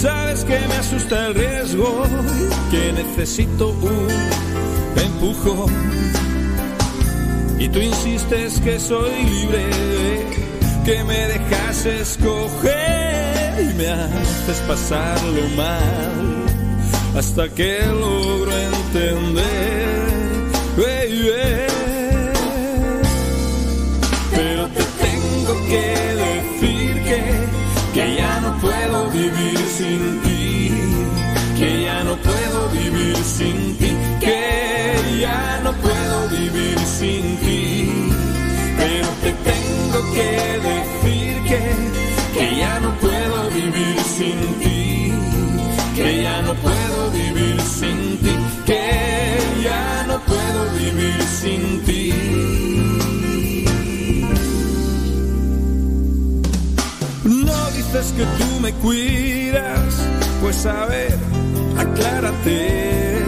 Sabes que me asusta el riesgo, que necesito un empujón. Y tú insistes que soy libre, que me dejas escoger y me haces pasarlo mal hasta que logro entender. Sin ti, que ya no puedo vivir sin ti. Pero te tengo que decir que, que ya no puedo vivir sin ti, que ya no puedo vivir sin ti, que ya no puedo vivir sin ti. No dices que tú me cuidas, pues a ver, aclárate.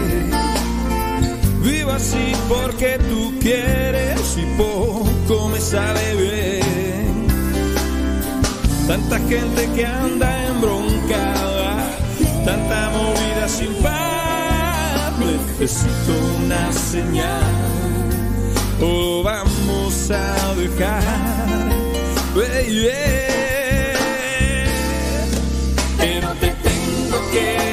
Vivo así porque tú quieres y poco me sale bien. Tanta gente que anda embroncada, tanta movida sin paz. Necesito una señal, o vamos a dejar. Baby. Pero te tengo que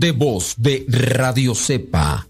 De voz de Radio Cepa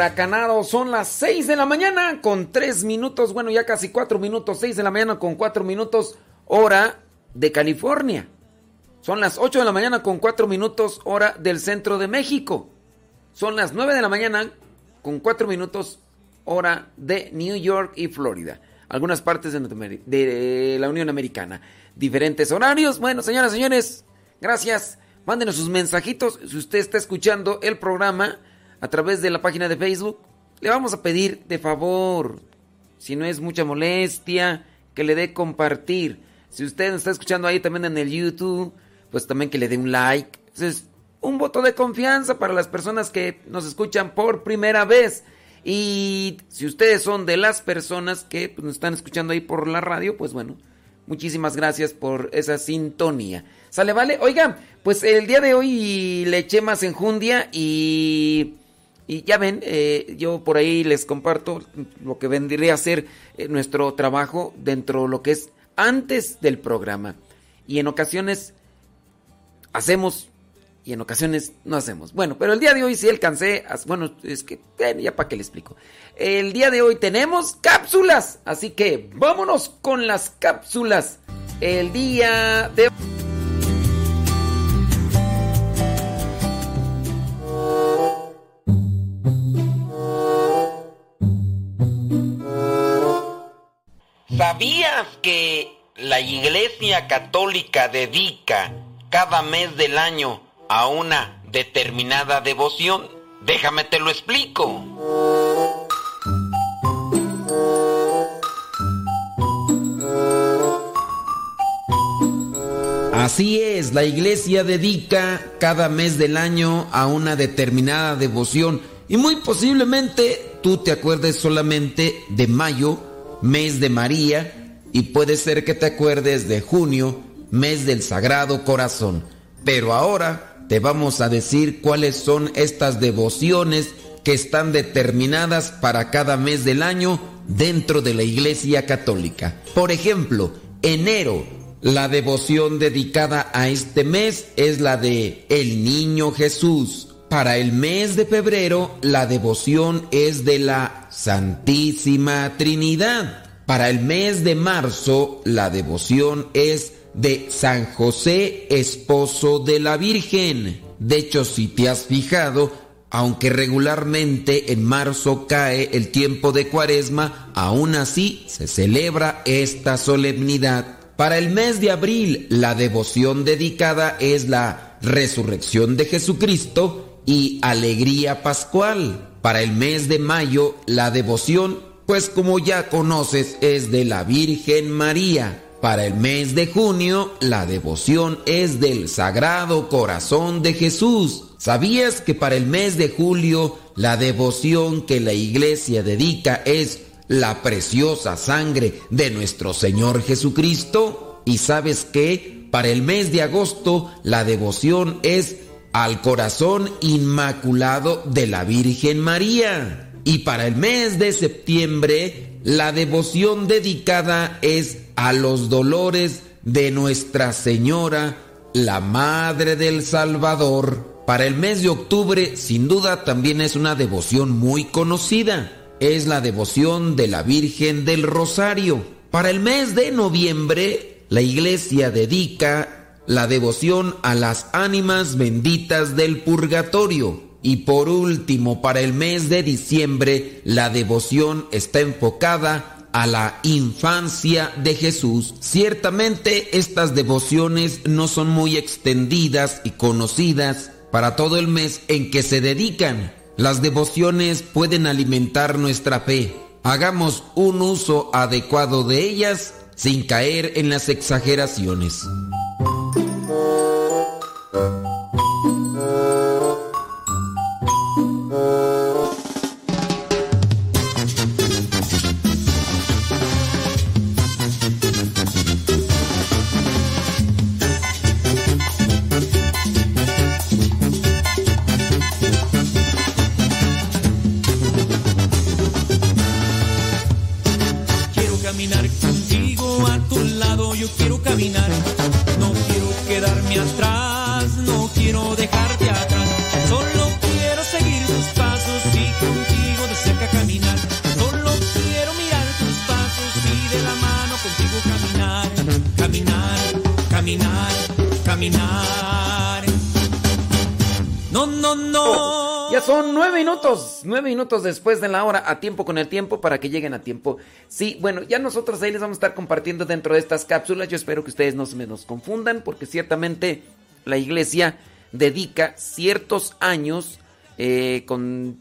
Vientos huracanados, son las 6 de la mañana con 3 minutos, bueno ya casi 4 minutos, 6 de la mañana con 4 minutos, hora de California. Son las 8 de la mañana con 4 minutos hora del centro de México. Son las 9 de la mañana con 4 minutos hora de New York y Florida. Algunas partes de, la Unión Americana. Diferentes horarios. Bueno, señoras y señores, gracias. Mándenos sus mensajitos. Si usted está escuchando el programa a través de la página de Facebook, le vamos a pedir de favor, si no es mucha molestia, que le dé compartir. Si usted nos está escuchando ahí también en el YouTube, pues también que le dé un like. Es un voto de confianza para las personas que nos escuchan por primera vez. Y si ustedes son de las personas que pues, nos están escuchando ahí por la radio, pues bueno, muchísimas gracias por esa sintonía. ¿Sale, vale? Oiga, pues el día de hoy le eché más enjundia y, y ya ven, eh, yo por ahí les comparto lo que vendría a ser eh, nuestro trabajo dentro de lo que es antes del programa. Y en ocasiones hacemos y en ocasiones no hacemos. Bueno, pero el día de hoy sí alcancé. Bueno, es que ya para qué le explico. El día de hoy tenemos cápsulas. Así que vámonos con las cápsulas. El día de ¿Sabías que la Iglesia Católica dedica cada mes del año a una determinada devoción? Déjame te lo explico. Así es, la iglesia dedica cada mes del año a una determinada devoción y muy posiblemente tú te acuerdes solamente de mayo, mes de María, y puede ser que te acuerdes de junio, mes del Sagrado Corazón. Pero ahora te vamos a decir cuáles son estas devociones que están determinadas para cada mes del año dentro de la Iglesia Católica. Por ejemplo, enero, la devoción dedicada a este mes es la de el Niño Jesús. Para el mes de febrero, la devoción es de la Santísima Trinidad. Para el mes de marzo, la devoción es de San José, esposo de la Virgen. De hecho, si te has fijado, aunque regularmente en marzo cae el tiempo de cuaresma, aún así se celebra esta solemnidad. Para el mes de abril, la devoción dedicada es la resurrección de Jesucristo y alegría pascual. Para el mes de mayo, la devoción, pues como ya conoces, es de la Virgen María. Para el mes de junio, la devoción es del Sagrado Corazón de Jesús. ¿Sabías que para el mes de julio, la devoción que la iglesia dedica es la preciosa sangre de nuestro Señor Jesucristo? ¿Y sabes que para el mes de agosto, la devoción es al corazón inmaculado de la Virgen María? Y para el mes de septiembre, la devoción dedicada es a los dolores de Nuestra Señora, la Madre del Salvador. Para el mes de octubre, sin duda, también es una devoción muy conocida. Es la devoción de la Virgen del Rosario. Para el mes de noviembre, la iglesia dedica la devoción a las ánimas benditas del purgatorio. Y por último, para el mes de diciembre, la devoción está enfocada a la infancia de Jesús. Ciertamente estas devociones no son muy extendidas y conocidas para todo el mes en que se dedican. Las devociones pueden alimentar nuestra fe. Hagamos un uso adecuado de ellas sin caer en las exageraciones. No No, no, no. Oh, ya son nueve minutos, nueve minutos después de la hora, a tiempo con el tiempo para que lleguen a tiempo. Sí, bueno, ya nosotros ahí les vamos a estar compartiendo dentro de estas cápsulas. Yo espero que ustedes no se nos confundan, porque ciertamente la iglesia dedica ciertos años eh, con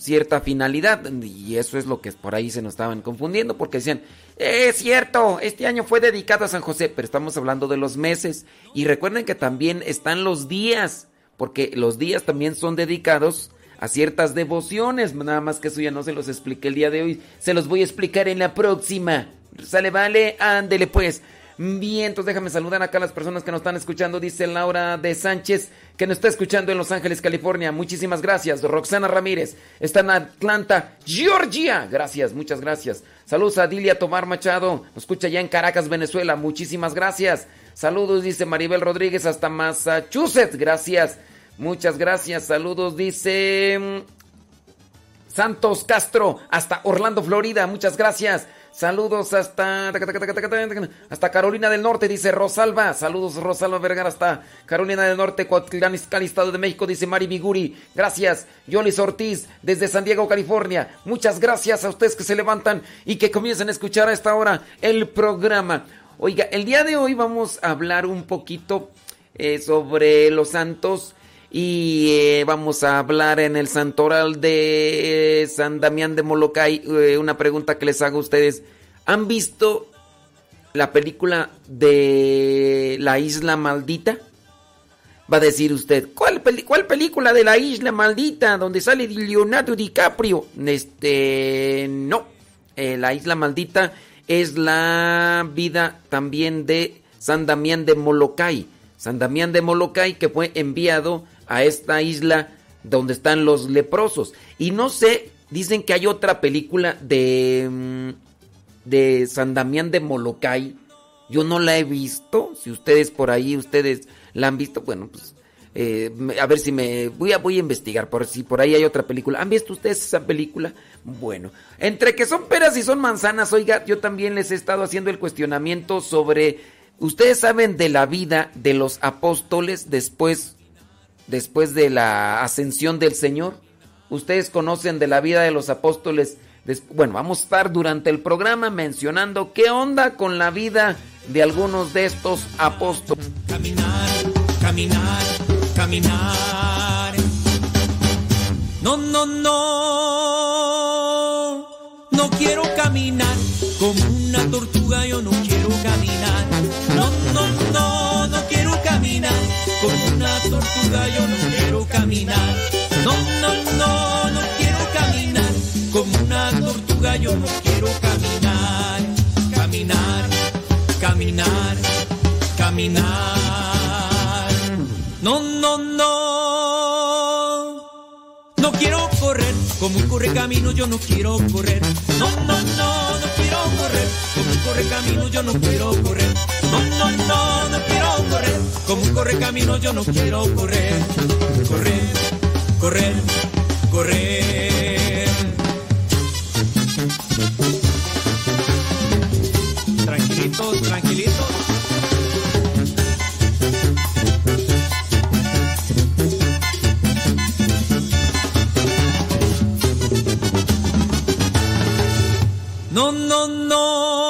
cierta finalidad. Y eso es lo que por ahí se nos estaban confundiendo, porque decían, es cierto, este año fue dedicado a San José, pero estamos hablando de los meses. Y recuerden que también están los días, porque los días también son dedicados a ciertas devociones. Nada más que eso ya no se los expliqué el día de hoy, se los voy a explicar en la próxima. Sale, vale, ándele pues. Bien, entonces déjame saludar acá a las personas que nos están escuchando. Dice Laura de Sánchez, que nos está escuchando en Los Ángeles, California. Muchísimas gracias. Roxana Ramírez, está en Atlanta, Georgia. Gracias, muchas gracias. Saludos a Dilia Tomar Machado, nos escucha ya en Caracas, Venezuela. Muchísimas gracias. Saludos, dice Maribel Rodríguez, hasta Massachusetts. Gracias, muchas gracias. Saludos, dice mm, Santos Castro, hasta Orlando, Florida. Muchas gracias. Saludos hasta hasta Carolina del Norte, dice Rosalba. Saludos Rosalba Vergara hasta Carolina del Norte, Coatlán, Estado de México, dice Mari Biguri. Gracias. Yolis Ortiz desde San Diego, California. Muchas gracias a ustedes que se levantan y que comiencen a escuchar a esta hora el programa. Oiga, el día de hoy vamos a hablar un poquito eh, sobre los santos y eh, vamos a hablar en el santoral de San Damián de Molokai. Eh, una pregunta que les hago a ustedes. ¿Han visto la película de La Isla Maldita? Va a decir usted, ¿cuál, ¿cuál película de La Isla Maldita donde sale Leonardo DiCaprio? Este, no. Eh, la Isla Maldita es la vida también de San Damián de Molokai. San Damián de Molokai que fue enviado a esta isla donde están los leprosos. Y no sé, dicen que hay otra película de, mm, de San Damián de Molokai. Yo no la he visto. Si ustedes por ahí, ustedes la han visto, bueno, pues eh, a ver si me voy a voy a investigar por si por ahí hay otra película. ¿Han visto ustedes esa película? Bueno, entre que son peras y son manzanas, oiga, yo también les he estado haciendo el cuestionamiento sobre ustedes saben de la vida de los apóstoles después después de la ascensión del Señor. Ustedes conocen de la vida de los apóstoles. Bueno, vamos a estar durante el programa mencionando qué onda con la vida de algunos de estos apóstoles. Caminar, caminar, caminar. No, no, no. No quiero caminar como una tortuga, yo no quiero yo no quiero caminar. No, no, no, no quiero caminar. Como una tortuga yo no quiero caminar. Caminar, caminar, caminar. No, no, no. No quiero correr, como un corre camino yo no quiero correr. No, no, no, no quiero correr, como un corre camino yo no quiero correr. No, no, no, no quiero correr. Como un corre camino yo no quiero correr. Correr, correr, correr. Tranquilitos, tranquilitos. No, no, no,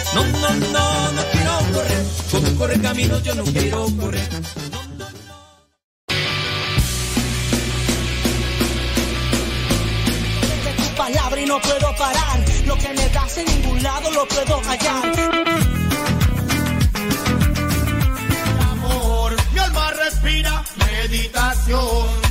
No, no, no, no quiero correr. Como corre camino, yo no quiero correr. No, no, no. de tu palabra y no puedo parar. Lo que me das en ningún lado lo puedo hallar. amor. Mi alma respira meditación.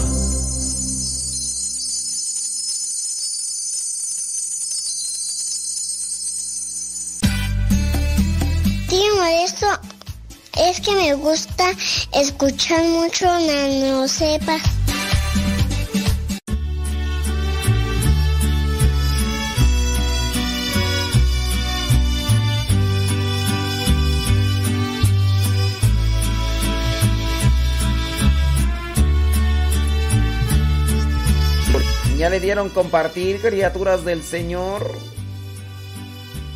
Que me gusta escuchar mucho Nano Cepa. Ya le dieron compartir, criaturas del Señor.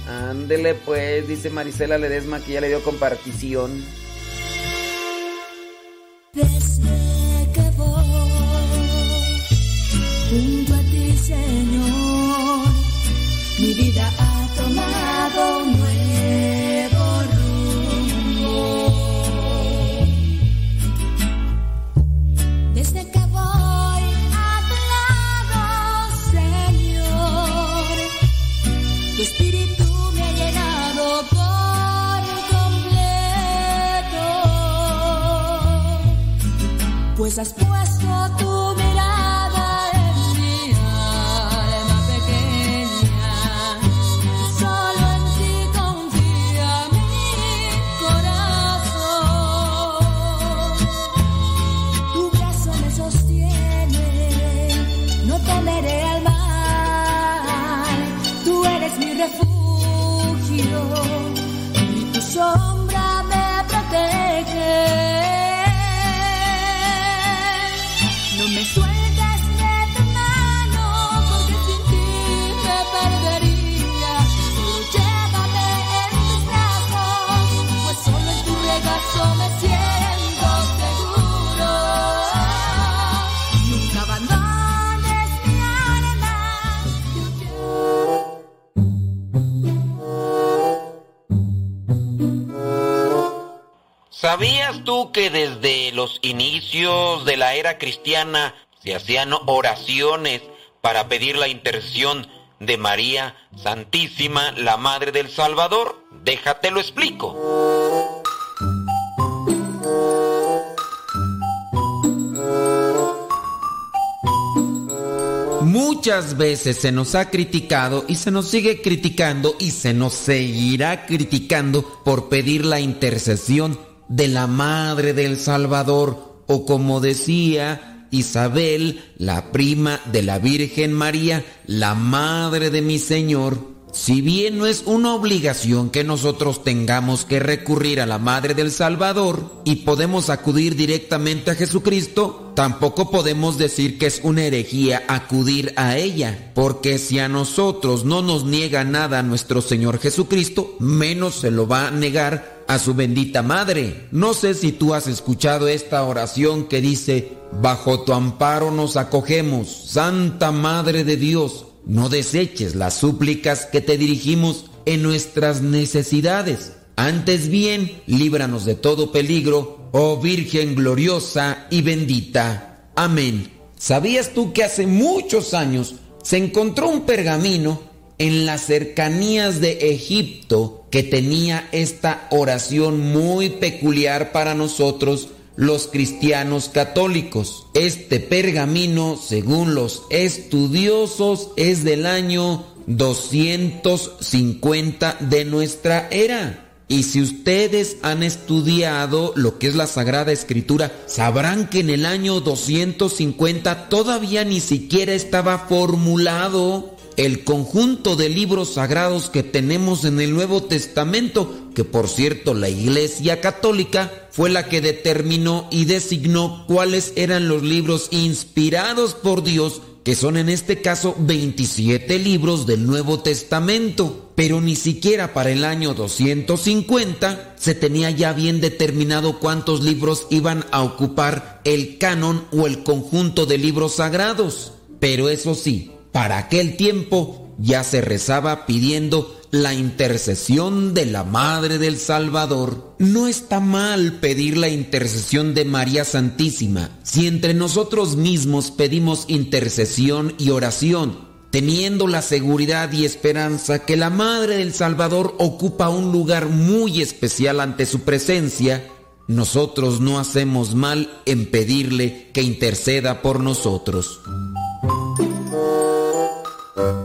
Ándele pues, dice Marisela Ledesma que ya le dio compartición. Pues has puesto tu tú que desde los inicios de la era cristiana se hacían oraciones para pedir la intercesión de María Santísima, la Madre del Salvador? Déjate lo explico. Muchas veces se nos ha criticado y se nos sigue criticando y se nos seguirá criticando por pedir la intercesión de la Madre del Salvador o como decía Isabel, la prima de la Virgen María, la Madre de mi Señor. Si bien no es una obligación que nosotros tengamos que recurrir a la Madre del Salvador y podemos acudir directamente a Jesucristo, tampoco podemos decir que es una herejía acudir a ella, porque si a nosotros no nos niega nada nuestro Señor Jesucristo, menos se lo va a negar a su bendita Madre. No sé si tú has escuchado esta oración que dice, bajo tu amparo nos acogemos, Santa Madre de Dios no deseches las súplicas que te dirigimos en nuestras necesidades. Antes bien, líbranos de todo peligro, oh Virgen gloriosa y bendita. Amén. ¿Sabías tú que hace muchos años se encontró un pergamino en las cercanías de Egipto que tenía esta oración muy peculiar para nosotros los cristianos católicos. Este pergamino, según los estudiosos, es del año 250 de nuestra era. Y si ustedes han estudiado lo que es la Sagrada Escritura, sabrán que en el año 250 todavía ni siquiera estaba formulado el conjunto de libros sagrados que tenemos en el Nuevo Testamento, que por cierto la Iglesia Católica fue la que determinó y designó cuáles eran los libros inspirados por Dios, que son en este caso 27 libros del Nuevo Testamento. Pero ni siquiera para el año 250 se tenía ya bien determinado cuántos libros iban a ocupar el canon o el conjunto de libros sagrados. Pero eso sí, Para aquel tiempo ya se rezaba pidiendo la intercesión de la Madre del Salvador. No está mal pedir la intercesión de María Santísima si entre nosotros mismos pedimos intercesión y oración, teniendo la seguridad y esperanza que la Madre del Salvador ocupa un lugar muy especial ante su presencia. Nosotros no hacemos mal en pedirle que interceda por nosotros. Uh-huh.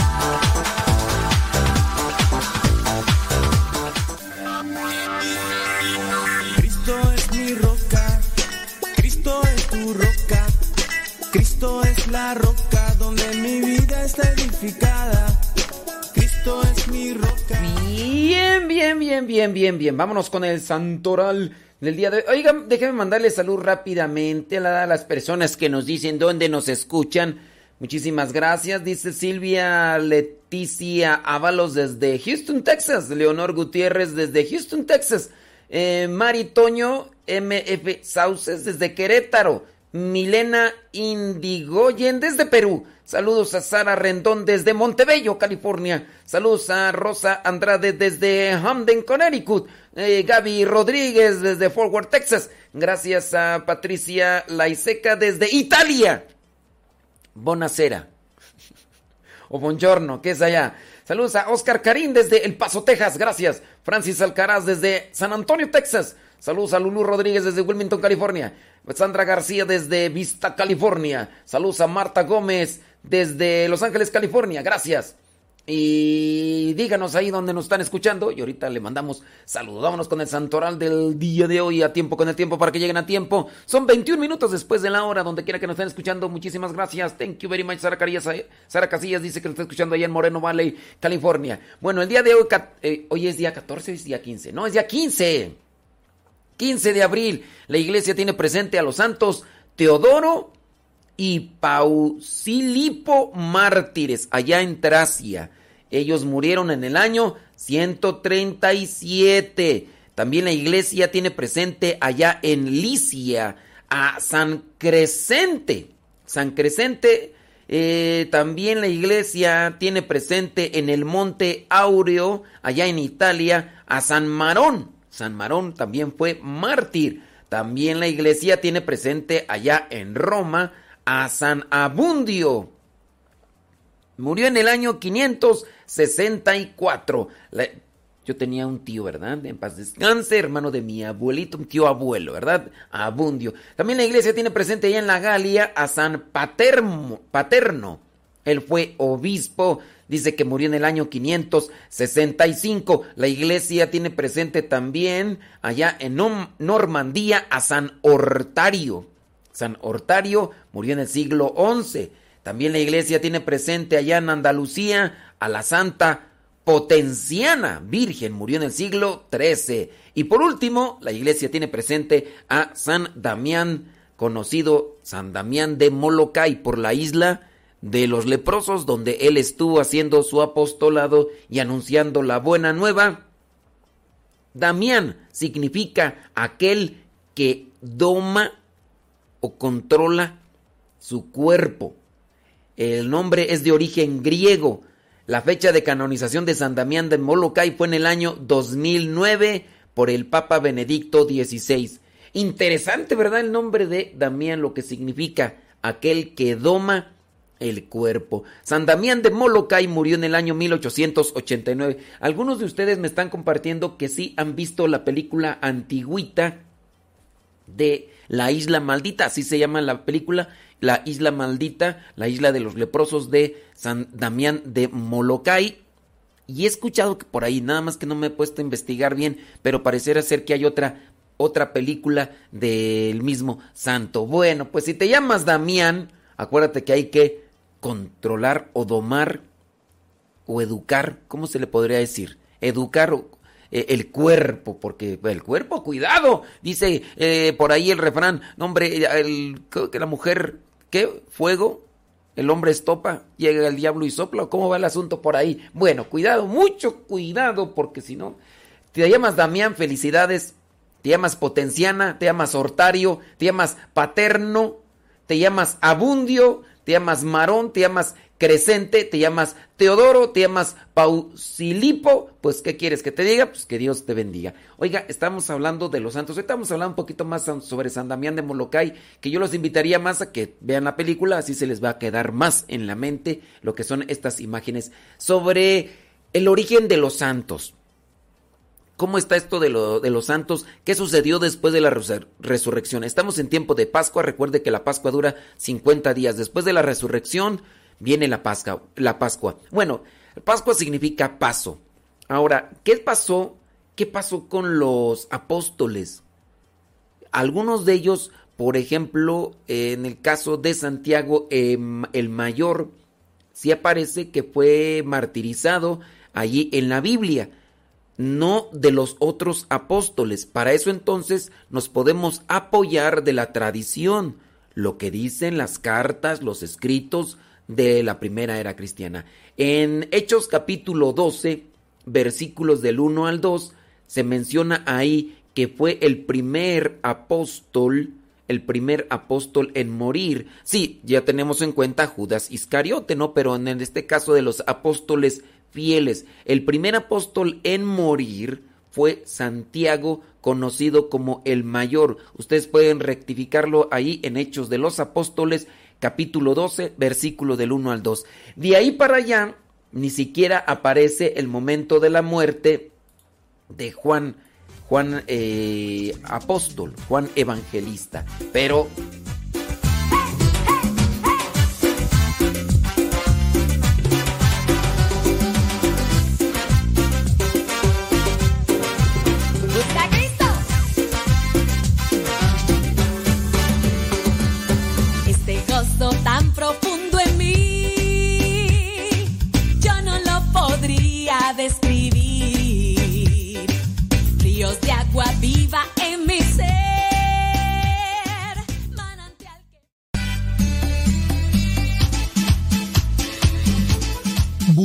Roca donde mi vida está edificada. Cristo es mi roca. Bien, bien, bien, bien, bien, bien. Vámonos con el santoral del día de hoy. Oigan, déjenme mandarle salud rápidamente a las personas que nos dicen dónde nos escuchan. Muchísimas gracias. Dice Silvia Leticia Ábalos desde Houston, Texas. Leonor Gutiérrez desde Houston, Texas. Eh, Mari Toño MF Sauces desde Querétaro. Milena Indigoyen desde Perú. Saludos a Sara Rendón desde Montebello, California. Saludos a Rosa Andrade desde Hamden, Connecticut. Eh, Gaby Rodríguez desde Fort Worth, Texas. Gracias a Patricia Laiseca desde Italia. Bonacera. O buongiorno, que es allá. Saludos a Oscar Karim desde El Paso, Texas. Gracias. Francis Alcaraz desde San Antonio, Texas. Saludos a Lulu Rodríguez desde Wilmington, California. Sandra García desde Vista, California. Saludos a Marta Gómez desde Los Ángeles, California. Gracias. Y díganos ahí donde nos están escuchando. Y ahorita le mandamos saludos. Vámonos con el santoral del día de hoy. A tiempo con el tiempo para que lleguen a tiempo. Son 21 minutos después de la hora. Donde quiera que nos estén escuchando. Muchísimas gracias. Thank you very much. Sara, Sara Casillas dice que nos está escuchando allá en Moreno Valley, California. Bueno, el día de hoy. eh, hoy es día 14 o es día 15. No, es día 15. 15 de abril. La iglesia tiene presente a los santos Teodoro y Pausilipo mártires allá en Tracia. Ellos murieron en el año 137. También la iglesia tiene presente allá en Licia a San Crescente. San Crescente eh, también la iglesia tiene presente en el monte Áureo, allá en Italia, a San Marón. San Marón también fue mártir. También la iglesia tiene presente allá en Roma a San Abundio. Murió en el año 564. La- yo tenía un tío, ¿verdad? En paz descanse, hermano de mi abuelito, un tío abuelo, ¿verdad? Abundio. También la iglesia tiene presente allá en la Galia a San Paterno. Él fue obispo, dice que murió en el año 565. La iglesia tiene presente también allá en Normandía a San Hortario. San Hortario murió en el siglo XI. También la iglesia tiene presente allá en Andalucía a la Santa Potenciana Virgen, murió en el siglo XIII. Y por último, la iglesia tiene presente a San Damián, conocido San Damián de Molokai por la isla de los leprosos, donde él estuvo haciendo su apostolado y anunciando la buena nueva. Damián significa aquel que doma o controla su cuerpo. El nombre es de origen griego. La fecha de canonización de San Damián de Molokai fue en el año 2009 por el Papa Benedicto XVI. Interesante, ¿verdad? El nombre de Damián, lo que significa aquel que doma el cuerpo. San Damián de Molokai murió en el año 1889. Algunos de ustedes me están compartiendo que sí han visto la película antigüita de La Isla Maldita, así se llama la película, La Isla Maldita, la isla de los leprosos de San Damián de Molokai. Y he escuchado que por ahí, nada más que no me he puesto a investigar bien, pero pareciera ser que hay otra otra película del mismo santo. Bueno, pues si te llamas Damián, Acuérdate que hay que controlar o domar o educar, ¿cómo se le podría decir? Educar eh, el cuerpo, porque el cuerpo, cuidado, dice eh, por ahí el refrán, hombre, el, que la mujer, ¿qué? Fuego, el hombre estopa, llega el diablo y sopla, ¿cómo va el asunto por ahí? Bueno, cuidado, mucho cuidado, porque si no, te llamas Damián, felicidades, te llamas Potenciana, te llamas Hortario, te llamas Paterno, te llamas Abundio, te llamas Marón, te llamas Crescente, te llamas Teodoro, te llamas Pausilipo, pues ¿qué quieres que te diga? Pues que Dios te bendiga. Oiga, estamos hablando de los santos, ahorita vamos a hablar un poquito más sobre San Damián de Molokai, que yo los invitaría más a que vean la película, así se les va a quedar más en la mente lo que son estas imágenes sobre el origen de los santos. ¿Cómo está esto de, lo, de, los santos? ¿Qué sucedió después de la resurrección? Estamos en tiempo de Pascua. Recuerde que la Pascua dura 50 días. Después de la resurrección viene la Pascua. La Pascua. Bueno, Pascua significa paso. Ahora, ¿qué pasó? ¿Qué pasó con los apóstoles? Algunos de ellos, por ejemplo, en el caso de Santiago eh, el Mayor, sí aparece que fue martirizado allí en la Biblia no de los otros apóstoles. Para eso entonces nos podemos apoyar de la tradición, lo que dicen las cartas, los escritos de la primera era cristiana. En Hechos capítulo 12, versículos del 1 al 2, se menciona ahí que fue el primer apóstol, el primer apóstol en morir. Sí, ya tenemos en cuenta Judas Iscariote, ¿no? Pero en este caso de los apóstoles fieles. El primer apóstol en morir fue Santiago, conocido como el mayor. Ustedes pueden rectificarlo ahí en Hechos de los Apóstoles, capítulo 12, versículo del 1 al 2. De ahí para allá, ni siquiera aparece el momento de la muerte de Juan, Juan eh, Apóstol, Juan Evangelista. Pero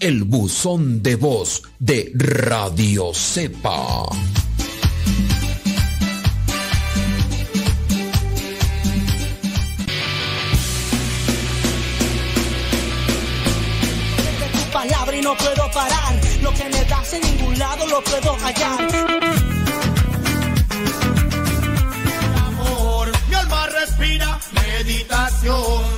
el buzón de voz de Radio Cepa. de tu palabra y no puedo parar. Lo que me das en ningún lado lo puedo hallar. amor. Mi alma respira meditación.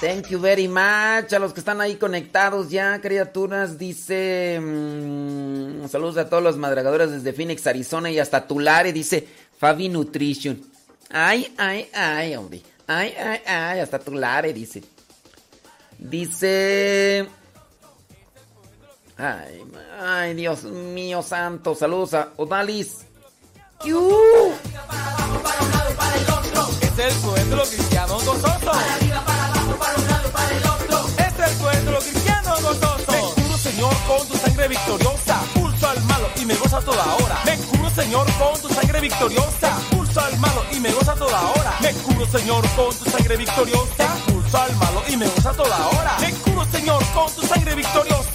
Thank you very much a los que están ahí conectados ya, criaturas. Dice mm, saludos a todos los madragadores desde Phoenix, Arizona y hasta Tulare. Dice Fabi Nutrition. Ay, ay, ay, hombre. Ay, ay, ay, hasta tu lare, dice. Dice. Ay, ay, Dios mío santo. Saludos a Odalis. ¡Yu! Es el pueblo cristiano gozoso. Es el pueblo cristiano gozoso. Me curo, Señor, con tu sangre victoriosa. Pulso al malo y me goza toda hora. Me curo, Señor, con tu sangre victoriosa. Pulso al malo y me goza toda hora. Me curo, Señor, con tu sangre victoriosa. Pulso al malo y me goza toda hora. Me curo, Señor, con tu sangre victoriosa.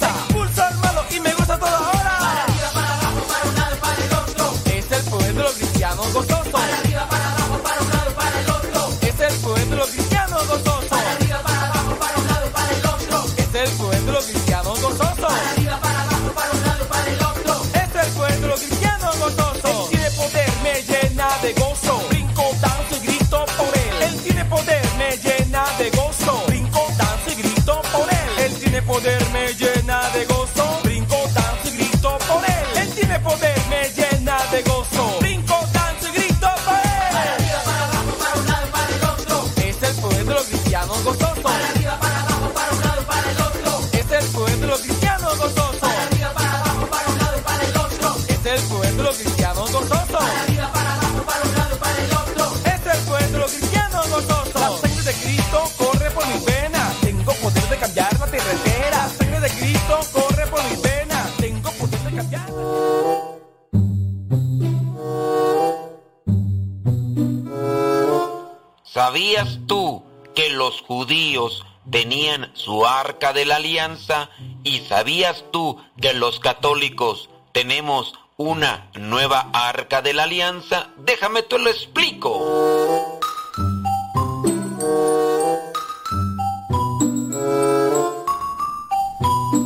¿Sabías tú que los judíos tenían su arca de la alianza? ¿Y sabías tú que los católicos tenemos una nueva arca de la alianza? Déjame te lo explico.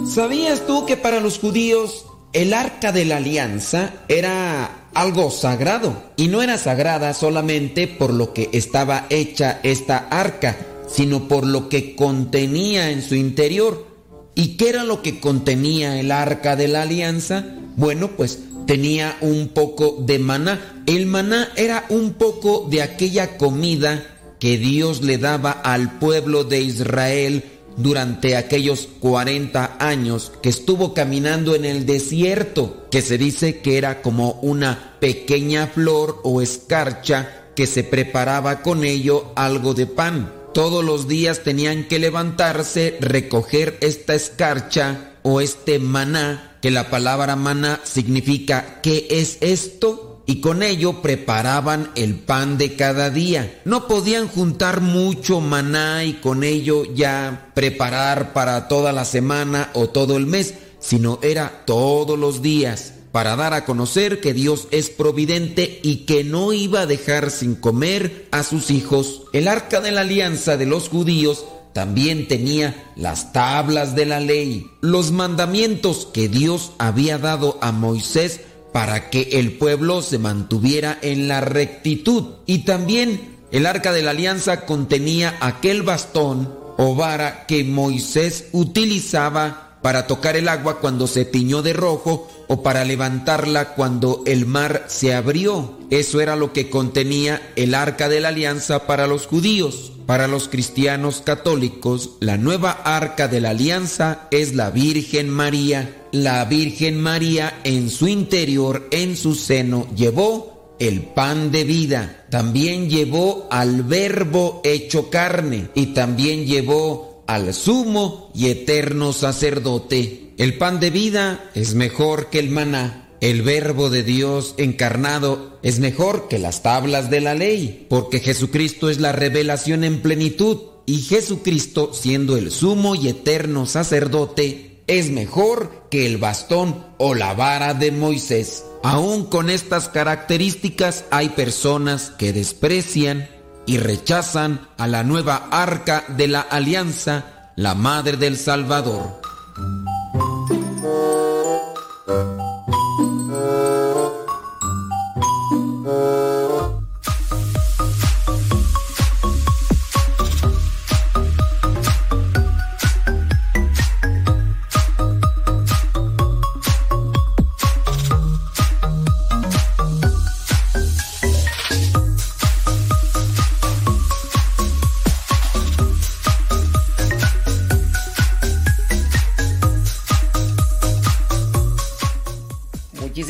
¿Sabías tú que para los judíos el arca de la alianza era algo sagrado? Y no era sagrada solamente por lo que estaba hecha esta arca, sino por lo que contenía en su interior. ¿Y qué era lo que contenía el arca de la alianza? Bueno, pues tenía un poco de maná. El maná era un poco de aquella comida que Dios le daba al pueblo de Israel durante aquellos 40 años que estuvo caminando en el desierto, que se dice que era como una pequeña flor o escarcha que se preparaba con ello algo de pan. Todos los días tenían que levantarse, recoger esta escarcha o este maná, que la palabra maná significa ¿qué es esto? Y con ello preparaban el pan de cada día. No podían juntar mucho maná y con ello ya preparar para toda la semana o todo el mes, sino era todos los días para dar a conocer que Dios es providente y que no iba a dejar sin comer a sus hijos. El arca de la alianza de los judíos también tenía las tablas de la ley, los mandamientos que Dios había dado a Moisés para que el pueblo se mantuviera en la rectitud. Y también el arca de la alianza contenía aquel bastón o vara que Moisés utilizaba para tocar el agua cuando se tiñó de rojo o para levantarla cuando el mar se abrió. Eso era lo que contenía el arca de la alianza para los judíos. Para los cristianos católicos, la nueva arca de la alianza es la Virgen María. La Virgen María en su interior, en su seno, llevó el pan de vida. También llevó al verbo hecho carne y también llevó al sumo y eterno sacerdote. El pan de vida es mejor que el maná. El verbo de Dios encarnado es mejor que las tablas de la ley, porque Jesucristo es la revelación en plenitud y Jesucristo, siendo el sumo y eterno sacerdote, es mejor que el bastón o la vara de Moisés. Aún con estas características hay personas que desprecian y rechazan a la nueva arca de la alianza, la madre del Salvador.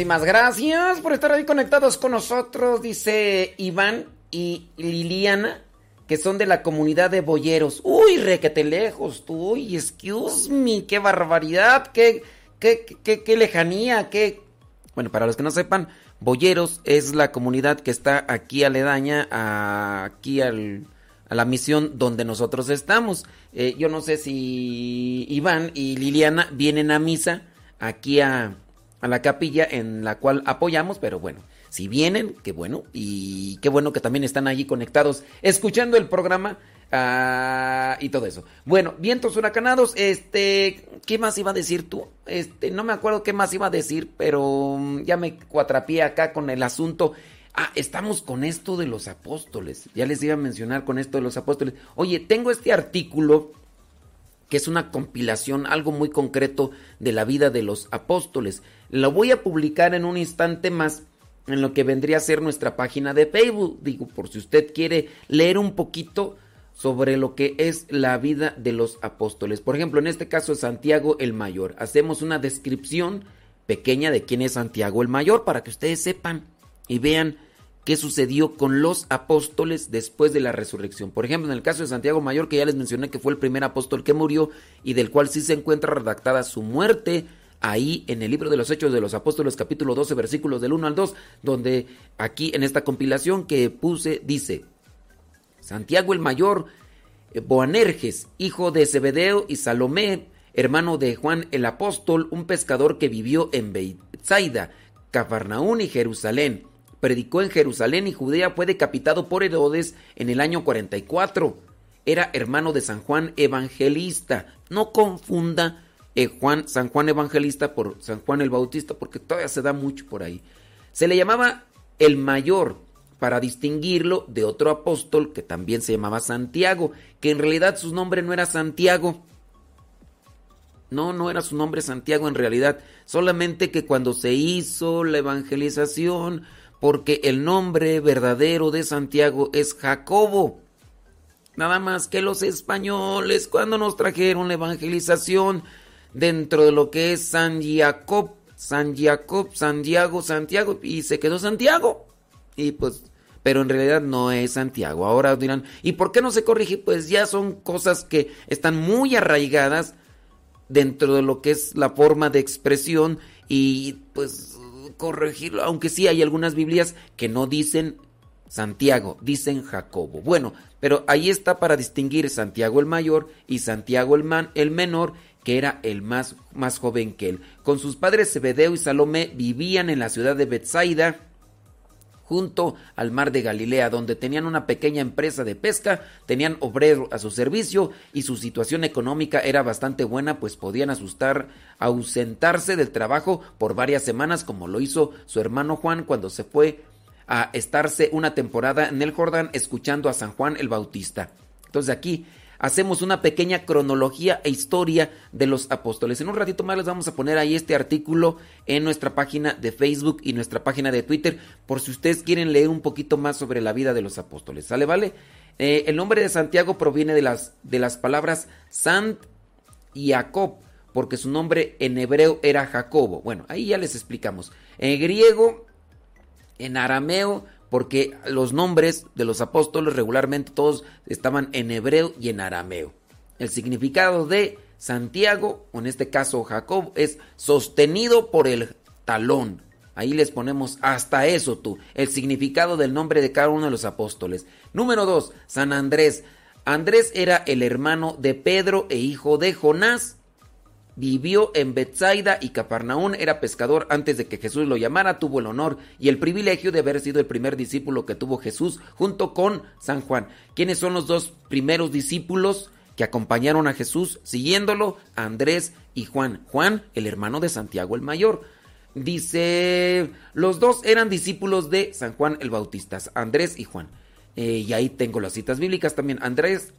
Muchísimas gracias por estar ahí conectados con nosotros, dice Iván y Liliana, que son de la comunidad de boyeros. Uy, requete lejos, tú, uy, excuse me, qué barbaridad, qué, qué, qué, qué lejanía, qué... Bueno, para los que no sepan, Boyeros es la comunidad que está aquí aledaña, a, aquí al, a la misión donde nosotros estamos. Eh, yo no sé si Iván y Liliana vienen a misa aquí a, a la capilla en la cual apoyamos, pero bueno, si vienen, qué bueno, y qué bueno que también están allí conectados, escuchando el programa ah, y todo eso. Bueno, vientos huracanados, este, ¿qué más iba a decir tú? Este, no me acuerdo qué más iba a decir, pero mm, ya me cuatrapié acá con el asunto. Ah, estamos con esto de los apóstoles. Ya les iba a mencionar con esto de los apóstoles. Oye, tengo este artículo que es una compilación, algo muy concreto de la vida de los apóstoles. Lo voy a publicar en un instante más en lo que vendría a ser nuestra página de Facebook. Digo, por si usted quiere leer un poquito sobre lo que es la vida de los apóstoles. Por ejemplo, en este caso Santiago el Mayor. Hacemos una descripción pequeña de quién es Santiago el Mayor para que ustedes sepan y vean qué sucedió con los apóstoles después de la resurrección. Por ejemplo, en el caso de Santiago Mayor, que ya les mencioné que fue el primer apóstol que murió y del cual sí se encuentra redactada su muerte ahí en el libro de los Hechos de los Apóstoles capítulo 12 versículos del 1 al 2, donde aquí en esta compilación que puse dice, Santiago el Mayor, eh, Boanerges, hijo de Zebedeo y Salomé, hermano de Juan el Apóstol, un pescador que vivió en Bethsaida, Cafarnaún y Jerusalén. Predicó en Jerusalén y Judea, fue decapitado por Herodes en el año 44. Era hermano de San Juan Evangelista. No confunda eh, San Juan Evangelista por San Juan el Bautista, porque todavía se da mucho por ahí. Se le llamaba el mayor para distinguirlo de otro apóstol que también se llamaba Santiago, que en realidad su nombre no era Santiago. No, no era su nombre Santiago en realidad, solamente que cuando se hizo la evangelización, porque el nombre verdadero de Santiago es Jacobo. Nada más que los españoles cuando nos trajeron la evangelización dentro de lo que es San Jacob, San Jacob, Santiago, Santiago y se quedó Santiago. Y pues pero en realidad no es Santiago. Ahora dirán, ¿y por qué no se corrige? Pues ya son cosas que están muy arraigadas dentro de lo que es la forma de expresión y pues corregirlo, aunque sí hay algunas Biblias que no dicen Santiago, dicen Jacobo. Bueno, pero ahí está para distinguir Santiago el mayor y Santiago el, man, el menor, que era el más, más joven que él. Con sus padres Zebedeo y Salomé vivían en la ciudad de Bethsaida, junto al mar de Galilea, donde tenían una pequeña empresa de pesca, tenían obrero a su servicio y su situación económica era bastante buena, pues podían asustar, ausentarse del trabajo por varias semanas, como lo hizo su hermano Juan cuando se fue a estarse una temporada en el Jordán escuchando a San Juan el Bautista. Entonces aquí hacemos una pequeña cronología e historia de los apóstoles. En un ratito más les vamos a poner ahí este artículo en nuestra página de Facebook y nuestra página de Twitter por si ustedes quieren leer un poquito más sobre la vida de los apóstoles. ¿Sale, vale? Eh, el nombre de Santiago proviene de las, de las palabras Sant y Jacob, porque su nombre en hebreo era Jacobo. Bueno, ahí ya les explicamos. En griego, en arameo, porque los nombres de los apóstoles regularmente todos estaban en hebreo y en arameo. El significado de Santiago, o en este caso Jacob, es sostenido por el talón. Ahí les ponemos hasta eso tú, el significado del nombre de cada uno de los apóstoles. Número 2, San Andrés. Andrés era el hermano de Pedro e hijo de Jonás. Vivió en Bethsaida y Cafarnaún, era pescador antes de que Jesús lo llamara, tuvo el honor y el privilegio de haber sido el primer discípulo que tuvo Jesús junto con San Juan. ¿Quiénes son los dos primeros discípulos que acompañaron a Jesús siguiéndolo? Andrés y Juan. Juan, el hermano de Santiago el Mayor. Dice, los dos eran discípulos de San Juan el Bautista, Andrés y Juan. Eh, y ahí tengo las citas bíblicas también. Andrés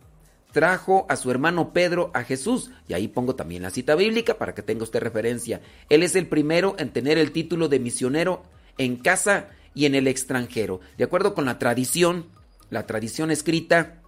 trajo a su hermano Pedro a Jesús. Y ahí pongo también la cita bíblica para que tenga usted referencia. Él es el primero en tener el título de misionero en casa y en el extranjero. De acuerdo con la tradición, la tradición escrita,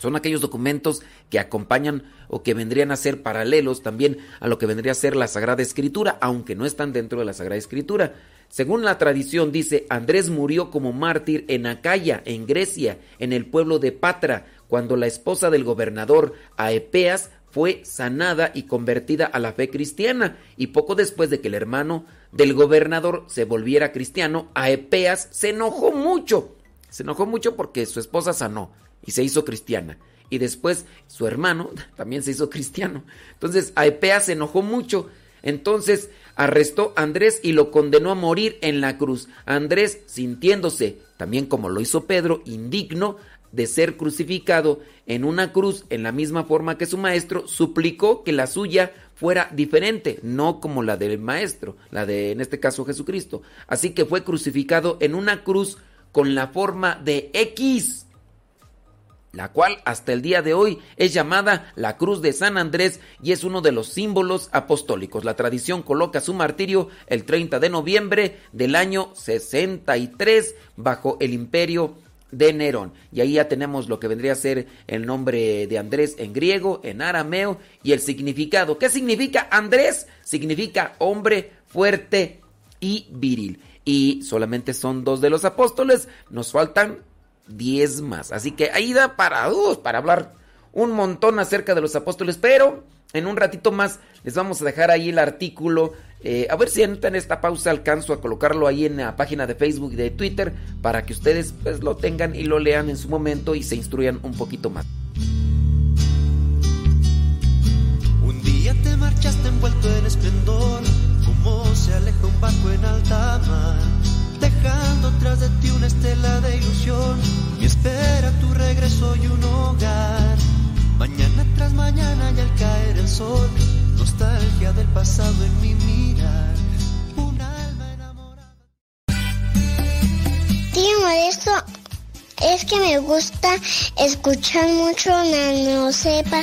Son aquellos documentos que acompañan o que vendrían a ser paralelos también a lo que vendría a ser la Sagrada Escritura, aunque no están dentro de la Sagrada Escritura. Según la tradición dice, Andrés murió como mártir en Acaya, en Grecia, en el pueblo de Patra, cuando la esposa del gobernador Aepeas fue sanada y convertida a la fe cristiana, y poco después de que el hermano del gobernador se volviera cristiano, Aepeas se enojó mucho. Se enojó mucho porque su esposa sanó y se hizo cristiana. Y después su hermano también se hizo cristiano. Entonces Aepeas se enojó mucho. Entonces arrestó a Andrés y lo condenó a morir en la cruz. Andrés, sintiéndose, también como lo hizo Pedro, indigno de ser crucificado en una cruz en la misma forma que su maestro, suplicó que la suya fuera diferente, no como la del maestro, la de en este caso Jesucristo. Así que fue crucificado en una cruz con la forma de X la cual hasta el día de hoy es llamada la Cruz de San Andrés y es uno de los símbolos apostólicos. La tradición coloca su martirio el 30 de noviembre del año 63 bajo el imperio de Nerón. Y ahí ya tenemos lo que vendría a ser el nombre de Andrés en griego, en arameo y el significado. ¿Qué significa Andrés? Significa hombre fuerte y viril. Y solamente son dos de los apóstoles, nos faltan 10 más. Así que ahí da para, uh, para hablar un montón acerca de los apóstoles, pero en un ratito más les vamos a dejar ahí el artículo. Eh, a ver si en esta pausa alcanzo a colocarlo ahí en la página de Facebook y de Twitter para que ustedes pues lo tengan y lo lean en su momento y se instruyan un poquito más. Un día te marchaste envuelto en esplendor, como se aleja un barco en alta mar, dejando tras de ti una estela de ilusión y espera tu regreso y un hogar. Mañana tras mañana y al caer el sol, nostalgia del pasado en mi mirar. Tío Modesto, es que me gusta escuchar mucho Nano Sepa.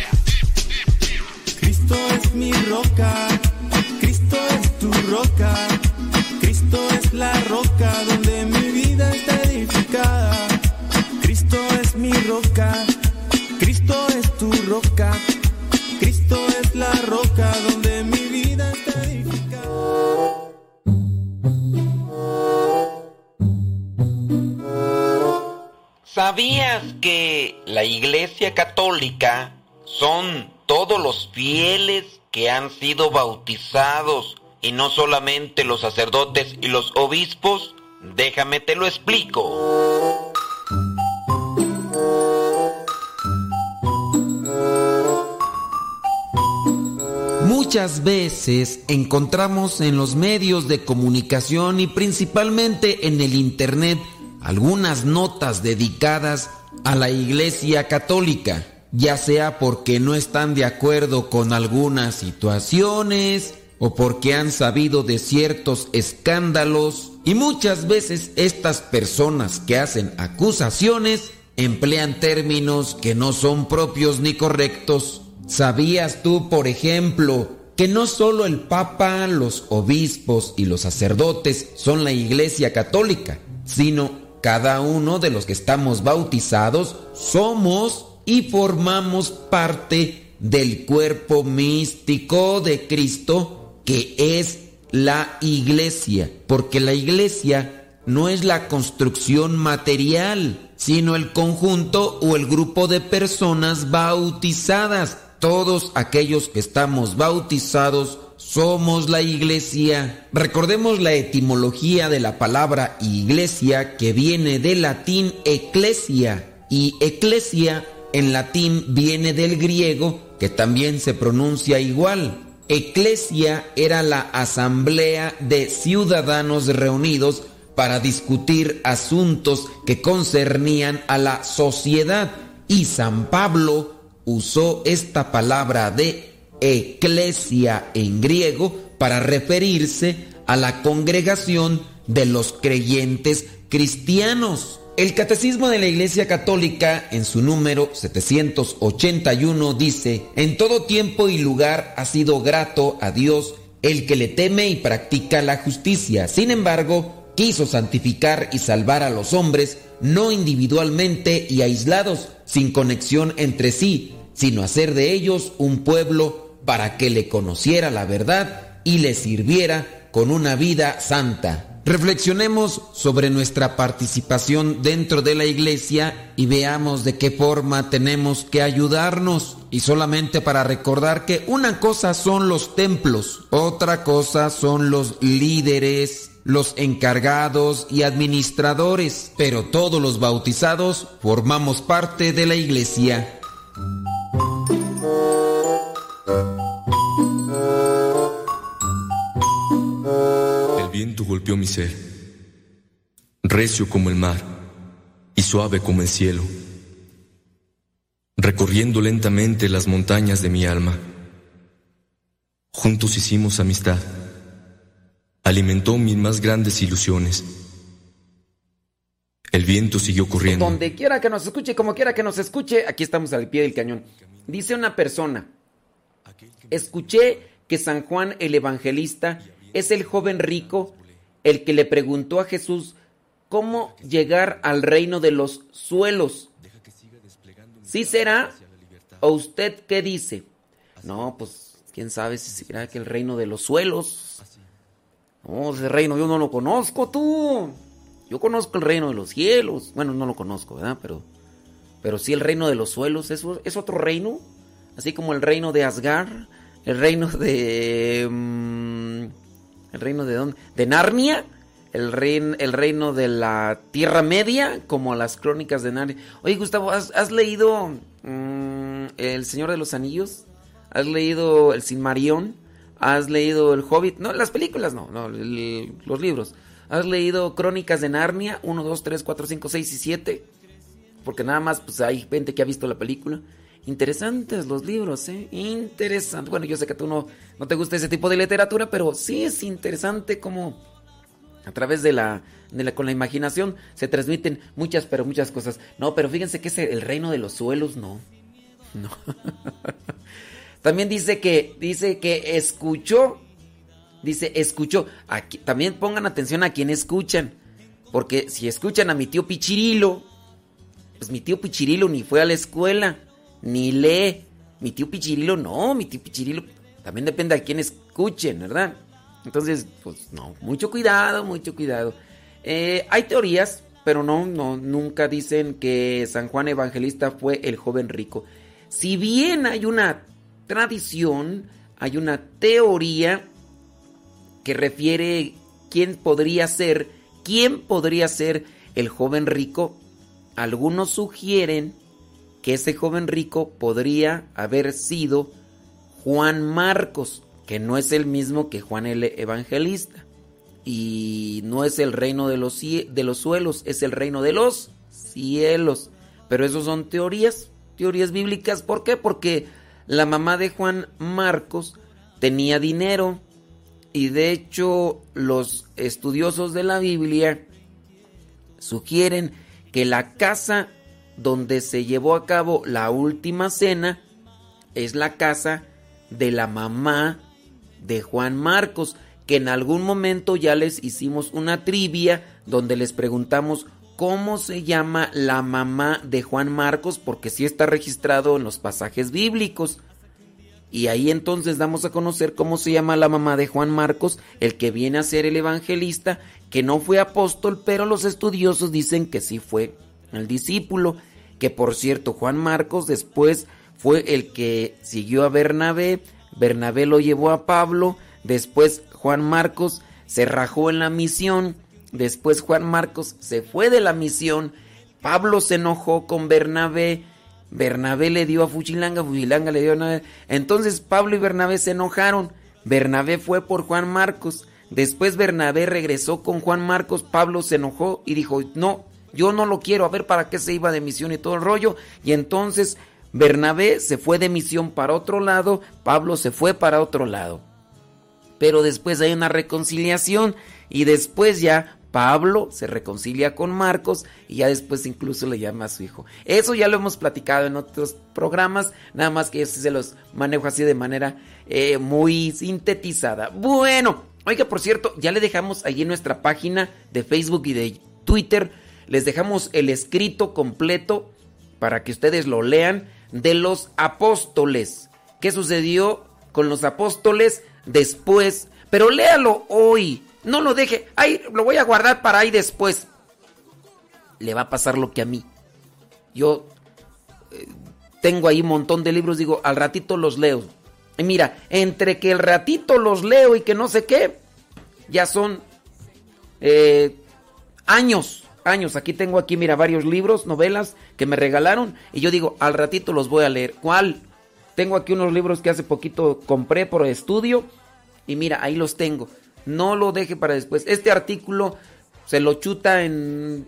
Cristo es mi roca, Cristo es tu roca, Cristo es la roca donde mi vida está edificada. Cristo es mi roca, Cristo es tu roca, Cristo es la roca donde mi vida está edificada. ¿Sabías que la Iglesia Católica son todos los fieles que han sido bautizados y no solamente los sacerdotes y los obispos? Déjame te lo explico. Muchas veces encontramos en los medios de comunicación y principalmente en el Internet algunas notas dedicadas a la Iglesia Católica, ya sea porque no están de acuerdo con algunas situaciones o porque han sabido de ciertos escándalos y muchas veces estas personas que hacen acusaciones emplean términos que no son propios ni correctos. ¿Sabías tú, por ejemplo, que no solo el Papa, los obispos y los sacerdotes son la Iglesia Católica, sino cada uno de los que estamos bautizados somos y formamos parte del cuerpo místico de Cristo que es la iglesia, porque la iglesia no es la construcción material, sino el conjunto o el grupo de personas bautizadas. Todos aquellos que estamos bautizados somos la iglesia. Recordemos la etimología de la palabra iglesia que viene del latín ecclesia y ecclesia en latín viene del griego que también se pronuncia igual. Eclesia era la asamblea de ciudadanos reunidos para discutir asuntos que concernían a la sociedad y San Pablo usó esta palabra de eclesia en griego para referirse a la congregación de los creyentes cristianos. El Catecismo de la Iglesia Católica, en su número 781, dice, En todo tiempo y lugar ha sido grato a Dios el que le teme y practica la justicia. Sin embargo, quiso santificar y salvar a los hombres, no individualmente y aislados, sin conexión entre sí, sino hacer de ellos un pueblo para que le conociera la verdad y le sirviera con una vida santa. Reflexionemos sobre nuestra participación dentro de la iglesia y veamos de qué forma tenemos que ayudarnos. Y solamente para recordar que una cosa son los templos, otra cosa son los líderes, los encargados y administradores, pero todos los bautizados formamos parte de la iglesia. Viento golpeó mi ser, recio como el mar y suave como el cielo, recorriendo lentamente las montañas de mi alma. Juntos hicimos amistad, alimentó mis más grandes ilusiones. El viento siguió corriendo. Donde quiera que nos escuche, como quiera que nos escuche, aquí estamos al pie del cañón. Dice una persona, escuché que San Juan el Evangelista es el joven rico, el que le preguntó a Jesús cómo llegar al reino de los suelos. ¿Sí será? ¿O usted qué dice? No, pues quién sabe si será que el reino de los suelos. No, ese reino yo no lo conozco, tú. Yo conozco el reino de los cielos. Bueno, no lo conozco, ¿verdad? Pero, pero sí el reino de los suelos es, es otro reino. Así como el reino de Asgar, el reino de... mm, ¿El reino de dónde? ¿De Narnia? El, el reino de la Tierra Media, como las crónicas de Narnia. Oye, Gustavo, ¿has, has leído mm, El Señor de los Anillos? ¿Has leído El Sinmarión? ¿Has leído El Hobbit? No, las películas no, no los libros. ¿Has leído Crónicas de Narnia? 1, 2, 3, 4, 5, 6 y 7. Porque nada más pues hay gente que ha visto la película. Interesantes los libros, ¿eh? Interesante. Bueno, yo sé que tú no, no te gusta ese tipo de literatura, pero sí es interesante cómo a través de la, de la- con la imaginación se transmiten muchas, pero muchas cosas. No, pero fíjense que es el reino de los suelos, no. No. También dice que, dice que escuchó, dice escuchó. Aquí, también pongan atención a quien escuchan, porque si escuchan a mi tío Pichirilo, pues mi tío Pichirilo ni fue a la escuela, ni lee. Mi tío Pichirilo no, mi tío Pichirilo también depende de quién escuchen, ¿verdad? Entonces, pues no, mucho cuidado, mucho cuidado. Eh, hay teorías, pero no, no, nunca dicen que San Juan Evangelista fue el joven rico. Si bien hay una tradición, hay una teoría que refiere quién podría ser, quién podría ser el joven rico, algunos sugieren que ese joven rico podría haber sido Juan Marcos, que no es el mismo que Juan el Evangelista. Y no es el reino de los, de los suelos, es el reino de los cielos. Pero eso son teorías, teorías bíblicas. ¿Por qué? Porque la mamá de Juan Marcos tenía dinero. Y de hecho los estudiosos de la Biblia sugieren que la casa donde se llevó a cabo la última cena es la casa de la mamá de Juan Marcos, que en algún momento ya les hicimos una trivia donde les preguntamos cómo se llama la mamá de Juan Marcos, porque sí está registrado en los pasajes bíblicos. Y ahí entonces damos a conocer cómo se llama la mamá de Juan Marcos, el que viene a ser el evangelista, que no fue apóstol, pero los estudiosos dicen que sí fue el discípulo, que por cierto Juan Marcos después fue el que siguió a Bernabé, Bernabé lo llevó a Pablo, después Juan Marcos se rajó en la misión, después Juan Marcos se fue de la misión, Pablo se enojó con Bernabé, Bernabé le dio a Fuchilanga, Fuchilanga le dio a... Entonces Pablo y Bernabé se enojaron. Bernabé fue por Juan Marcos. Después Bernabé regresó con Juan Marcos. Pablo se enojó y dijo, no, yo no lo quiero. A ver para qué se iba de misión y todo el rollo. Y entonces Bernabé se fue de misión para otro lado. Pablo se fue para otro lado. Pero después hay una reconciliación y después ya Pablo se reconcilia con Marcos y ya después incluso le llama a su hijo. Eso ya lo hemos platicado en otros programas, nada más que yo sí se los manejo así de manera eh, muy sintetizada. Bueno, oiga, por cierto, ya le dejamos allí en nuestra página de Facebook y de Twitter, les dejamos el escrito completo para que ustedes lo lean de los apóstoles. ¿Qué sucedió con los apóstoles después? Pero léalo hoy. No lo deje. Ahí lo voy a guardar para ahí después. Le va a pasar lo que a mí. Yo eh, tengo ahí un montón de libros, digo, al ratito los leo. Y mira, entre que el ratito los leo y que no sé qué, ya son eh, años, años. Aquí tengo aquí, mira, varios libros, novelas que me regalaron y yo digo, al ratito los voy a leer. ¿Cuál? Tengo aquí unos libros que hace poquito compré por estudio y mira, ahí los tengo. No lo deje para después. Este artículo se lo chuta en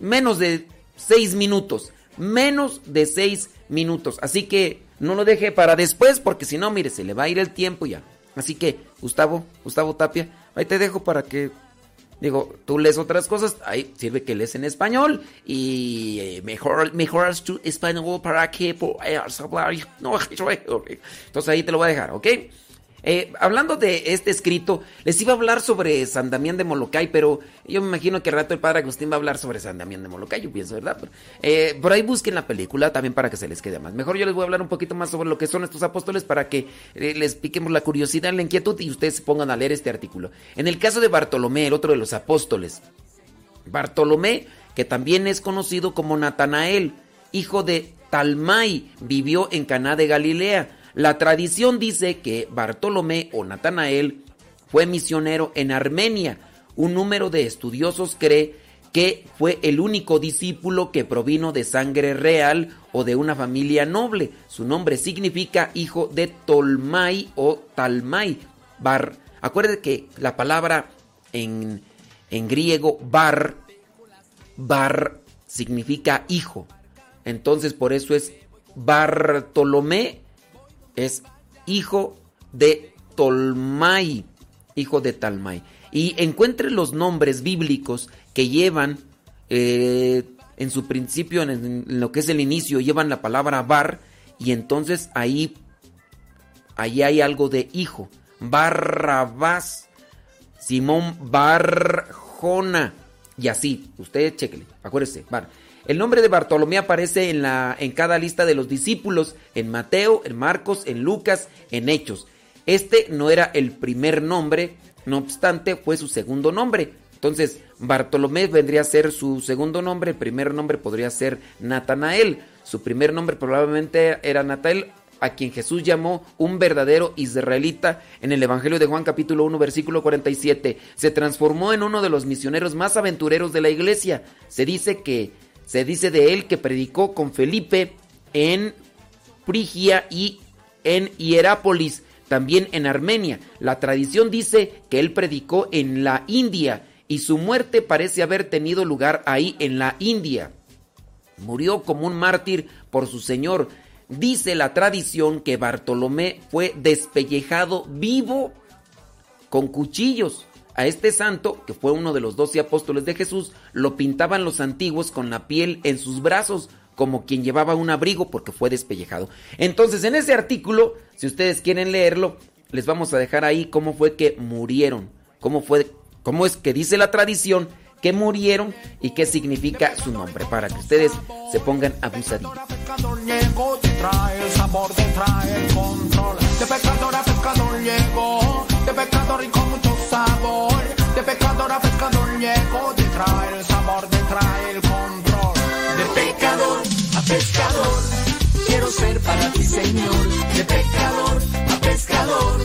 menos de seis minutos. Menos de seis minutos. Así que no lo deje para después porque si no, mire, se le va a ir el tiempo ya. Así que, Gustavo, Gustavo Tapia, ahí te dejo para que Digo, tú lees otras cosas, ahí sirve que lees en español y eh, mejor, mejoras tu español para que puedas hablar. No, entonces ahí te lo voy a dejar, ¿ok? Eh, hablando de este escrito, les iba a hablar sobre San Damián de Molokai, pero yo me imagino que al rato el padre Agustín va a hablar sobre San Damián de Molokai, yo pienso, ¿verdad? Pero, eh, por ahí busquen la película también para que se les quede más. Mejor yo les voy a hablar un poquito más sobre lo que son estos apóstoles para que eh, les piquemos la curiosidad, la inquietud y ustedes se pongan a leer este artículo. En el caso de Bartolomé, el otro de los apóstoles, Bartolomé, que también es conocido como Natanael, hijo de Talmai, vivió en Caná de Galilea. La tradición dice que Bartolomé o Natanael fue misionero en Armenia. Un número de estudiosos cree que fue el único discípulo que provino de sangre real o de una familia noble. Su nombre significa hijo de Tolmai o Talmai. Bar. Acuérdate que la palabra en, en griego bar, bar significa hijo. Entonces por eso es Bartolomé es hijo de Tolmai, hijo de Talmai. Y encuentre los nombres bíblicos que llevan eh, en su principio, en, lo que es el inicio, llevan la palabra bar y entonces ahí, ahí hay algo de hijo. Barrabás, Simón Barjona y así. Usted chequele, acuérdese, bar. El nombre de Bartolomé aparece en, la, en cada lista de los discípulos, en Mateo, en Marcos, en Lucas, en Hechos. Este no era el primer nombre, no obstante fue su segundo nombre. Entonces, Bartolomé vendría a ser su segundo nombre, el primer nombre podría ser Natanael. Su primer nombre probablemente era Natael, a quien Jesús llamó un verdadero israelita en el Evangelio de Juan capítulo 1 versículo 47. Se transformó en uno de los misioneros más aventureros de la iglesia. Se dice que se dice de él que predicó con Felipe en Frigia y en Hierápolis, también en Armenia. La tradición dice que él predicó en la India y su muerte parece haber tenido lugar ahí en la India. Murió como un mártir por su Señor. Dice la tradición que Bartolomé fue despellejado vivo con cuchillos. A este santo, que fue uno de los doce apóstoles de Jesús, lo pintaban los antiguos con la piel en sus brazos, como quien llevaba un abrigo porque fue despellejado. Entonces, en ese artículo, si ustedes quieren leerlo, les vamos a dejar ahí cómo fue que murieron, cómo fue, cómo es que dice la tradición que murieron y qué significa su nombre, para que ustedes se pongan control. De de pecador y con mucho sabor. De pecador a pecador llegó, te trae el sabor, te trae el control. De pecador a pescador, quiero ser para ti, Señor. De pecador a pescador,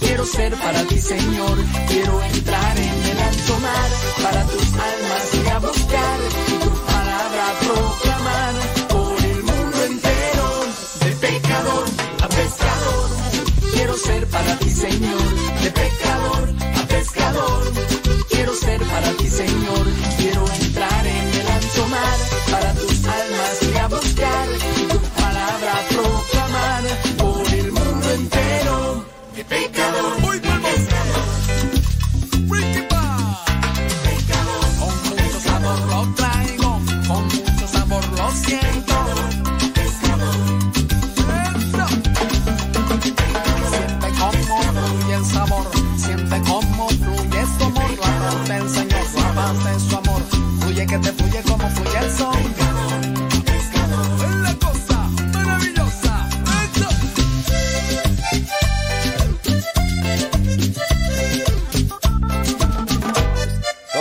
quiero ser para ti, Señor. Quiero entrar en el alto mar, para tus almas ir a buscar para ti, Señor. De pecador a pescador, quiero ser para ti, Señor. Quiero entrar en el ancho mar, para tus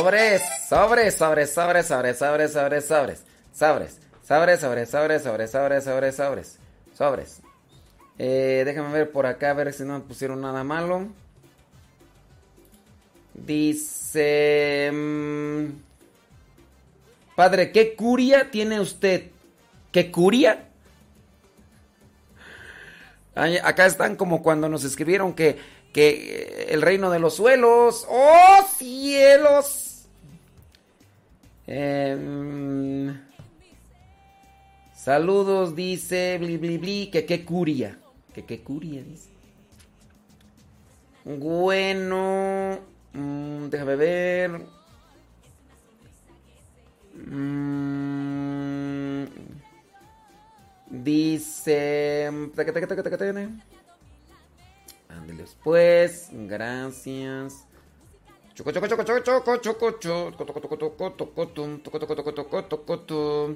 Sobres, sobres, sobres, sobres, sobres, sobres, sobres, sobres. Sobres, sobres, sobres, sobres, sobres, sobres, sobres, sobres. Sobres. Eh, déjame ver por acá, a ver si no me pusieron nada malo. Dice... Mmm, padre, ¿qué curia tiene usted? ¿Qué curia? Ay, acá están como cuando nos escribieron que, que el reino de los suelos. ¡Oh, cielos! Em, saludos, dice bli bli bli, que qué curia. Que qué curia, dice. Bueno, mm, déjame ver. Mm, dice. Ándale después. Gracias. Choco, choco, choco, choco, choco, choco, choco.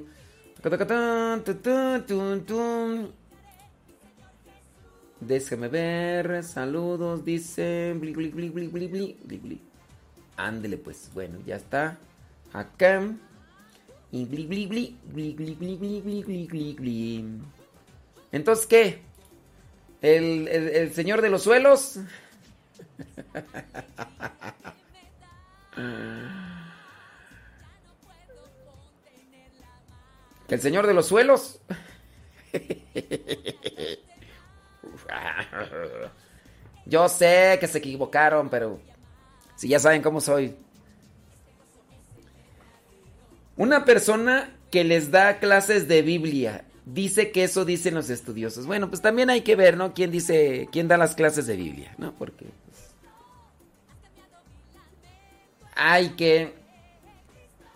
Taca, taca, tan, tu, tu, tum, tum. Déjame ver. Saludos, dice. Bli, bli, bli, bli, bli, bli, bli, bli. Ándele, pues. Bueno, ya está. Acá. Y bli, bli, bli, bli, bli. Entonces, ¿qué? ¿El, el, el señor de los suelos? ¿Que el señor de los suelos? Yo sé que se equivocaron, pero si ya saben cómo soy. Una persona que les da clases de Biblia Dice que eso dicen los estudiosos. Bueno, pues también hay que ver, ¿no? ¿Quién dice, quién da las clases de Biblia, ¿no? Porque hay que...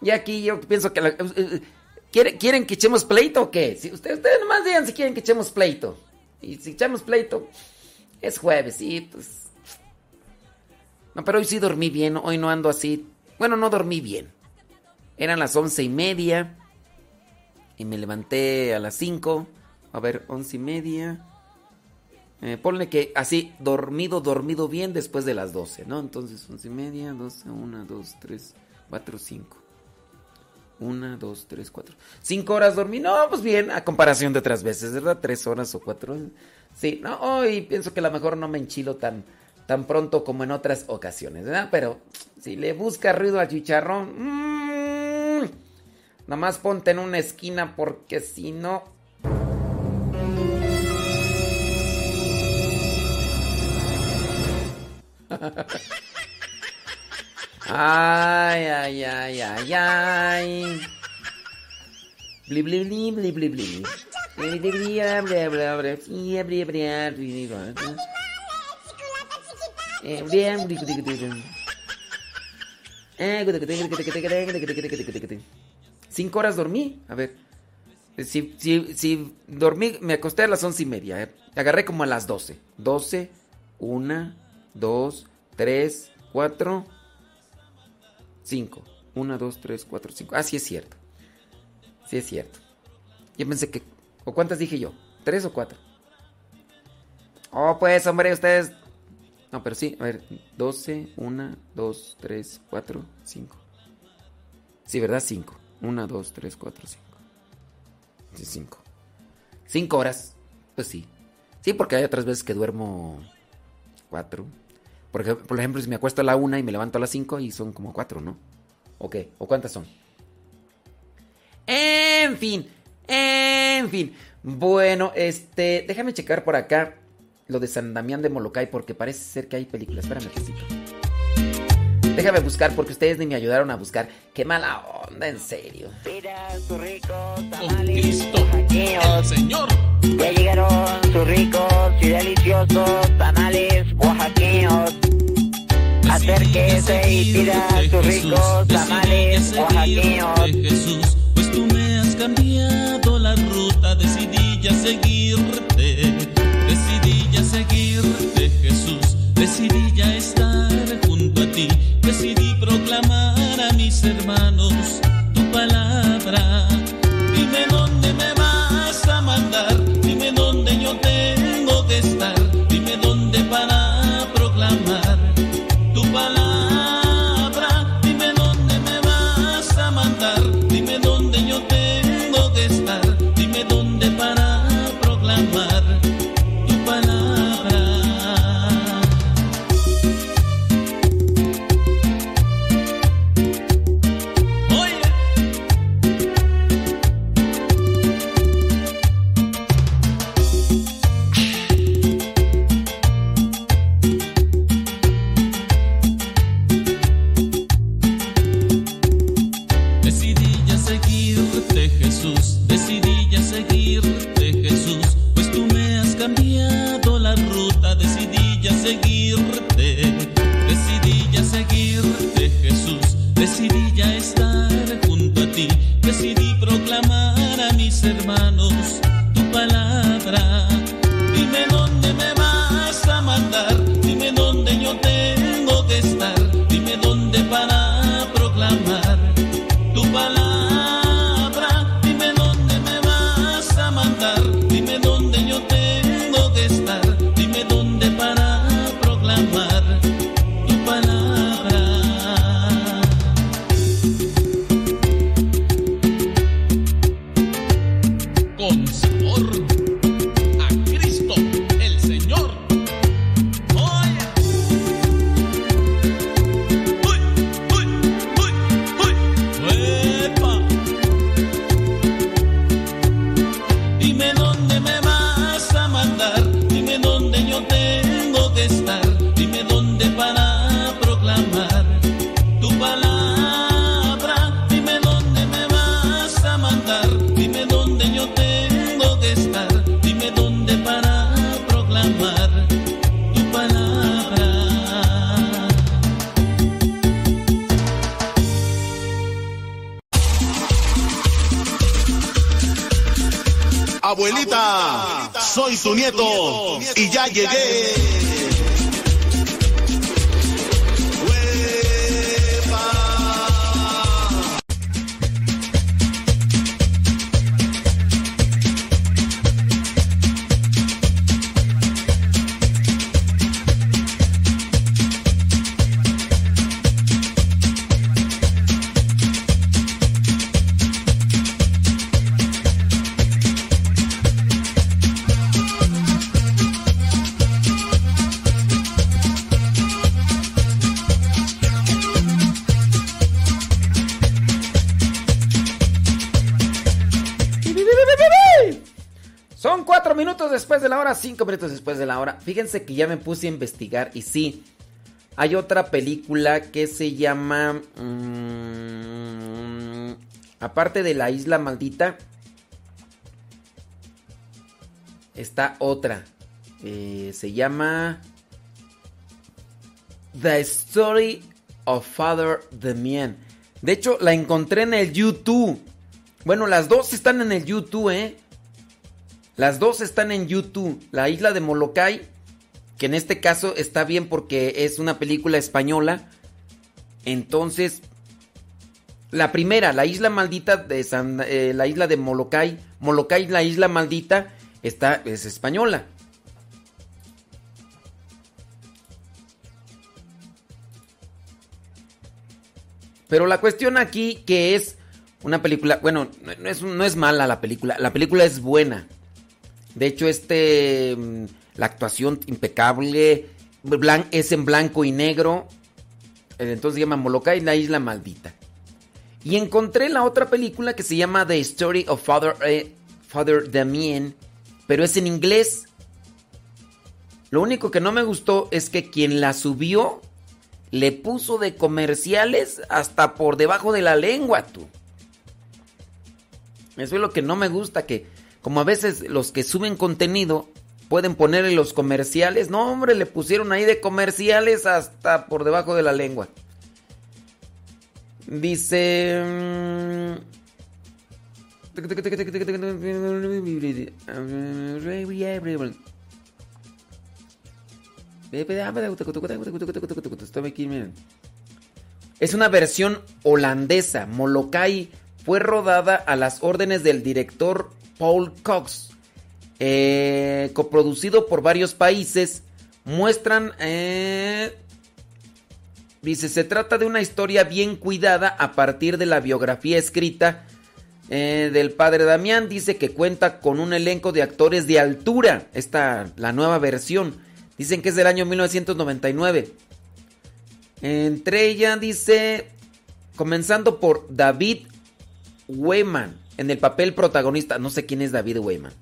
Y aquí yo pienso que... la- ¿Quieren, ¿Quieren que echemos pleito o qué? Si ustedes, ustedes nomás digan si quieren que echemos pleito. Y si echamos pleito, es jueves, y pues... No, pero hoy sí dormí bien, hoy no ando así. Bueno, no dormí bien. Eran las once y media. Y me levanté a las cinco. A ver, once y media. Eh, ponle que así, dormido, dormido bien después de las 12, ¿no? Entonces, once y media, doce, una, dos, tres, cuatro, cinco. Una, dos, tres, cuatro. Cinco horas dormí. No, pues bien, a comparación de otras veces, ¿verdad? Tres horas o cuatro. Sí, no, hoy pienso que a lo mejor no me enchilo tan, tan pronto como en otras ocasiones, ¿verdad? Pero si le busca ruido al chicharrón, mmm, nada más ponte en una esquina porque si no... Ay, ay, ay, ay, ay. Bli, bli, bli, bli, bli, bli. Cinco horas dormí. A ver. Si, si, si dormí, me acosté a las once y media. Eh. Agarré como a las doce. Doce, una dos, tres, cuatro, cinco. Una, dos, tres, cuatro, cinco. Ah, sí es cierto. Sí es cierto. Yo pensé que... ¿O cuántas dije yo? ¿Tres o cuatro? Oh, pues, hombre, ustedes... No, pero sí, a ver, 12, 1, 2, 3, 4, 5. Sí, ¿verdad? 5. 1, 2, 3, 4, 5. Sí, 5. 5 horas. Pues sí. Sí, porque hay otras veces que duermo 4. Porque, por ejemplo, si me acuesto a la 1 y me levanto a las 5 y son como 4, ¿no? ¿O qué? ¿O cuántas son? En fin, en fin. Bueno, este, déjame checar por acá lo de San Damián de Molokai porque parece ser que hay películas. Espérame, tantito. Déjame buscar porque ustedes ni me ayudaron a buscar. Qué mala onda, en serio. Cristo, el Señor. Ya llegaron sus ricos y deliciosos tamales oaxaqueños. Acérquese y pida sus ricos tamales oaxaqueños. Jesús, pues tú me has cambiado la ruta, decidí ya seguirte, decidí ya seguirte, Jesús, decidí ya estar después de la hora. Fíjense que ya me puse a investigar y sí, hay otra película que se llama... mm, aparte de la isla maldita, está otra. Eh, se llama... The Story of Father Damien. De hecho, la encontré en el YouTube. Bueno, las dos están en el YouTube, ¿eh? Las dos están en YouTube. La isla de Molokai, que en este caso está bien porque es una película española. Entonces, la primera, la isla maldita de San- eh, la isla de Molokai, Molokai, la isla maldita, está, es española. Pero la cuestión aquí que es una película, bueno, no- es, no es mala la película, la película es buena. De hecho, este, mm, la actuación impecable, es en blanco y negro. eh, Entonces se llama Molokai, la isla maldita. Y encontré la otra película que se llama The Story of Father, eh, Father Damien, pero es en inglés. Lo único que no me gustó es que quien la subió le puso de comerciales hasta por debajo de la lengua, tú. Eso es lo que no me gusta, que como a veces los que suben contenido pueden ponerle los comerciales. No, hombre, le pusieron ahí de comerciales hasta por debajo de la lengua. Dice... Es una versión holandesa. Molokai fue rodada a las órdenes del director Paul Cox. Eh, coproducido por varios países. Muestran... eh, dice, se trata de una historia bien cuidada a partir de la biografía escrita eh, del padre Damián. Dice que cuenta con un elenco de actores de altura. Esta, la nueva versión. Dicen que es del año 1999. Entre ella dice, comenzando por David Weyman en el papel protagonista. No sé quién es David Weyman.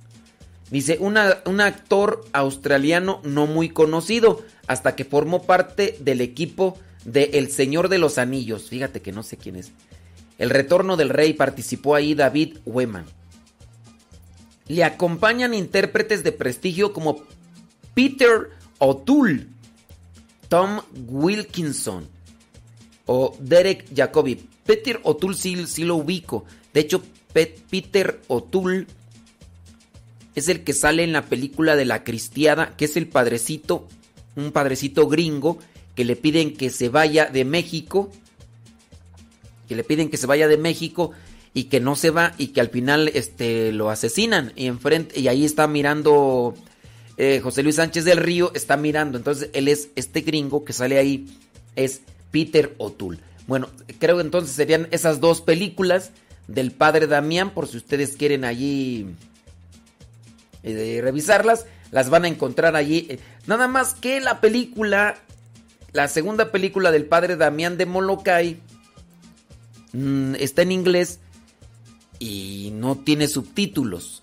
Dice, un actor australiano no muy conocido, hasta que formó parte del equipo de El Señor de los Anillos. Fíjate que no sé quién es. El Retorno del Rey participó ahí David Weyman. Le acompañan intérpretes de prestigio como Peter O'Toole, Tom Wilkinson o Derek Jacobi. Peter O'Toole sí, sí lo ubico. De hecho, Peter O'Toole es el que sale en la película de la cristiada, que es el padrecito, un padrecito gringo, que le piden que se vaya de México, que le piden que se vaya de México y que no se va y que al final este, lo asesinan y enfrente, y ahí está mirando eh, José Luis Sánchez del Río, está mirando, entonces él es este gringo que sale ahí, es Peter O'Toole. Bueno, creo que entonces serían esas dos películas del padre Damián, por si ustedes quieren allí eh, revisarlas, las van a encontrar allí. Eh, Nada más que la película, la segunda película del padre Damián de Molokai, mm, está en inglés y no tiene subtítulos.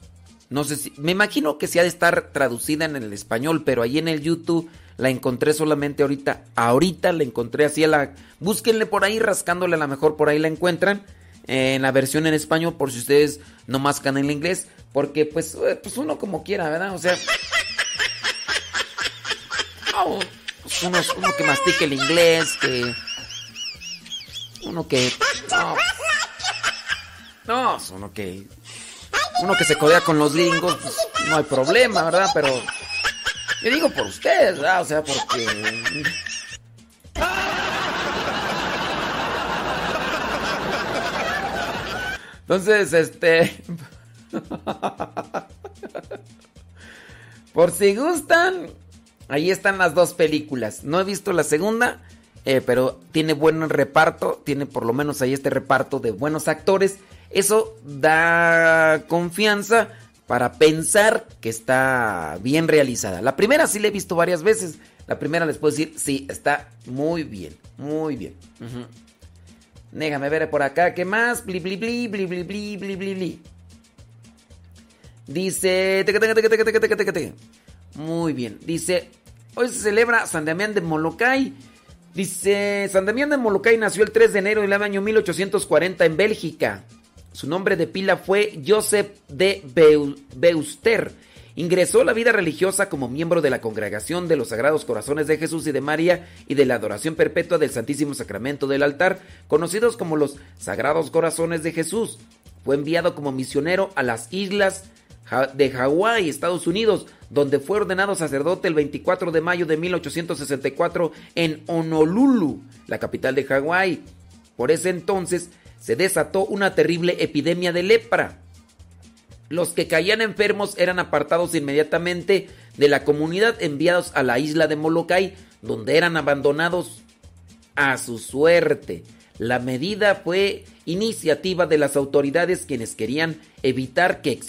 No sé si, me imagino que se ha de estar traducida en el español, pero ahí en el YouTube la encontré solamente ahorita. Ahorita la encontré así a la. Búsquenle por ahí, rascándole a la mejor por ahí la encuentran. En la versión en español, por si ustedes no mascan el inglés. Porque pues, eh, pues uno como quiera, ¿verdad? O sea. pues uno, que mastique el inglés, que. Uno que. No, no, es uno que. Uno que se codea con los gringos, pues, no hay problema, ¿verdad? Pero yo digo por ustedes, ¿verdad? O sea, porque... Entonces, este... Por si gustan, ahí están las dos películas. No he visto la segunda, eh, pero tiene buen reparto, tiene por lo menos ahí este reparto de buenos actores. Eso da confianza para pensar que está bien realizada. La primera sí la he visto varias veces. La primera les puedo decir, sí, está muy bien, muy bien. Déjame ver por acá, ¿qué más? Bli, bli, bli, bli, bli, bli, bli, bli, bli. Dice... Muy bien. Dice... Hoy se celebra San Damián de Molokai. Dice... San Damián de Molokai nació el 3 de enero del año 1840 en Bélgica. Su nombre de pila fue Joseph de Beu- Beuster. Ingresó a la vida religiosa como miembro de la Congregación de los Sagrados Corazones de Jesús y de María y de la Adoración Perpetua del Santísimo Sacramento del Altar, conocidos como los Sagrados Corazones de Jesús. Fue enviado como misionero a las islas de Hawái, Estados Unidos, donde fue ordenado sacerdote el 24 de mayo de 1864 en Honolulu, la capital de Hawái. Por ese entonces se desató una terrible epidemia de lepra. Los que caían enfermos eran apartados inmediatamente de la comunidad enviados a la isla de Molokai, donde eran abandonados a su suerte. La medida fue iniciativa de las autoridades quienes querían evitar que,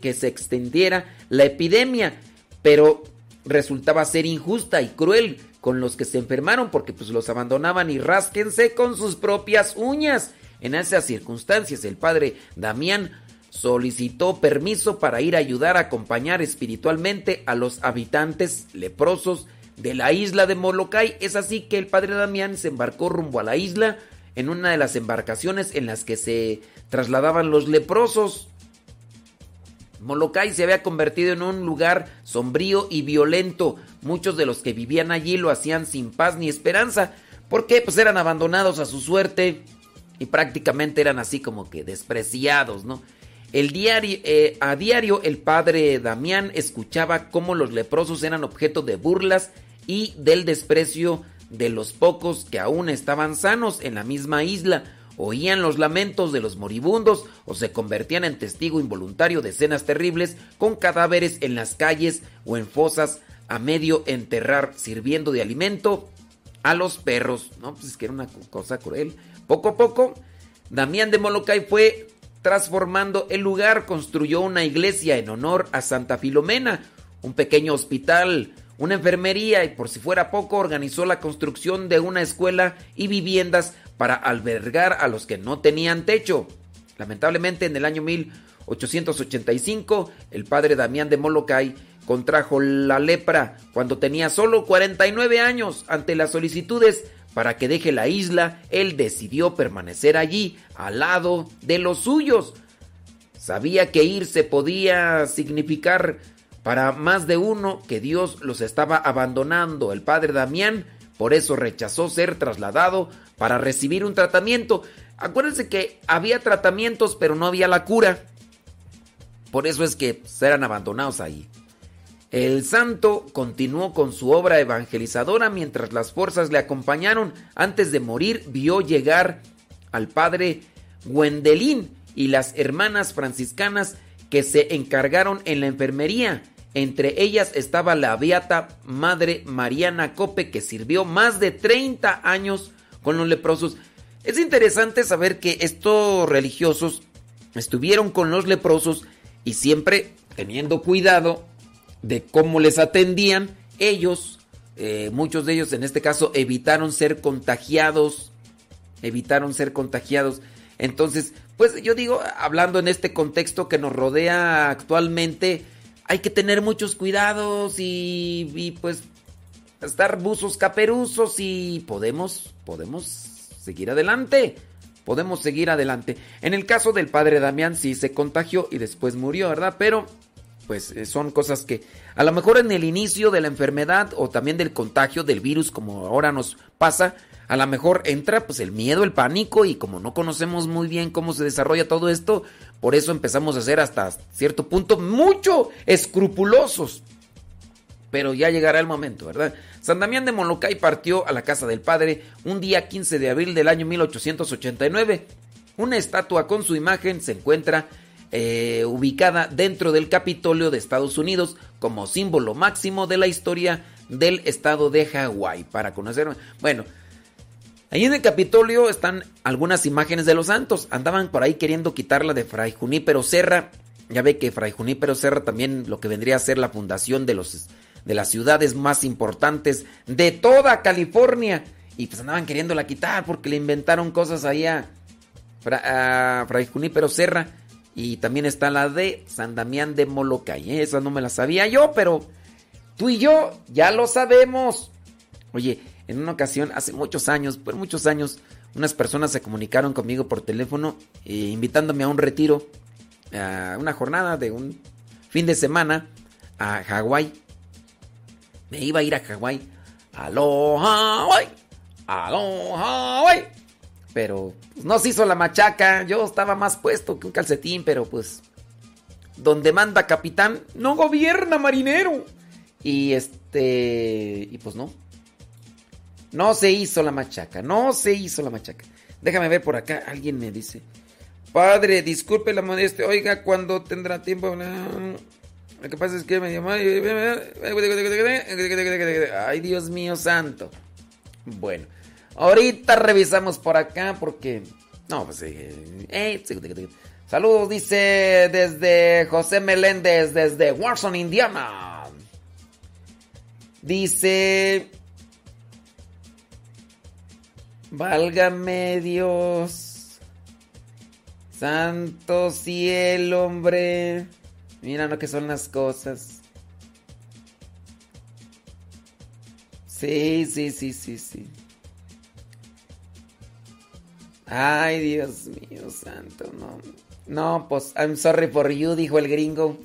que se extendiera la epidemia, pero resultaba ser injusta y cruel con los que se enfermaron porque pues los abandonaban y rásquense con sus propias uñas. En esas circunstancias el padre Damián solicitó permiso para ir a ayudar a acompañar espiritualmente a los habitantes leprosos de la isla de Molokai. Es así que el padre Damián se embarcó rumbo a la isla en una de las embarcaciones en las que se trasladaban los leprosos. Molokai se había convertido en un lugar sombrío y violento. Muchos de los que vivían allí lo hacían sin paz ni esperanza, porque pues eran abandonados a su suerte y prácticamente eran así como que despreciados, ¿no? El diario, eh, a diario el padre Damián escuchaba cómo los leprosos eran objeto de burlas y del desprecio de los pocos que aún estaban sanos en la misma isla. Oían los lamentos de los moribundos o se convertían en testigo involuntario de escenas terribles con cadáveres en las calles o en fosas a medio enterrar, sirviendo de alimento a los perros. No, pues es que era una cosa cruel. Poco a poco, Damián de Molokai fue transformando el lugar, construyó una iglesia en honor a Santa Filomena, un pequeño hospital, una enfermería y por si fuera poco organizó la construcción de una escuela y viviendas para albergar a los que no tenían techo. Lamentablemente en el año 1885 el padre Damián de Molokai contrajo la lepra cuando tenía solo 49 años. Ante las solicitudes para que deje la isla, él decidió permanecer allí, al lado de los suyos. Sabía que irse podía significar para más de uno que Dios los estaba abandonando. El padre Damián por eso rechazó ser trasladado para recibir un tratamiento. Acuérdense que había tratamientos pero no había la cura. Por eso es que eran abandonados ahí. El santo continuó con su obra evangelizadora mientras las fuerzas le acompañaron. Antes de morir vio llegar al padre Gwendelín y las hermanas franciscanas que se encargaron en la enfermería. Entre ellas estaba la beata Madre Mariana Cope que sirvió más de 30 años con los leprosos. Es interesante saber que estos religiosos estuvieron con los leprosos y siempre teniendo cuidado de cómo les atendían, ellos, eh, muchos de ellos en este caso, evitaron ser contagiados, evitaron ser contagiados. Entonces, pues yo digo, hablando en este contexto que nos rodea actualmente, hay que tener muchos cuidados y, y, pues estar buzos caperuzos y podemos, podemos seguir adelante. Podemos seguir adelante. En el caso del padre Damián sí se contagió y después murió, ¿verdad? Pero pues eh, son cosas que a lo mejor en el inicio de la enfermedad o también del contagio del virus como ahora nos pasa, A lo mejor entra pues el miedo, el pánico y como no conocemos muy bien cómo se desarrolla todo esto, por eso empezamos a ser hasta cierto punto mucho escrupulosos. Pero ya llegará el momento, ¿verdad? San Damián de Molocay partió a la casa del padre un día 15 de abril del año 1889. Una estatua con su imagen se encuentra eh, ubicada dentro del Capitolio de Estados Unidos como símbolo máximo de la historia del estado de Hawái. Para conocer, bueno, ahí en el Capitolio están algunas imágenes de los santos. Andaban por ahí queriendo quitarla de Fray Junípero Serra. Ya ve que Fray Junípero Serra también lo que vendría a ser la fundación de los de las ciudades más importantes de toda California. Y pues andaban queriéndola quitar porque le inventaron cosas ahí a, Fra- a Fray Junípero Serra. Y también está la de San Damián de Molocay. ¿eh? Esa no me la sabía yo, pero tú y yo ya lo sabemos. Oye, en una ocasión, hace muchos años, por muchos años, unas personas se comunicaron conmigo por teléfono eh, invitándome a un retiro, a una jornada de un fin de semana a Hawái. Me iba a ir a Hawái. ¡Aló, Hawái! ¡Aló, Hawái! Pero pues, no se hizo la machaca. Yo estaba más puesto que un calcetín, pero pues. Donde manda capitán, no gobierna marinero. Y este. Y pues no. No se hizo la machaca. No se hizo la machaca. Déjame ver por acá. Alguien me dice. Padre, disculpe la modestia. Oiga, cuando tendrá tiempo? Lo que pasa es que me llamó. Ay, Dios mío santo. Bueno, ahorita revisamos por acá porque. No, pues. eh, eh, Saludos, dice desde José Meléndez, desde Warson, Indiana. Dice. Válgame Dios. Santo cielo, hombre. Mira lo que son las cosas. Sí, sí, sí, sí, sí. Ay, Dios mío, santo, no. No, pues, I'm sorry for you, dijo el gringo.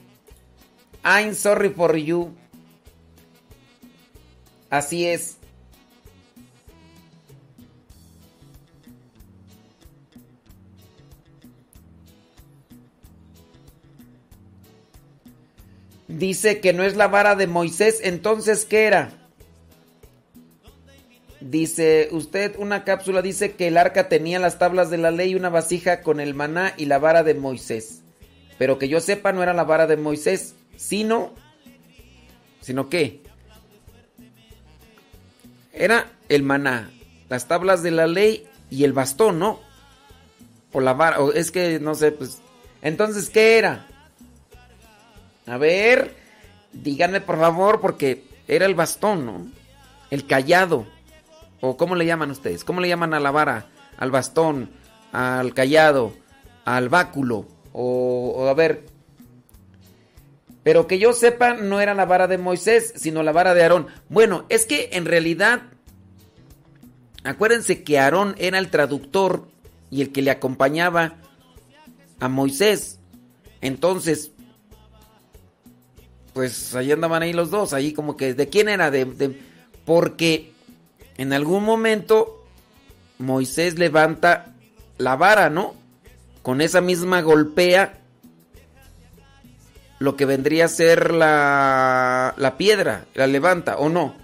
I'm sorry for you. Así es. Dice que no es la vara de Moisés, entonces ¿qué era? Dice, usted una cápsula dice que el arca tenía las tablas de la ley, una vasija con el maná y la vara de Moisés. Pero que yo sepa no era la vara de Moisés, sino... ¿Sino qué? Era el maná, las tablas de la ley y el bastón, ¿no? O la vara, o es que no sé, pues... Entonces, ¿qué era? A ver, díganme por favor, porque era el bastón, ¿no? El callado. ¿O cómo le llaman ustedes? ¿Cómo le llaman a la vara? Al bastón, al callado, al báculo. O, a ver. Pero que yo sepa, no era la vara de Moisés, sino la vara de Aarón. Bueno, es que en realidad, acuérdense que Aarón era el traductor y el que le acompañaba a Moisés. Entonces, pues ahí andaban ahí los dos, ahí como que, ¿de quién era? De, de- porque en algún momento Moisés levanta la vara, ¿no? Con esa misma golpea lo que vendría a ser la, la piedra, la levanta, ¿o no?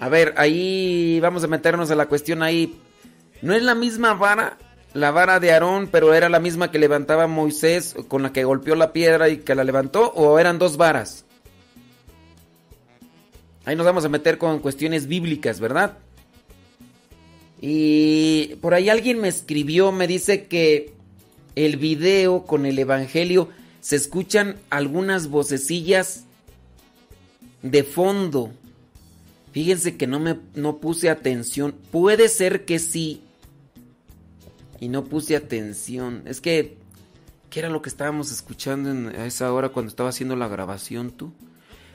A ver, ahí vamos a meternos a la cuestión ahí. ¿No es la misma vara? La vara de Aarón, pero era la misma que levantaba Moisés con la que golpeó la piedra y que la levantó, o eran dos varas? Ahí nos vamos a meter con cuestiones bíblicas, ¿verdad? Y por ahí alguien me escribió, me dice que el video con el Evangelio se escuchan algunas vocecillas de fondo. Fíjense que no me no puse atención. Puede ser que sí. Y no puse atención. Es que ¿qué era lo que estábamos escuchando a esa hora cuando estaba haciendo la grabación tú?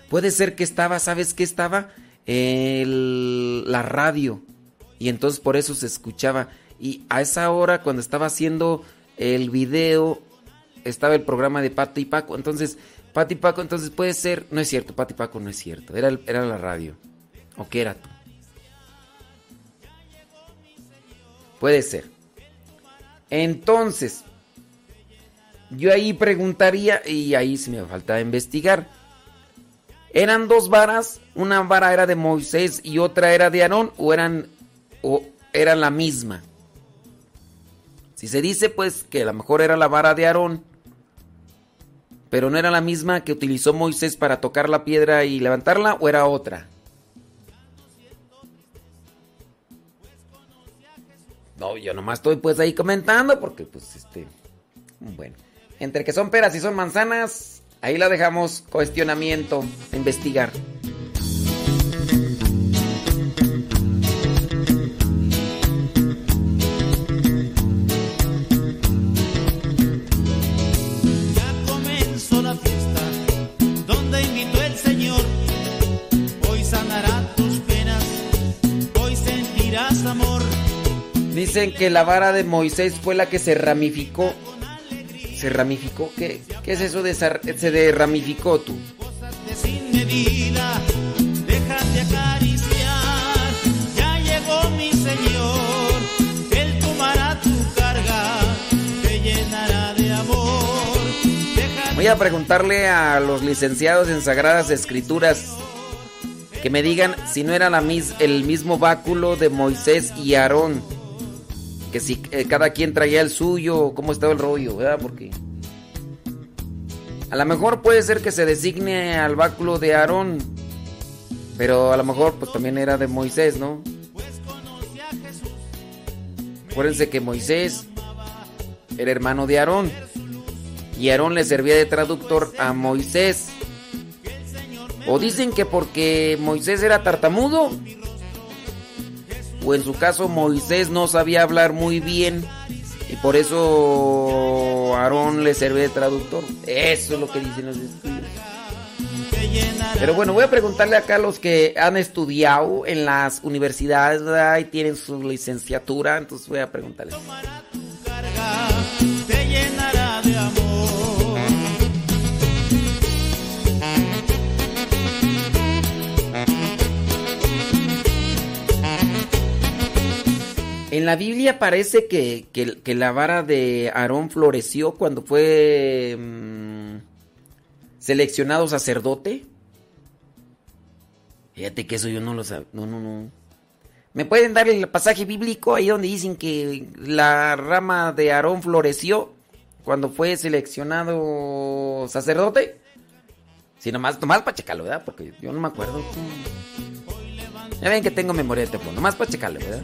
Puede ser que estaba, ¿sabes qué estaba? El- la radio. Y entonces por eso se escuchaba. Y a esa hora cuando estaba haciendo el video estaba el programa de Pato y Paco. Entonces, Pato y Paco, entonces puede ser. No es cierto, Pato y Paco no es cierto. Era, era la radio. ¿O qué era tú? Puede ser. Entonces, yo ahí preguntaría, y ahí sí me falta investigar. ¿Eran dos varas? ¿Una vara era de Moisés y otra era de Aarón? ¿O eran, o eran la misma? Si se dice pues que a lo mejor era la vara de Aarón, pero no era la misma que utilizó Moisés para tocar la piedra y levantarla, o era otra. No, yo nomás estoy pues ahí comentando porque pues este... Bueno, entre que son peras y son manzanas, ahí la dejamos cuestionamiento, investigar. Dicen que la vara de Moisés fue la que se ramificó. ¿Se ramificó? ¿Qué, qué es eso de se de ramificó tú? De sin medida, déjate acariciar. Ya llegó mi Señor, Él tomará tu carga, te llenará de amor. Déjate Voy a preguntarle a los licenciados en Sagradas Escrituras que me digan si no era la mis- el mismo báculo de Moisés y Aarón. Que si eh, cada quien traía el suyo, cómo estaba el rollo, ¿verdad? Porque a lo mejor puede ser que se designe al báculo de Aarón, pero a lo mejor pues también era de Moisés, ¿no? Acuérdense que Moisés era hermano de Aarón. Y Aarón le servía de traductor a Moisés. O dicen que porque Moisés era tartamudo. O en su caso Moisés no sabía hablar muy bien. Y por eso Aarón le servía de traductor. Eso es lo que dicen los estudios. Pero bueno, voy a preguntarle acá a los que han estudiado en las universidades y tienen su licenciatura. Entonces voy a preguntarles. En la Biblia parece que, que- la vara de Aarón floreció cuando fue mm, seleccionado sacerdote. Fíjate que eso yo no lo sabía. No, no, no. ¿Me pueden dar el pasaje bíblico ahí donde dicen que la rama de Aarón floreció cuando fue seleccionado sacerdote? Sí, nomás, nomás para checarlo, ¿verdad? Porque yo no me acuerdo. Ya ven que tengo memoria de teléfono, nomás para checarlo, ¿verdad?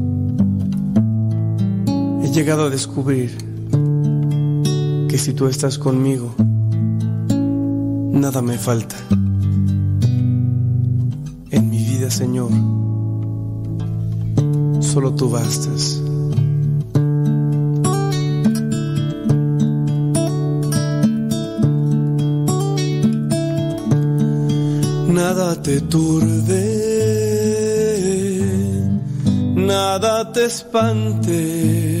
He llegado a descubrir que si tú estás conmigo, nada me falta. En mi vida, Señor, solo tú bastas. Nada te turbe, nada te espante,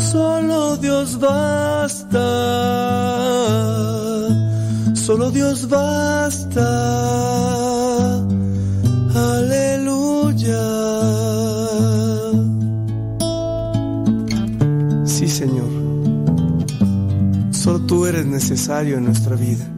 solo Dios basta, solo Dios basta. Aleluya. Sí, Señor. Solo tú eres necesario en nuestra vida.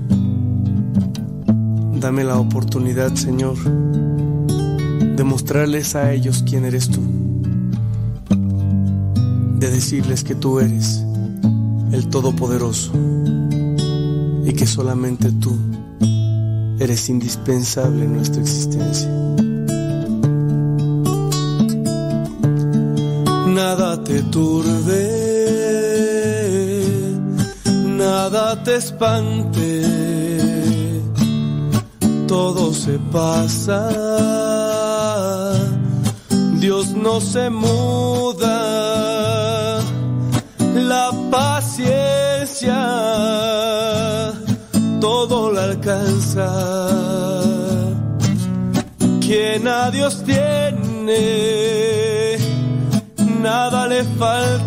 Dame la oportunidad, Señor, de mostrarles a ellos quién eres tú, de decirles que tú eres el Todopoderoso y que solamente tú eres indispensable en nuestra existencia. Nada te turbe, nada te espante, todo se pasa, Dios no se muda, la paciencia todo la alcanza. Quien a Dios tiene, nada le falta.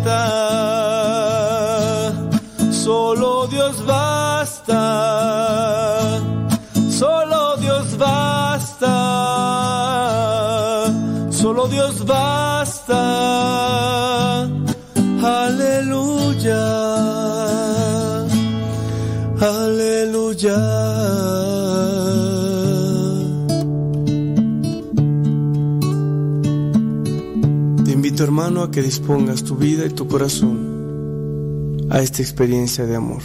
Hermano a que dispongas tu vida y tu corazón a esta experiencia de amor.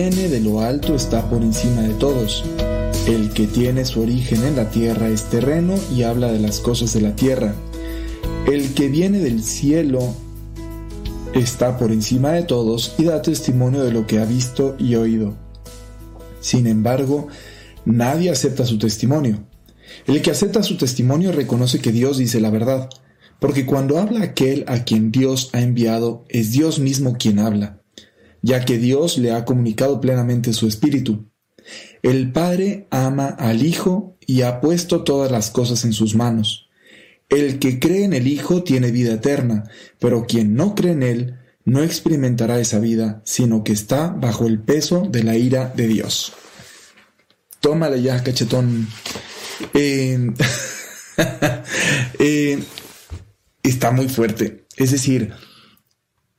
Viene de lo alto está por encima de todos. El que tiene su origen en la tierra es terreno y habla de las cosas de la tierra. El que viene del cielo está por encima de todos y da testimonio de lo que ha visto y oído. Sin embargo, nadie acepta su testimonio. El que acepta su testimonio reconoce que Dios dice la verdad, porque cuando habla aquel a quien Dios ha enviado, es Dios mismo quien habla, ya que Dios le ha comunicado plenamente su espíritu. El Padre ama al Hijo y ha puesto todas las cosas en sus manos. El que cree en el Hijo tiene vida eterna, pero quien no cree en Él no experimentará esa vida, sino que está bajo el peso de la ira de Dios. Tómala ya, cachetón. Está muy fuerte. Es decir,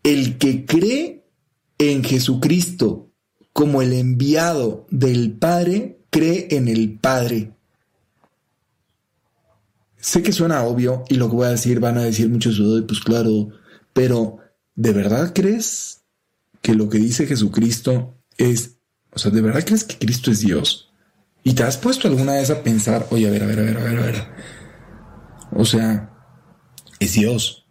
el que cree en Jesucristo como el enviado del Padre, cree en el Padre. Sé que suena obvio y lo que voy a decir van a decir muchos, "Ay, pues claro, pero ¿de verdad crees que lo que dice Jesucristo es, o sea, ¿de verdad crees que Cristo es Dios? ¿Y te has puesto alguna vez a pensar, oye, a ver, a ver, a ver, a ver, a ver? O sea, es Dios.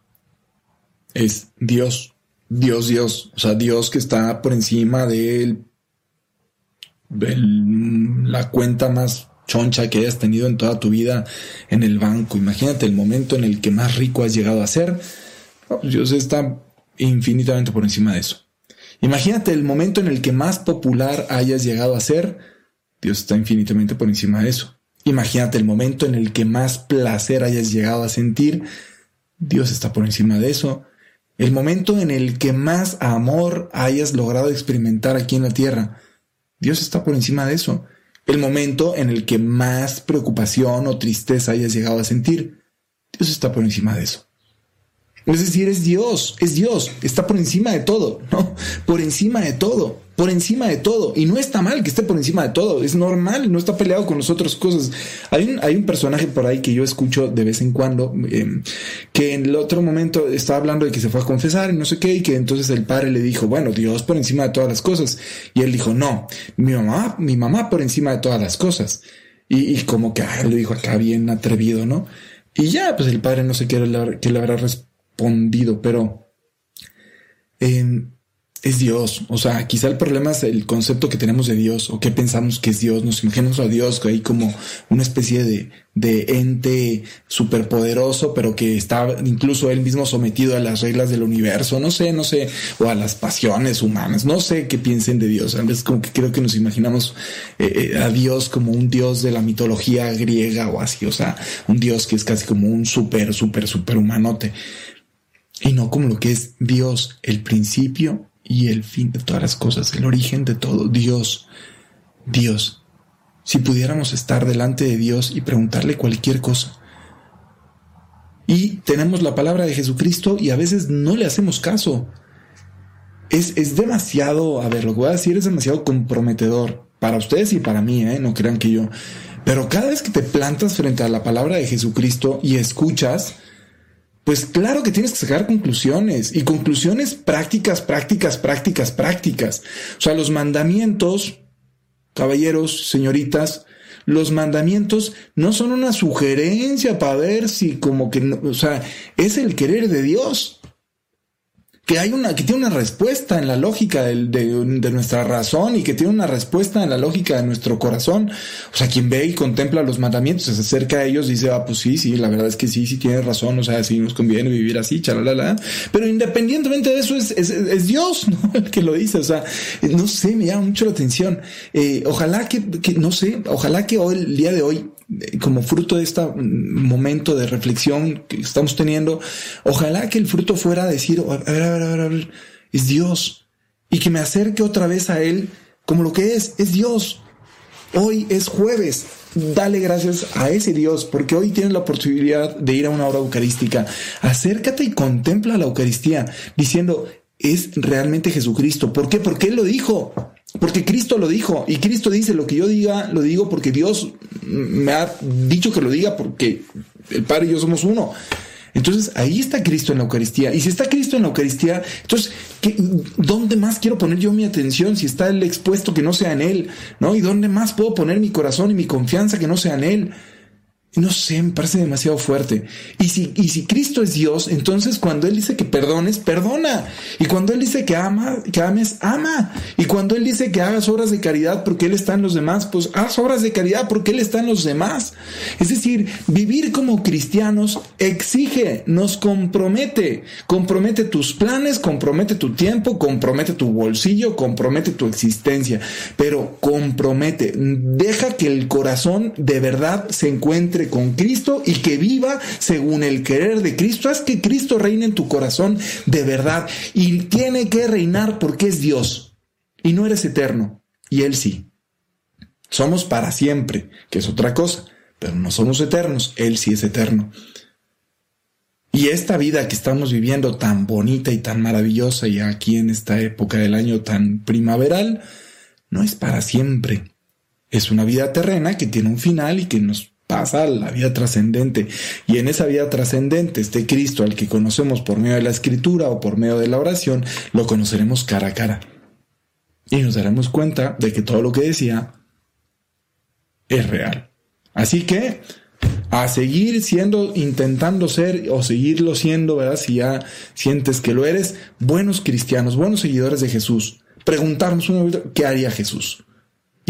Es Dios. Dios, Dios. O sea, Dios que está por encima de, la cuenta más choncha que hayas tenido en toda tu vida en el banco. Imagínate el momento en el que más rico has llegado a ser. Dios está infinitamente por encima de eso. Imagínate el momento en el que más popular hayas llegado a ser. Dios está infinitamente por encima de eso. Imagínate el momento en el que más placer hayas llegado a sentir. Dios está por encima de eso. El momento en el que más amor hayas logrado experimentar aquí en la tierra. Dios está por encima de eso. El momento en el que más preocupación o tristeza hayas llegado a sentir. Dios está por encima de eso. Es decir, es Dios, es Dios, está por encima de todo, ¿no? Por encima de todo, por encima de todo. Y no está mal que esté por encima de todo, es normal, no está peleado con otras cosas. Hay un, hay un personaje por ahí que yo escucho de vez en cuando, eh, que en el otro momento estaba hablando de que se fue a confesar y no sé qué, y que entonces el padre le dijo, bueno, Dios por encima de todas las cosas. Y él dijo, no, mi mamá, mi mamá por encima de todas las cosas. Y, como que ah, lo dijo acá bien atrevido, ¿no? Y ya, pues el padre no sé qué le, qué le habrá respondido respondido, pero eh, es Dios. O sea, quizá el problema es el concepto que tenemos de Dios o que pensamos que es Dios. Nos imaginamos a Dios ahí como una especie de, ente superpoderoso, pero que está incluso él mismo sometido a las reglas del universo. No sé, no sé, o a las pasiones humanas. No sé qué piensen de Dios. Veces como que creo que nos imaginamos eh, a Dios como un Dios de la mitología griega o así. O sea, un Dios que es casi como un super, super, super humanote y no como lo que es Dios, el principio y el fin de todas las cosas, el origen de todo, Dios, Dios. Si pudiéramos estar delante de Dios y preguntarle cualquier cosa. Y tenemos la palabra de Jesucristo y a veces no le hacemos caso. Es, es demasiado, a ver, lo que voy a decir es demasiado comprometedor para ustedes y para mí, ¿eh? no crean que yo. Pero cada vez que te plantas frente a la palabra de Jesucristo y escuchas, pues claro que tienes que sacar conclusiones y conclusiones prácticas, prácticas, prácticas, prácticas. O sea, los mandamientos, caballeros, señoritas, los mandamientos no son una sugerencia para ver si como que, no, o sea, es el querer de Dios que hay una, que tiene una respuesta en la lógica de, de, nuestra razón y que tiene una respuesta en la lógica de nuestro corazón. O sea, quien ve y contempla los mandamientos, se acerca a ellos y dice, ah, pues sí, sí, la verdad es que sí, sí tienes razón, o sea, sí nos conviene vivir así, chalala. Pero independientemente de eso, es, es, es, Dios, ¿no? El que lo dice, o sea, no sé, me llama mucho la atención. Eh, ojalá que, que, no sé, ojalá que hoy, el día de hoy, como fruto de este momento de reflexión que estamos teniendo, ojalá que el fruto fuera decir, a ver, a ver, a ver, a ver, es Dios. Y que me acerque otra vez a Él como lo que es, es Dios. Hoy es jueves. Dale gracias a ese Dios, porque hoy tienes la posibilidad de ir a una hora eucarística. Acércate y contempla la Eucaristía, diciendo, es realmente Jesucristo. ¿Por qué? Porque Él lo dijo. Porque Cristo lo dijo y Cristo dice lo que yo diga, lo digo porque Dios me ha dicho que lo diga porque el Padre y yo somos uno. Entonces ahí está Cristo en la Eucaristía. Y si está Cristo en la Eucaristía, entonces, ¿qué, ¿dónde más quiero poner yo mi atención si está el expuesto que no sea en Él? ¿No? ¿Y dónde más puedo poner mi corazón y mi confianza que no sea en Él? No sé, me parece demasiado fuerte. Y si, y si Cristo es Dios, entonces cuando Él dice que perdones, perdona. Y cuando Él dice que ama, que ames, ama. Y cuando Él dice que hagas obras de caridad porque Él está en los demás, pues haz obras de caridad porque Él está en los demás. Es decir, vivir como cristianos exige, nos compromete. Compromete tus planes, compromete tu tiempo, compromete tu bolsillo, compromete tu existencia. Pero compromete, deja que el corazón de verdad se encuentre con Cristo y que viva según el querer de Cristo. Haz que Cristo reine en tu corazón de verdad y tiene que reinar porque es Dios y no eres eterno y Él sí. Somos para siempre, que es otra cosa, pero no somos eternos, Él sí es eterno. Y esta vida que estamos viviendo tan bonita y tan maravillosa y aquí en esta época del año tan primaveral, no es para siempre. Es una vida terrena que tiene un final y que nos pasa la vida trascendente. Y en esa vida trascendente, este Cristo al que conocemos por medio de la escritura o por medio de la oración, lo conoceremos cara a cara. Y nos daremos cuenta de que todo lo que decía es real. Así que a seguir siendo, intentando ser o seguirlo siendo, ¿verdad? Si ya sientes que lo eres, buenos cristianos, buenos seguidores de Jesús. Preguntarnos una vez, ¿qué haría Jesús?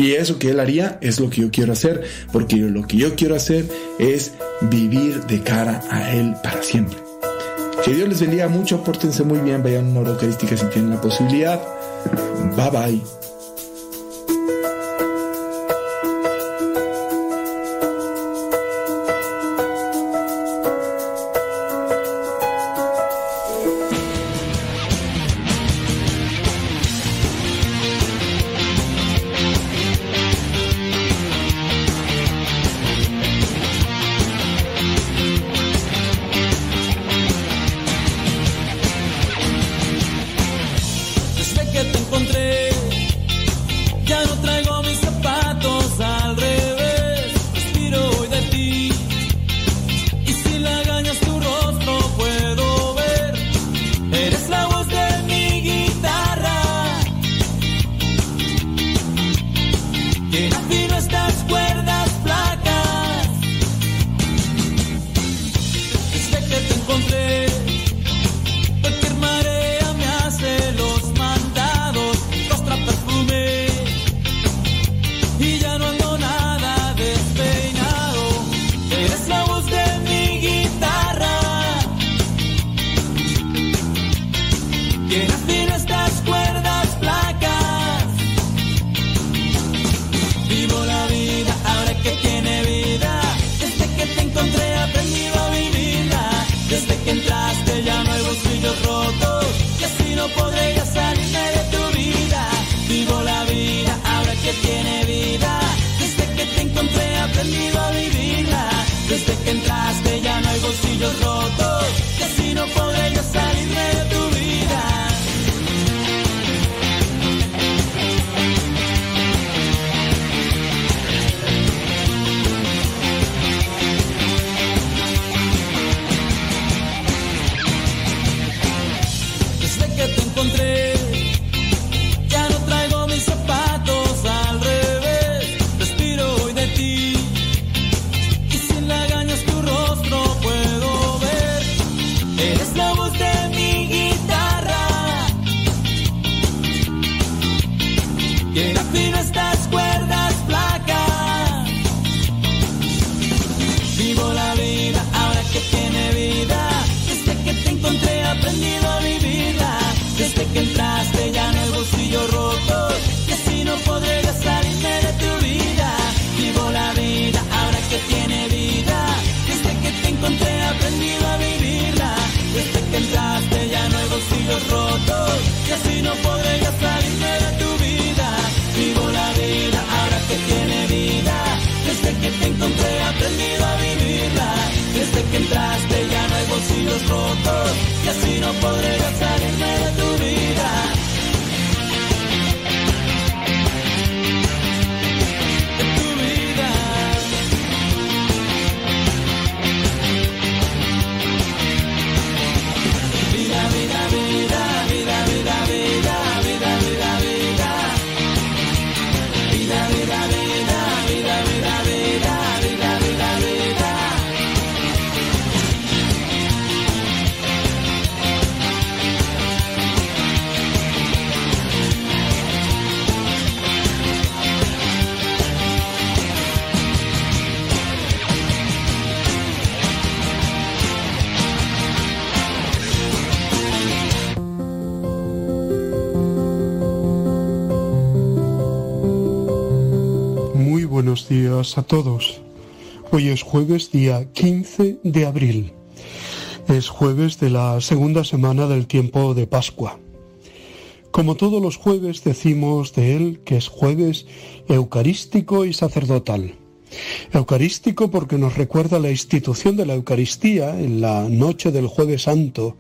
Y eso que Él haría es lo que yo quiero hacer, porque lo que yo quiero hacer es vivir de cara a Él para siempre. Que Dios les bendiga mucho, pórtense muy bien, vayan a una hora eucarística si tienen la posibilidad. Bye bye. A todos. Hoy es jueves día 15 de abril. Es jueves de la segunda semana del tiempo de Pascua. Como todos los jueves decimos de él que es jueves eucarístico y sacerdotal. Eucarístico porque nos recuerda la institución de la Eucaristía en la noche del jueves santo,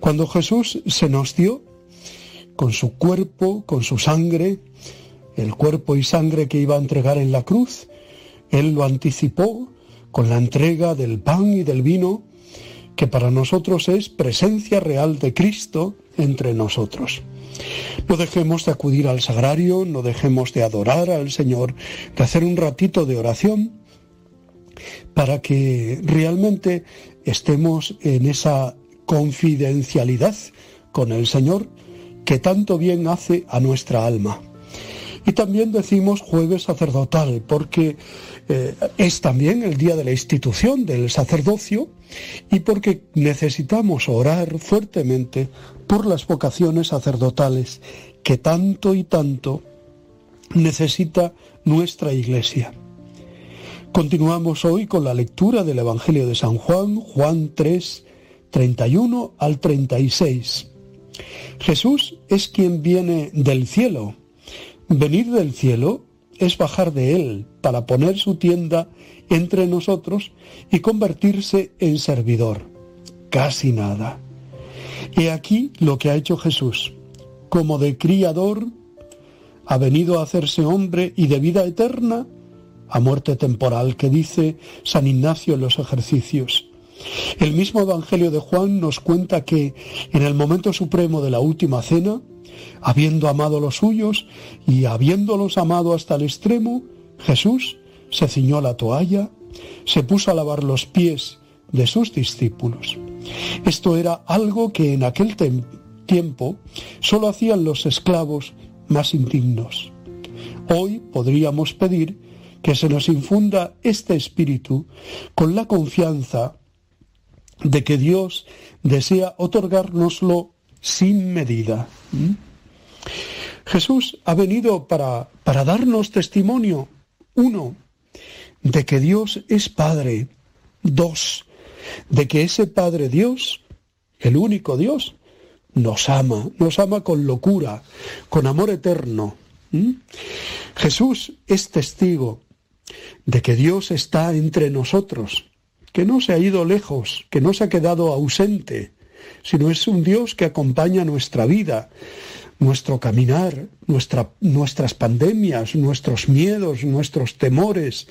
cuando Jesús se nos dio con su cuerpo, con su sangre, el cuerpo y sangre que iba a entregar en la cruz, él lo anticipó con la entrega del pan y del vino, que para nosotros es presencia real de Cristo entre nosotros. No dejemos de acudir al sagrario, no dejemos de adorar al Señor, de hacer un ratito de oración para que realmente estemos en esa confidencialidad con el Señor que tanto bien hace a nuestra alma. Y también decimos jueves sacerdotal, porque eh, es también el día de la institución del sacerdocio y porque necesitamos orar fuertemente por las vocaciones sacerdotales que tanto y tanto necesita nuestra iglesia. Continuamos hoy con la lectura del Evangelio de San Juan, Juan 3, 31 al 36. Jesús es quien viene del cielo. Venir del cielo es bajar de él para poner su tienda entre nosotros y convertirse en servidor. Casi nada. He aquí lo que ha hecho Jesús. Como de criador, ha venido a hacerse hombre y de vida eterna a muerte temporal que dice San Ignacio en los ejercicios. El mismo Evangelio de Juan nos cuenta que en el momento supremo de la última cena, habiendo amado a los suyos y habiéndolos amado hasta el extremo, Jesús se ciñó la toalla, se puso a lavar los pies de sus discípulos. Esto era algo que en aquel tiempo solo hacían los esclavos más indignos. Hoy podríamos pedir que se nos infunda este espíritu con la confianza de que Dios desea otorgárnoslo sin medida. ¿Mm? Jesús ha venido para, para darnos testimonio, uno, de que Dios es Padre, dos, de que ese Padre Dios, el único Dios, nos ama, nos ama con locura, con amor eterno. ¿Mm? Jesús es testigo de que Dios está entre nosotros, que no se ha ido lejos, que no se ha quedado ausente, sino es un Dios que acompaña nuestra vida, nuestro caminar, nuestras pandemias, nuestros miedos, nuestros temores,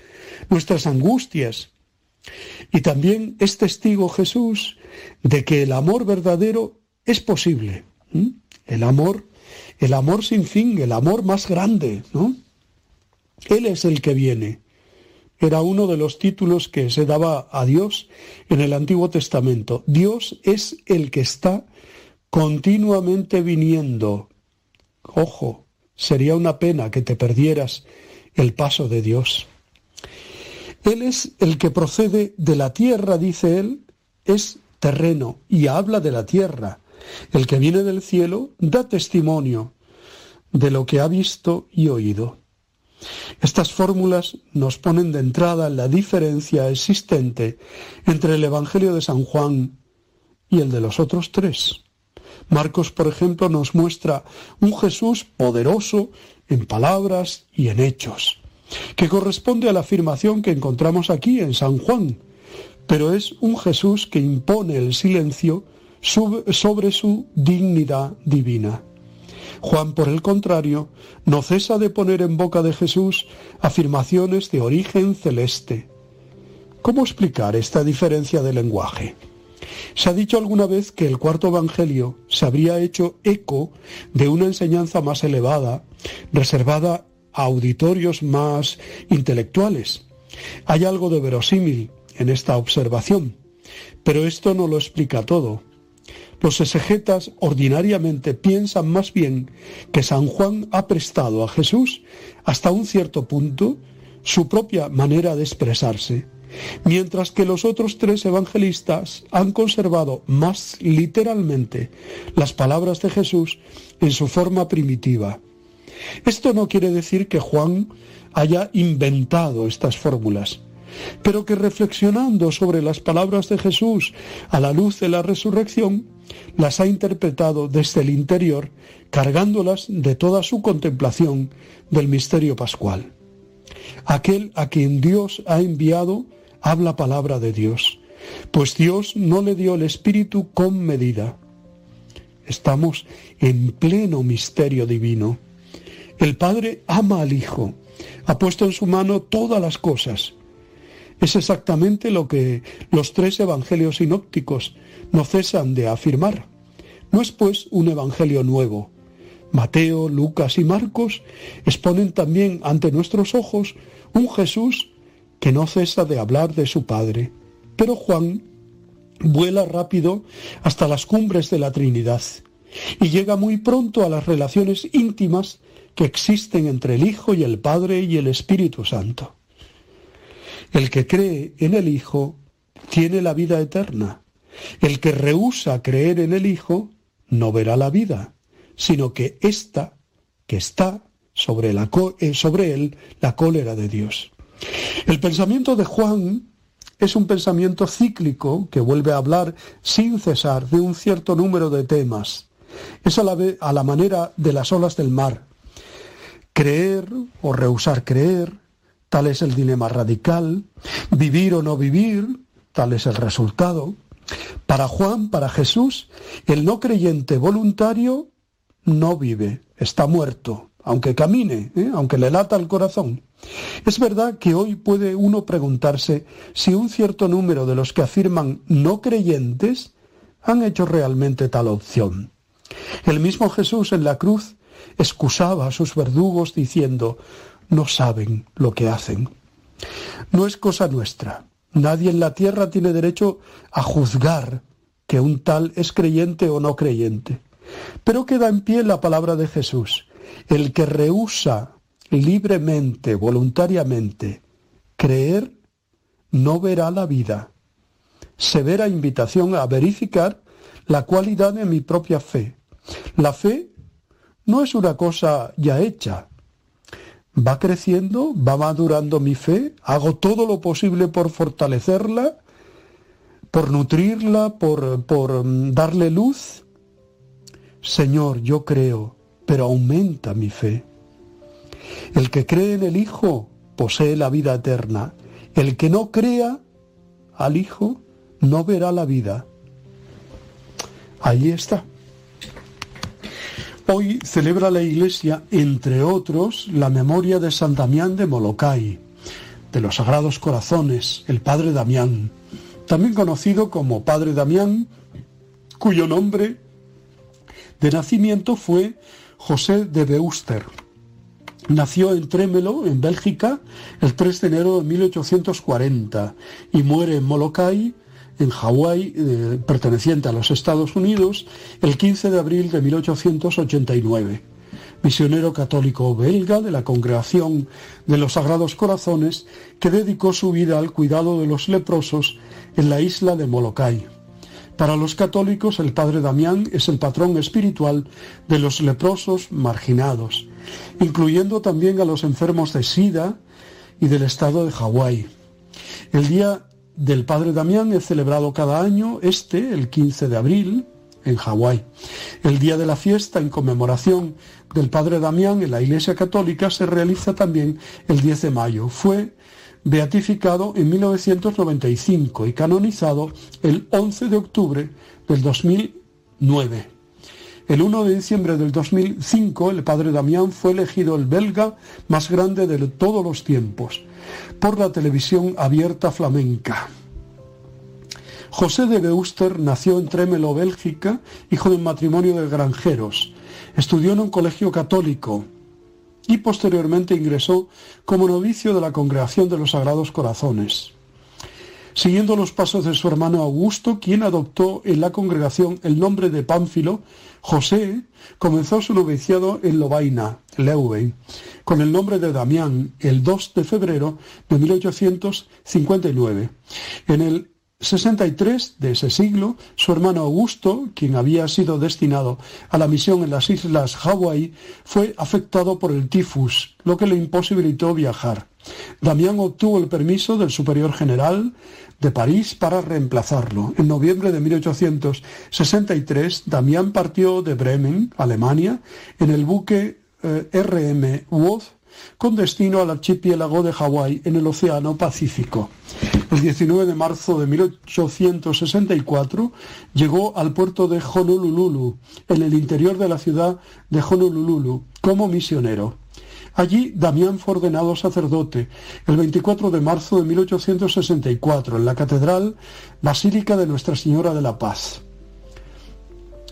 nuestras angustias. Y también es testigo Jesús de que el amor verdadero es posible. El amor, el amor sin fin, el amor más grande, ¿no? Él es el que viene. Era uno de los títulos que se daba a Dios en el Antiguo Testamento. Dios es el que está continuamente viniendo. Ojo, sería una pena que te perdieras el paso de Dios. Él es el que procede de la tierra, dice él, es terreno y habla de la tierra. El que viene del cielo da testimonio de lo que ha visto y oído. Estas fórmulas nos ponen de entrada la diferencia existente entre el Evangelio de San Juan y el de los otros tres. Marcos, por ejemplo, nos muestra un Jesús poderoso en palabras y en hechos, que corresponde a la afirmación que encontramos aquí en San Juan, pero es un Jesús que impone el silencio sobre su dignidad divina. Juan, por el contrario, no cesa de poner en boca de Jesús afirmaciones de origen celeste. ¿Cómo explicar esta diferencia de lenguaje? Se ha dicho alguna vez que el cuarto Evangelio se habría hecho eco de una enseñanza más elevada, reservada a auditorios más intelectuales. Hay algo de verosímil en esta observación, pero esto no lo explica todo. Los exegetas ordinariamente piensan más bien que San Juan ha prestado a Jesús, hasta un cierto punto, su propia manera de expresarse, mientras que los otros tres evangelistas han conservado más literalmente las palabras de Jesús en su forma primitiva. Esto no quiere decir que Juan haya inventado estas fórmulas pero que reflexionando sobre las palabras de Jesús a la luz de la resurrección, las ha interpretado desde el interior, cargándolas de toda su contemplación del misterio pascual. Aquel a quien Dios ha enviado habla palabra de Dios, pues Dios no le dio el Espíritu con medida. Estamos en pleno misterio divino. El Padre ama al Hijo, ha puesto en su mano todas las cosas, es exactamente lo que los tres evangelios sinópticos no cesan de afirmar. No es pues un evangelio nuevo, Mateo, Lucas y Marcos exponen también ante nuestros ojos un Jesús que no cesa de hablar de su Padre. Pero Juan vuela rápido hasta las cumbres de la Trinidad y llega muy pronto a las relaciones íntimas que existen entre el Hijo y el Padre y el Espíritu Santo. El que cree en el Hijo tiene la vida eterna. El que rehúsa creer en el Hijo no verá la vida, sino que ésta, que está sobre, eh, sobre él, la cólera de Dios. El pensamiento de Juan es un pensamiento cíclico que vuelve a hablar sin cesar de un cierto número de temas. Es a la, a la manera de las olas del mar. Creer o rehusar creer, tal es el dilema radical. Vivir o no vivir, tal es el resultado. Para Juan, para Jesús, el no creyente voluntario no vive, está muerto, aunque camine, ¿eh? aunque le lata el corazón. Es verdad que hoy puede uno preguntarse si un cierto número de los que afirman no creyentes han hecho realmente tal opción. El mismo Jesús en la cruz excusaba a sus verdugos diciendo, no saben lo que hacen. No es cosa nuestra. Nadie en la tierra tiene derecho a juzgar que un tal es creyente o no creyente. Pero queda en pie la palabra de Jesús. El que rehúsa libremente, voluntariamente, creer, no verá la vida. Severa invitación a verificar la cualidad de mi propia fe. La fe no es una cosa ya hecha. Va creciendo, va madurando mi fe, hago todo lo posible por fortalecerla, por nutrirla, por, por mm, darle luz. Señor, yo creo, pero aumenta mi fe. El que cree en el Hijo posee la vida eterna. El que no crea al Hijo no verá la vida. Ahí está. Hoy celebra la Iglesia, entre otros, la memoria de San Damián de Molokai, de los Sagrados Corazones, el Padre Damián, también conocido como Padre Damián, cuyo nombre de nacimiento fue José de Beuster. Nació en Trémelo, en Bélgica, el 3 de enero de 1840 y muere en Molokai, en Hawái, eh, perteneciente a los Estados Unidos, el 15 de abril de 1889. Misionero católico belga de la Congregación de los Sagrados Corazones, que dedicó su vida al cuidado de los leprosos en la isla de Molokai. Para los católicos, el Padre Damián es el patrón espiritual de los leprosos marginados, incluyendo también a los enfermos de SIDA y del estado de Hawái. El día del Padre Damián es celebrado cada año, este, el 15 de abril, en Hawái. El día de la fiesta en conmemoración del Padre Damián en la Iglesia Católica se realiza también el 10 de mayo. Fue beatificado en 1995 y canonizado el 11 de octubre del 2009. El 1 de diciembre del 2005 el padre Damián fue elegido el belga más grande de todos los tiempos por la televisión abierta flamenca. José de Beuster nació en Tremelo, Bélgica, hijo de un matrimonio de granjeros. Estudió en un colegio católico y posteriormente ingresó como novicio de la Congregación de los Sagrados Corazones. Siguiendo los pasos de su hermano Augusto, quien adoptó en la congregación el nombre de Pánfilo, José comenzó su noviciado en Lobaina, Leuven, con el nombre de Damián, el 2 de febrero de 1859. En el 63 de ese siglo, su hermano Augusto, quien había sido destinado a la misión en las islas Hawái, fue afectado por el tifus, lo que le imposibilitó viajar. Damián obtuvo el permiso del superior general de París para reemplazarlo. En noviembre de 1863, Damián partió de Bremen, Alemania, en el buque eh, RM Woth con destino al archipiélago de Hawái en el Océano Pacífico. El 19 de marzo de 1864 llegó al puerto de Honolulu, en el interior de la ciudad de Honolulu, como misionero. Allí Damián fue ordenado sacerdote el 24 de marzo de 1864 en la Catedral Basílica de Nuestra Señora de la Paz.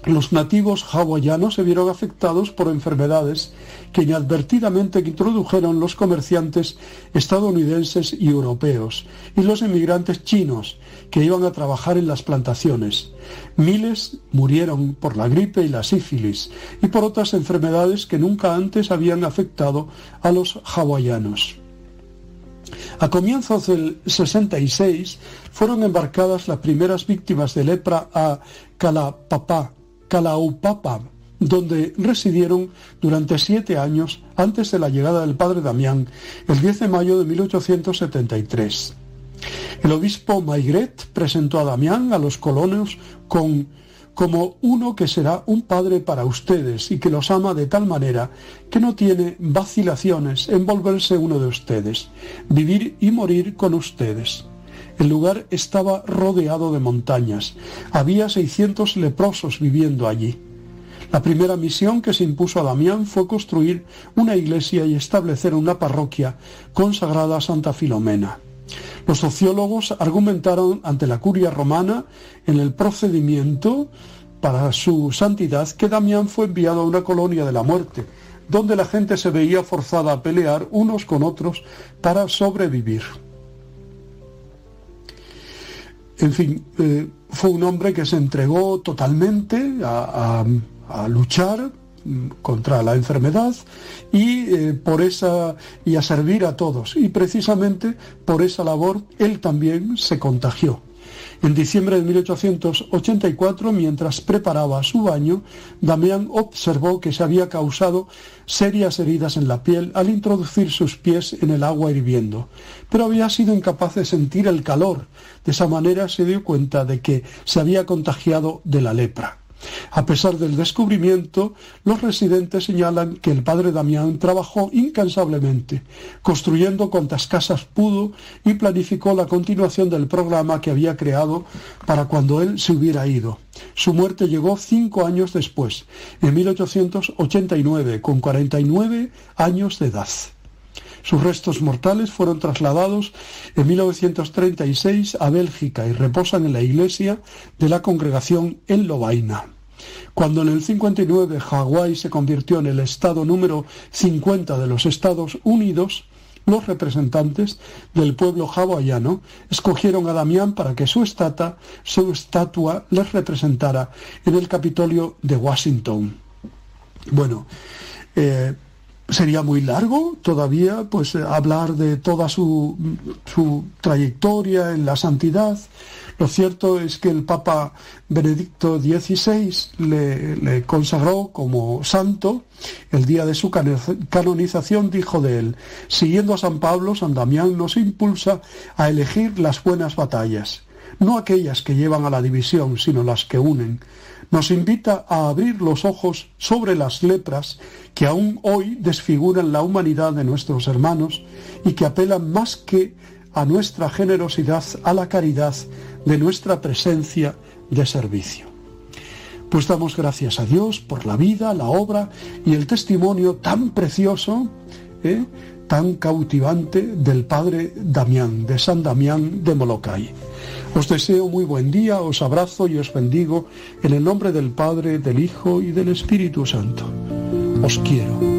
los nativos hawaianos se vieron afectados por enfermedades que inadvertidamente introdujeron los comerciantes estadounidenses y europeos y los emigrantes chinos que iban a trabajar en las plantaciones. Miles murieron por la gripe y la sífilis y por otras enfermedades que nunca antes habían afectado a los hawaianos. A comienzos del 66 fueron embarcadas las primeras víctimas de lepra a Calapapá, Calaupapa, donde residieron durante siete años antes de la llegada del padre Damián, el 10 de mayo de 1873. El obispo Maigret presentó a Damián a los colonos con como uno que será un padre para ustedes y que los ama de tal manera que no tiene vacilaciones en volverse uno de ustedes, vivir y morir con ustedes. El lugar estaba rodeado de montañas. Había 600 leprosos viviendo allí. La primera misión que se impuso a Damián fue construir una iglesia y establecer una parroquia consagrada a Santa Filomena. Los sociólogos argumentaron ante la curia romana en el procedimiento para su santidad que Damián fue enviado a una colonia de la muerte, donde la gente se veía forzada a pelear unos con otros para sobrevivir. En fin, eh, fue un hombre que se entregó totalmente a, luchar mm, contra la enfermedad y eh, por esa y a servir a todos y precisamente por esa labor él también se contagió en diciembre de 1884, mientras preparaba su baño, Damián observó que se había causado serias heridas en la piel al introducir sus pies en el agua hirviendo, pero había sido incapaz de sentir el calor. De esa manera se dio cuenta de que se había contagiado de la lepra. A pesar del descubrimiento, los residentes señalan que el padre Damián trabajó incansablemente, construyendo cuantas casas pudo y planificó la continuación del programa que había creado para cuando él se hubiera ido. Su muerte llegó cinco años después, en 1889, con 49 años de edad. Sus restos mortales fueron trasladados en 1936 a Bélgica y reposan en la iglesia de la congregación en Lovaina. Cuando en el 59 Hawái se convirtió en el estado número 50 de los Estados Unidos, los representantes del pueblo hawaiano escogieron a Damián para que su, su estatua les representara en el Capitolio de Washington. Bueno, eh, sería muy largo todavía pues eh, hablar de toda su, su, trayectoria en la santidad. Lo cierto es que el Papa Benedicto XVI le, le consagró como santo. El día de su canonización dijo de él, siguiendo a San Pablo, San Damián nos impulsa a elegir las buenas batallas, no aquellas que llevan a la división, sino las que unen nos invita a abrir los ojos sobre las lepras que aún hoy desfiguran la humanidad de nuestros hermanos y que apelan más que a nuestra generosidad, a la caridad de nuestra presencia de servicio. Pues damos gracias a Dios por la vida, la obra y el testimonio tan precioso, ¿eh? tan cautivante del Padre Damián, de San Damián de Molokai. Os deseo muy buen día, os abrazo y os bendigo en el nombre del Padre, del Hijo y del Espíritu Santo. Os quiero.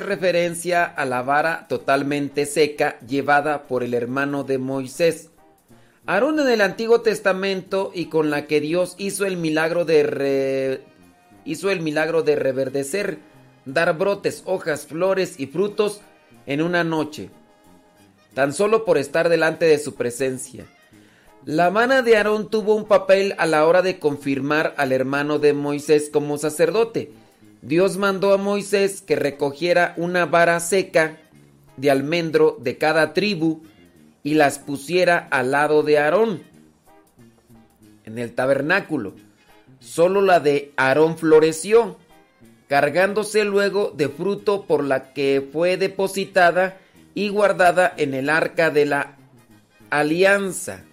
Referencia a la vara totalmente seca llevada por el hermano de Moisés. Aarón en el Antiguo Testamento y con la que Dios hizo el milagro de hizo el milagro de reverdecer, dar brotes, hojas, flores y frutos en una noche, tan solo por estar delante de su presencia. La mano de Aarón tuvo un papel a la hora de confirmar al hermano de Moisés como sacerdote. Dios mandó a Moisés que recogiera una vara seca de almendro de cada tribu y las pusiera al lado de Aarón en el tabernáculo. Solo la de Aarón floreció, cargándose luego de fruto por la que fue depositada y guardada en el arca de la alianza.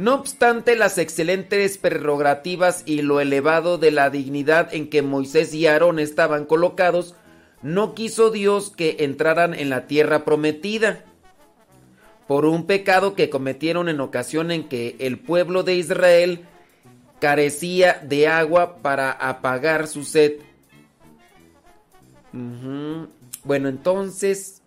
No obstante las excelentes prerrogativas y lo elevado de la dignidad en que Moisés y Aarón estaban colocados, no quiso Dios que entraran en la tierra prometida. Por un pecado que cometieron en ocasión en que el pueblo de Israel carecía de agua para apagar su sed. Bueno, entonces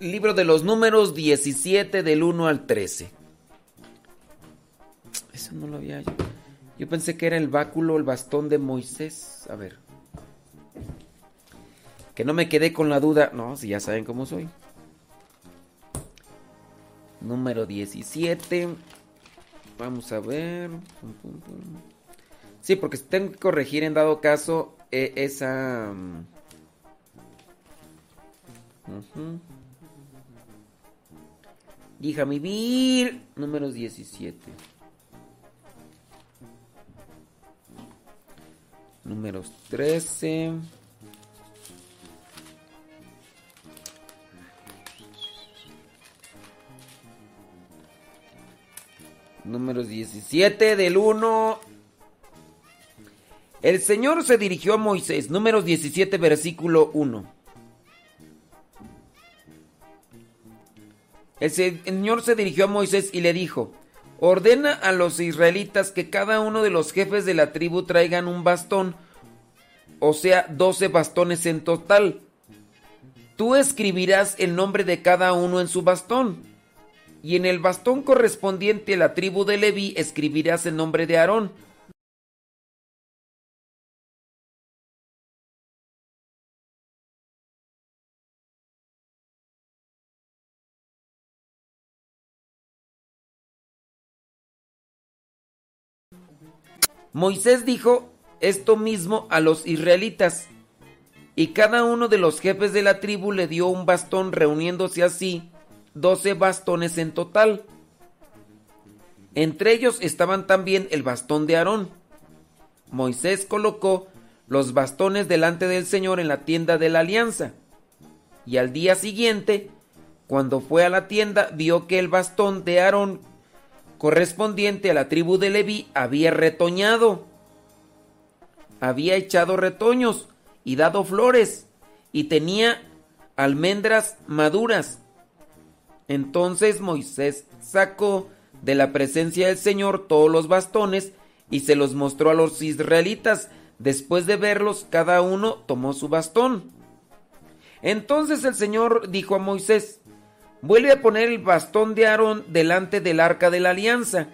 libro de los números 17 del 1 al 13. Eso no lo había yo. Yo pensé que era el báculo, el bastón de Moisés. A ver. Que no me quedé con la duda. No, si ya saben cómo soy. Número 17. Vamos a ver. Sí, porque tengo que corregir en dado caso eh, esa... mm, Dija mi Números 17. Números 13. Números 17 del 1. El Señor se dirigió a Moisés. Números 17, versículo 1. El Señor se dirigió a Moisés y le dijo, ordena a los israelitas que cada uno de los jefes de la tribu traigan un bastón, o sea, 12 bastones en total. Tú escribirás el nombre de cada uno en su bastón, y en el bastón correspondiente a la tribu de Leví escribirás el nombre de Aarón. Moisés dijo esto mismo a los israelitas, y cada uno de los jefes de la tribu le dio un bastón, reuniéndose así doce bastones en total. Entre ellos estaban también el bastón de Aarón. Moisés colocó los bastones delante del Señor en la tienda de la alianza. Y al día siguiente, cuando fue a la tienda, vio que el bastón de Aarón correspondiente a la tribu de Leví había retoñado, había echado retoños y dado flores, y tenía almendras maduras. Entonces Moisés sacó de la presencia del Señor todos los bastones y se los mostró a los israelitas. Después de verlos, cada uno tomó su bastón. Entonces el Señor dijo a Moisés, vuelve a poner el bastón de Aarón delante del arca de la alianza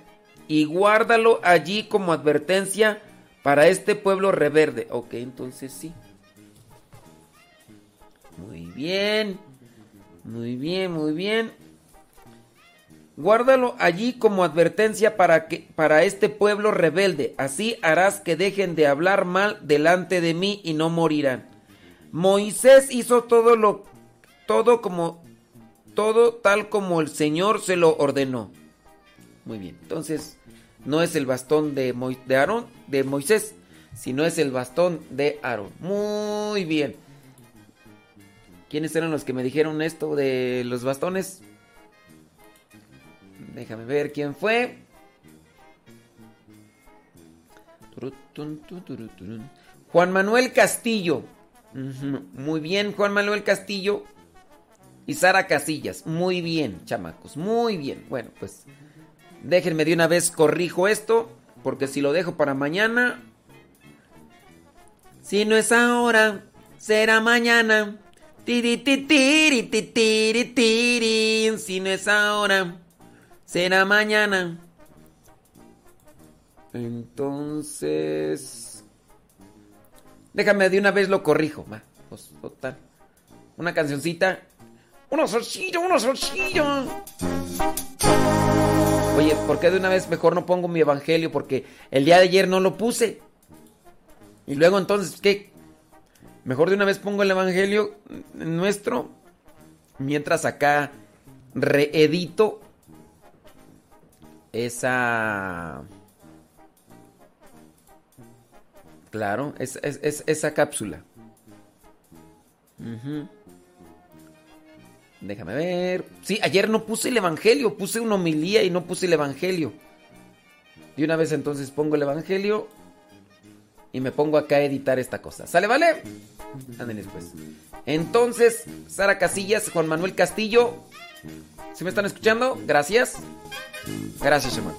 y guárdalo allí como advertencia para este pueblo reverde. Ok, entonces sí. Muy bien. Muy bien, muy bien. Guárdalo allí como advertencia para que para este pueblo rebelde. Así harás que dejen de hablar mal delante de mí y no morirán. Moisés hizo todo lo todo como todo tal como el Señor se lo ordenó. Muy bien. Entonces, no es el bastón de, Aarón, de Moisés, sino es el bastón de Aarón. Muy bien. ¿Quiénes eran los que me dijeron esto de los bastones? Déjame ver quién fue. Juan Manuel Castillo. Muy bien, Juan Manuel Castillo. Y Sara Casillas. Muy bien, chamacos. Muy bien. Bueno, pues déjenme de una vez corrijo esto. Porque si lo dejo para mañana. Si no es ahora, será mañana. Tiri, tiri, tiri, Si no es ahora, será mañana. Entonces. Déjame de una vez lo corrijo. Va, pues, total. Una cancioncita. ¡Uno solcillo, uno solcillo! Oye, ¿por qué de una vez mejor no pongo mi evangelio? Porque el día de ayer no lo puse. Y luego entonces, ¿qué? Mejor de una vez pongo el evangelio nuestro. Mientras acá reedito esa... Claro, es, esa cápsula. Déjame ver. Sí, ayer no puse el Evangelio, puse una homilía y no puse el Evangelio. Y una vez entonces pongo el Evangelio y me pongo acá a editar esta cosa. ¿Sale, vale? Anden pues. Entonces, Sara Casillas, Juan Manuel Castillo. ¿Se me están escuchando? Gracias. Gracias, hermano.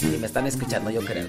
Y me están escuchando, yo creo.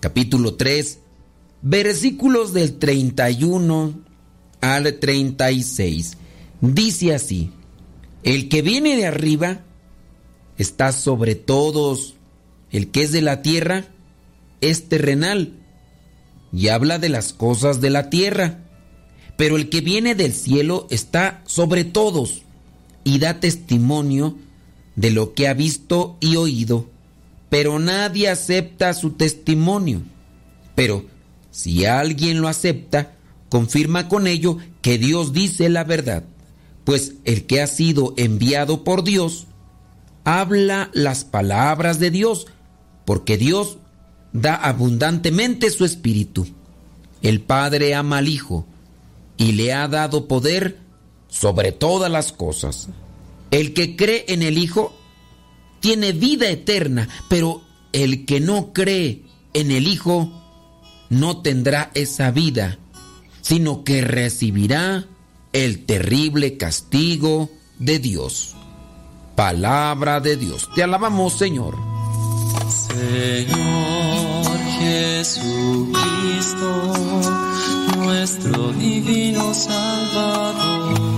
capítulo 3, versículos del 31 al 36. Dice así, el que viene de arriba está sobre todos, el que es de la tierra es terrenal y habla de las cosas de la tierra, pero el que viene del cielo está sobre todos y da testimonio de lo que ha visto y oído, pero nadie acepta su testimonio. Pero si alguien lo acepta, confirma con ello que Dios dice la verdad, pues el que ha sido enviado por Dios habla las palabras de Dios, porque Dios da abundantemente su espíritu. El Padre ama al Hijo y le ha dado poder sobre todas las cosas. El que cree en el Hijo tiene vida eterna, pero el que no cree en el Hijo no tendrá esa vida, sino que recibirá el terrible castigo de Dios. Palabra de Dios. Te alabamos, Señor. Señor Jesucristo, nuestro divino Salvador.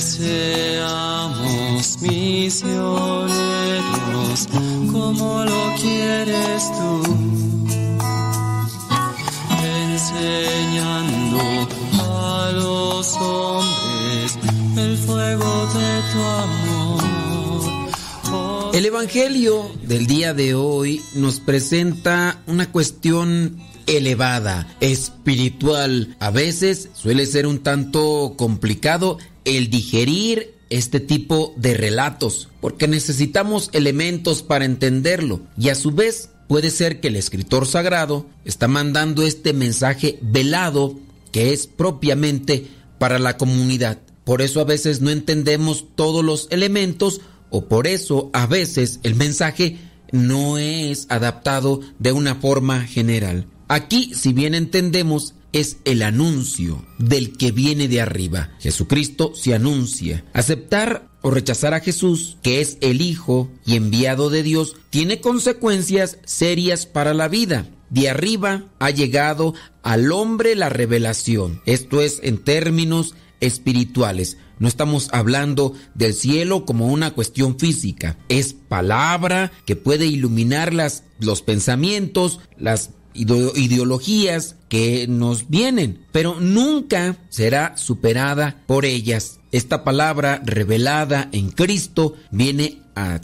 Que seamos misioneros como lo quieres tú enseñando a los hombres el fuego de tu amor. El Evangelio del día de hoy nos presenta una cuestión elevada, espiritual. A veces suele ser un tanto complicado el digerir este tipo de relatos, porque necesitamos elementos para entenderlo y a su vez puede ser que el escritor sagrado está mandando este mensaje velado que es propiamente para la comunidad. Por eso a veces no entendemos todos los elementos o por eso a veces el mensaje no es adaptado de una forma general. Aquí, si bien entendemos, es el anuncio del que viene de arriba. Jesucristo se anuncia. Aceptar o rechazar a Jesús, que es el Hijo y enviado de Dios, tiene consecuencias serias para la vida. De arriba ha llegado al hombre la revelación. Esto es en términos espirituales. No estamos hablando del cielo como una cuestión física. Es palabra que puede iluminar las, los pensamientos, las ideologías que nos vienen, pero nunca será superada por ellas. Esta palabra revelada en Cristo viene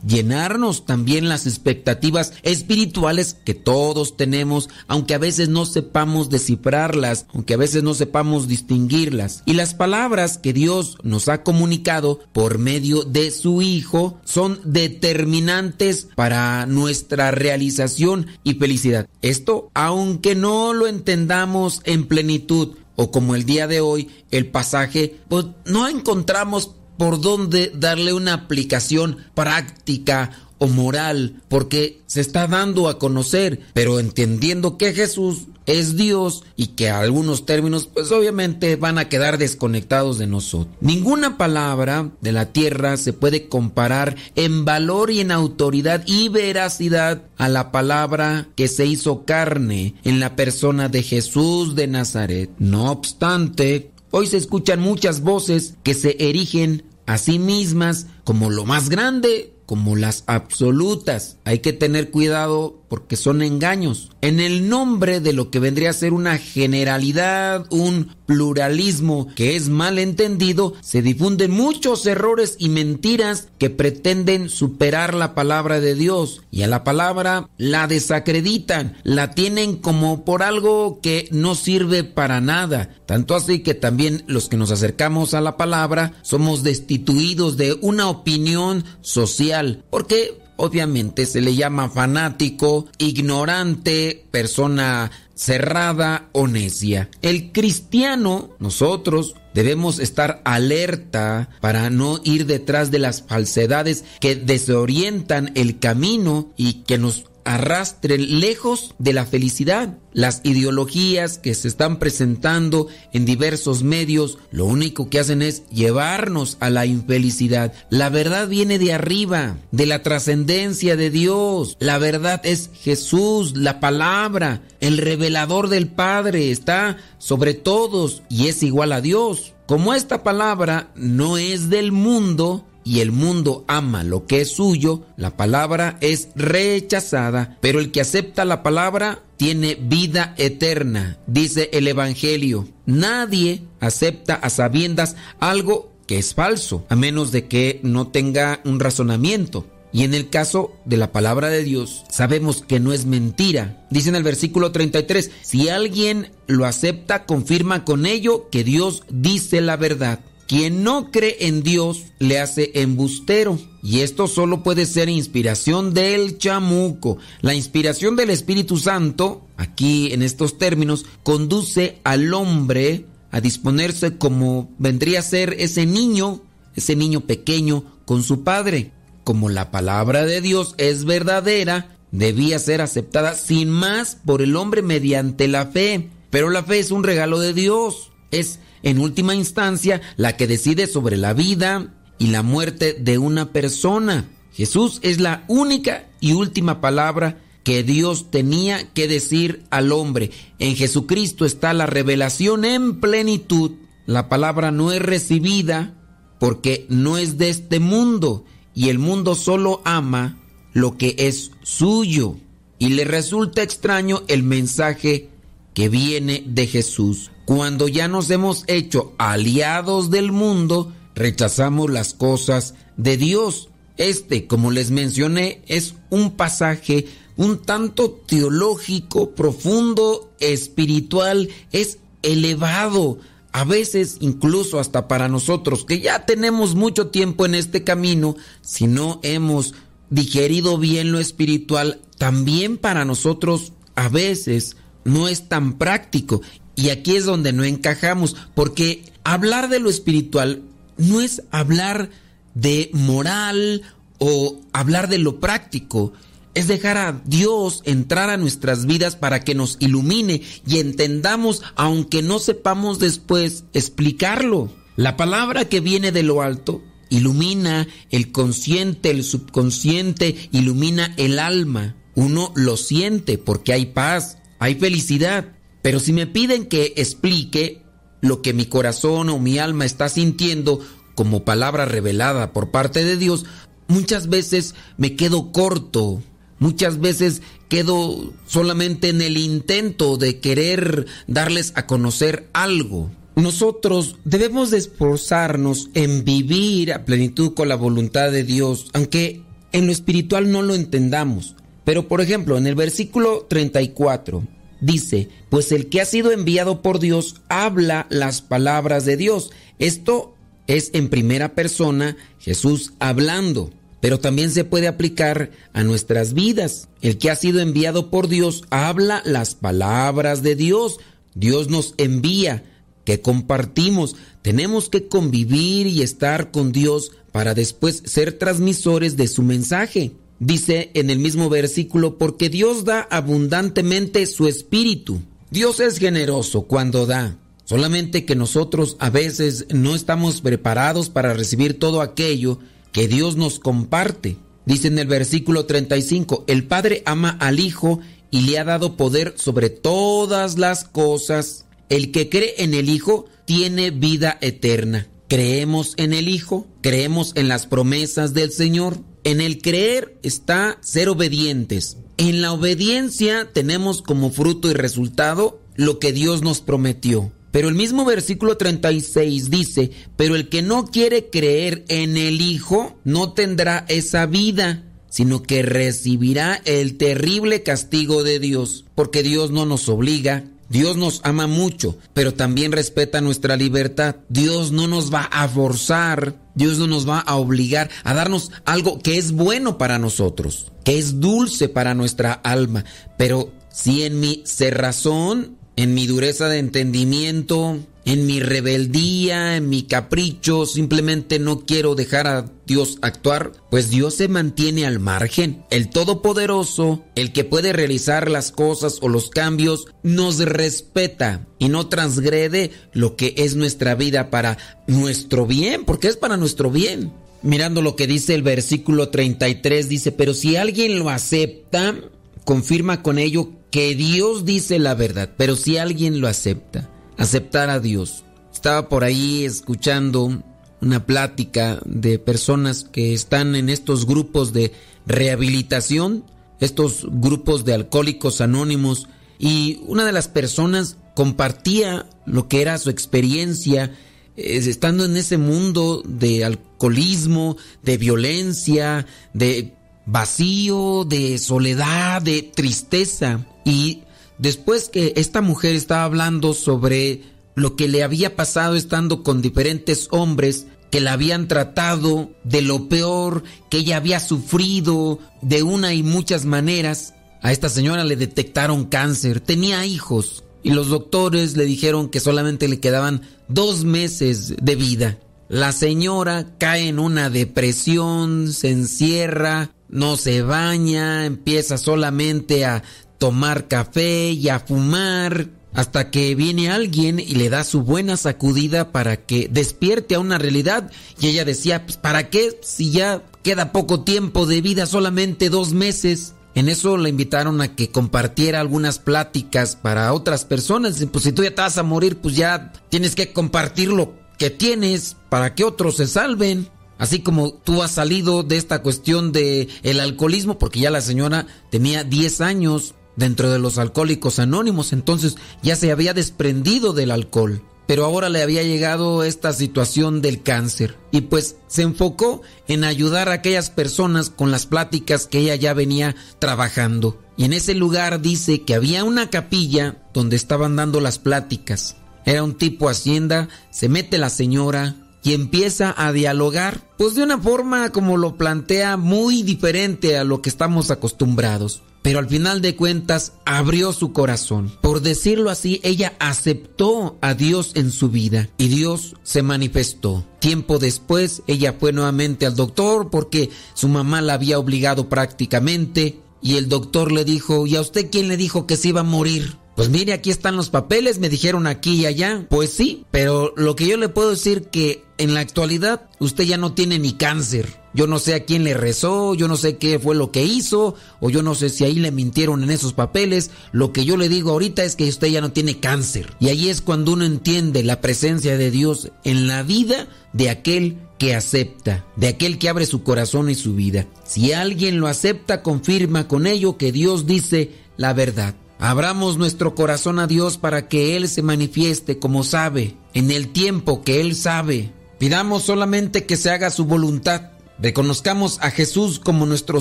llenarnos también las expectativas espirituales que todos tenemos, aunque a veces no sepamos descifrarlas, aunque a veces no sepamos distinguirlas. Y las palabras que Dios nos ha comunicado por medio de su Hijo son determinantes para nuestra realización y felicidad. Esto, aunque no lo entendamos en plenitud, o como el día de hoy, el pasaje, pues no encontramos por dónde darle una aplicación práctica o moral, porque se está dando a conocer, pero entendiendo que Jesús es Dios y que algunos términos pues obviamente van a quedar desconectados de nosotros. Ninguna palabra de la tierra se puede comparar en valor y en autoridad y veracidad a la palabra que se hizo carne en la persona de Jesús de Nazaret. No obstante, hoy se escuchan muchas voces que se erigen a sí mismas como lo más grande como las absolutas. Hay que tener cuidado porque son engaños. En el nombre de lo que vendría a ser una generalidad, un pluralismo que es mal entendido, se difunden muchos errores y mentiras que pretenden superar la palabra de Dios y a la palabra la desacreditan, la tienen como por algo que no sirve para nada. Tanto así que también los que nos acercamos a la palabra somos destituidos de una opinión social, porque obviamente se le llama fanático, ignorante, persona cerrada o necia. El cristiano, nosotros, debemos estar alerta para no ir detrás de las falsedades que desorientan el camino y que nos arrastren lejos de la felicidad. Las ideologías que se están presentando en diversos medios lo único que hacen es llevarnos a la infelicidad. La verdad viene de arriba, de la trascendencia de Dios. La verdad es Jesús, la palabra, el revelador del Padre, está sobre todos y es igual a Dios. Como esta palabra no es del mundo, y el mundo ama lo que es suyo, la palabra es rechazada, pero el que acepta la palabra tiene vida eterna, dice el Evangelio. Nadie acepta a sabiendas algo que es falso, a menos de que no tenga un razonamiento. Y en el caso de la palabra de Dios, sabemos que no es mentira. Dice en el versículo 33, si alguien lo acepta, confirma con ello que Dios dice la verdad. Quien no cree en Dios le hace embustero. Y esto solo puede ser inspiración del chamuco. La inspiración del Espíritu Santo, aquí en estos términos, conduce al hombre a disponerse como vendría a ser ese niño, ese niño pequeño con su padre. Como la palabra de Dios es verdadera, debía ser aceptada sin más por el hombre mediante la fe. Pero la fe es un regalo de Dios. Es en última instancia, la que decide sobre la vida y la muerte de una persona. Jesús es la única y última palabra que Dios tenía que decir al hombre. En Jesucristo está la revelación en plenitud. La palabra no es recibida porque no es de este mundo y el mundo solo ama lo que es suyo y le resulta extraño el mensaje que viene de Jesús. Cuando ya nos hemos hecho aliados del mundo, rechazamos las cosas de Dios. Este, como les mencioné, es un pasaje un tanto teológico, profundo, espiritual, es elevado, a veces incluso hasta para nosotros, que ya tenemos mucho tiempo en este camino, si no hemos digerido bien lo espiritual, también para nosotros a veces no es tan práctico. Y aquí es donde no encajamos, porque hablar de lo espiritual no es hablar de moral o hablar de lo práctico. Es dejar a Dios entrar a nuestras vidas para que nos ilumine y entendamos, aunque no sepamos después explicarlo. La palabra que viene de lo alto ilumina el consciente, el subconsciente, ilumina el alma. Uno lo siente porque hay paz, hay felicidad. Pero si me piden que explique lo que mi corazón o mi alma está sintiendo como palabra revelada por parte de Dios, muchas veces me quedo corto, muchas veces quedo solamente en el intento de querer darles a conocer algo. Nosotros debemos de esforzarnos en vivir a plenitud con la voluntad de Dios, aunque en lo espiritual no lo entendamos. Pero por ejemplo, en el versículo 34 dice, pues el que ha sido enviado por Dios habla las palabras de Dios. Esto es en primera persona Jesús hablando, pero también se puede aplicar a nuestras vidas. El que ha sido enviado por Dios habla las palabras de Dios. Dios nos envía, que compartimos. Tenemos que convivir y estar con Dios para después ser transmisores de su mensaje. Dice en el mismo versículo, porque Dios da abundantemente su espíritu. Dios es generoso cuando da. Solamente que nosotros a veces no estamos preparados para recibir todo aquello que Dios nos comparte. Dice en el versículo 35, el Padre ama al Hijo y le ha dado poder sobre todas las cosas. El que cree en el Hijo tiene vida eterna. ¿Creemos en el Hijo? ¿Creemos en las promesas del Señor? En el creer está ser obedientes. En la obediencia tenemos como fruto y resultado lo que Dios nos prometió. Pero el mismo versículo 36 dice, pero el que no quiere creer en el Hijo no tendrá esa vida, sino que recibirá el terrible castigo de Dios, porque Dios no nos obliga Dios nos ama mucho, pero también respeta nuestra libertad. Dios no nos va a forzar, Dios no nos va a obligar a darnos algo que es bueno para nosotros, que es dulce para nuestra alma. Pero si en mi cerrazón, en mi dureza de entendimiento, en mi rebeldía, en mi capricho, simplemente no quiero dejar a Dios actuar, pues Dios se mantiene al margen. El Todopoderoso, el que puede realizar las cosas o los cambios, nos respeta y no transgrede lo que es nuestra vida para nuestro bien, porque es para nuestro bien. Mirando lo que dice el versículo 33, dice, pero si alguien lo acepta, confirma con ello que Dios dice la verdad, pero si alguien lo acepta, aceptar a Dios. Estaba por ahí escuchando una plática de personas que están en estos grupos de rehabilitación, estos grupos de alcohólicos anónimos, y una de las personas compartía lo que era su experiencia estando en ese mundo de alcoholismo, de violencia, de vacío, de soledad, de tristeza. Y después que esta mujer estaba hablando sobre lo que le había pasado estando con diferentes hombres que la habían tratado de lo peor, que ella había sufrido de una y muchas maneras, a esta señora le detectaron cáncer, tenía hijos y los doctores le dijeron que solamente le quedaban dos meses de vida. La señora cae en una depresión, se encierra, no se baña, empieza solamente a tomar café y a fumar, hasta que viene alguien y le da su buena sacudida para que despierte a una realidad. Y ella decía, pues, ¿para qué? Si ya queda poco tiempo de vida, solamente dos meses. En eso la invitaron a que compartiera algunas pláticas para otras personas. Pues si tú ya te vas a morir, pues ya tienes que compartir lo que tienes para que otros se salven. Así como tú has salido de esta cuestión de el alcoholismo, porque ya la señora tenía 10 años dentro de los alcohólicos anónimos, entonces ya se había desprendido del alcohol pero ahora le había llegado esta situación del cáncer y pues se enfocó en ayudar a aquellas personas con las pláticas que ella ya venía trabajando. Y en ese lugar dice que había una capilla donde estaban dando las pláticas. Era un tipo hacienda, se mete la señora y empieza a dialogar, pues de una forma como lo plantea muy diferente a lo que estamos acostumbrados pero al final de cuentas abrió su corazón. Por decirlo así, ella aceptó a Dios en su vida y Dios se manifestó. Tiempo después, ella fue nuevamente al doctor porque su mamá la había obligado prácticamente y el doctor le dijo, ¿y a usted quién le dijo que se iba a morir? Pues mire, aquí están los papeles, me dijeron aquí y allá. Pues sí, pero lo que yo le puedo decir que en la actualidad usted ya no tiene ni cáncer. Yo no sé a quién le rezó, yo no sé qué fue lo que hizo, o yo no sé si ahí le mintieron en esos papeles. Lo que yo le digo ahorita es que usted ya no tiene cáncer. Y ahí es cuando uno entiende la presencia de Dios en la vida de aquel que acepta, de aquel que abre su corazón y su vida. Si alguien lo acepta, confirma con ello que Dios dice la verdad. Abramos nuestro corazón a Dios para que Él se manifieste como sabe, en el tiempo que Él sabe. Pidamos solamente que se haga su voluntad. Reconozcamos a Jesús como nuestro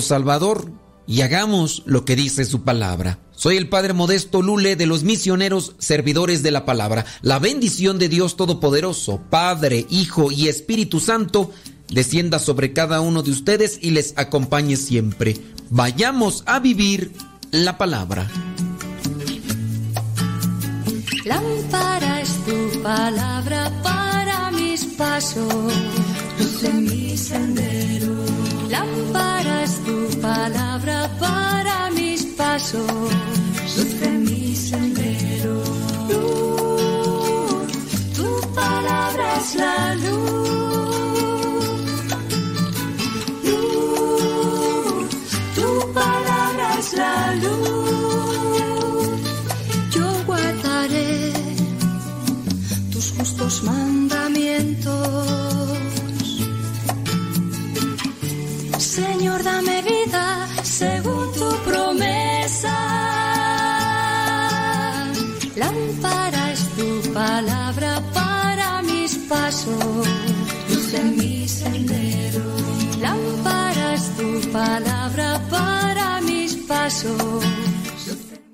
Salvador y hagamos lo que dice su palabra. Soy el Padre Modesto Lule de los misioneros servidores de la palabra. La bendición de Dios Todopoderoso, Padre, Hijo y Espíritu Santo, descienda sobre cada uno de ustedes y les acompañe siempre. Vayamos a vivir la palabra. Lámpara es tu palabra para mis pasos, luz en mi sendero. Lámpara es tu palabra para mis pasos, luz en mi sendero. Luz, tu palabra es la luz. Luz, tu palabra es la luz. Yo guardaré tus justos mandamientos. Señor, dame vida según tu promesa. Lámpara es tu palabra para mis pasos, luz en mi sendero. Lámpara es tu palabra para mis pasos.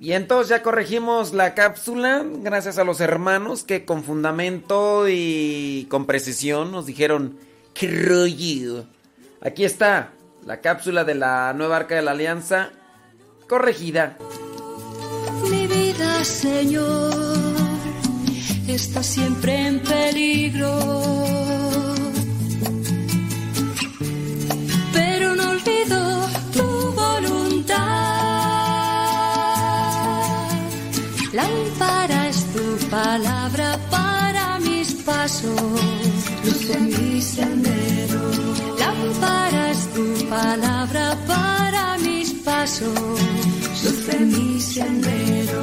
Y entonces ya corregimos la cápsula, gracias a los hermanos que con fundamento y con precisión nos dijeron rollo. Aquí está la cápsula de la nueva arca de la alianza corregida. Mi vida, Señor, está siempre en peligro. Pero no olvido tu voluntad. Lámpara es tu palabra para mis pasos, luz en mi sendero. Palabra para mis pasos, luz en mi sendero.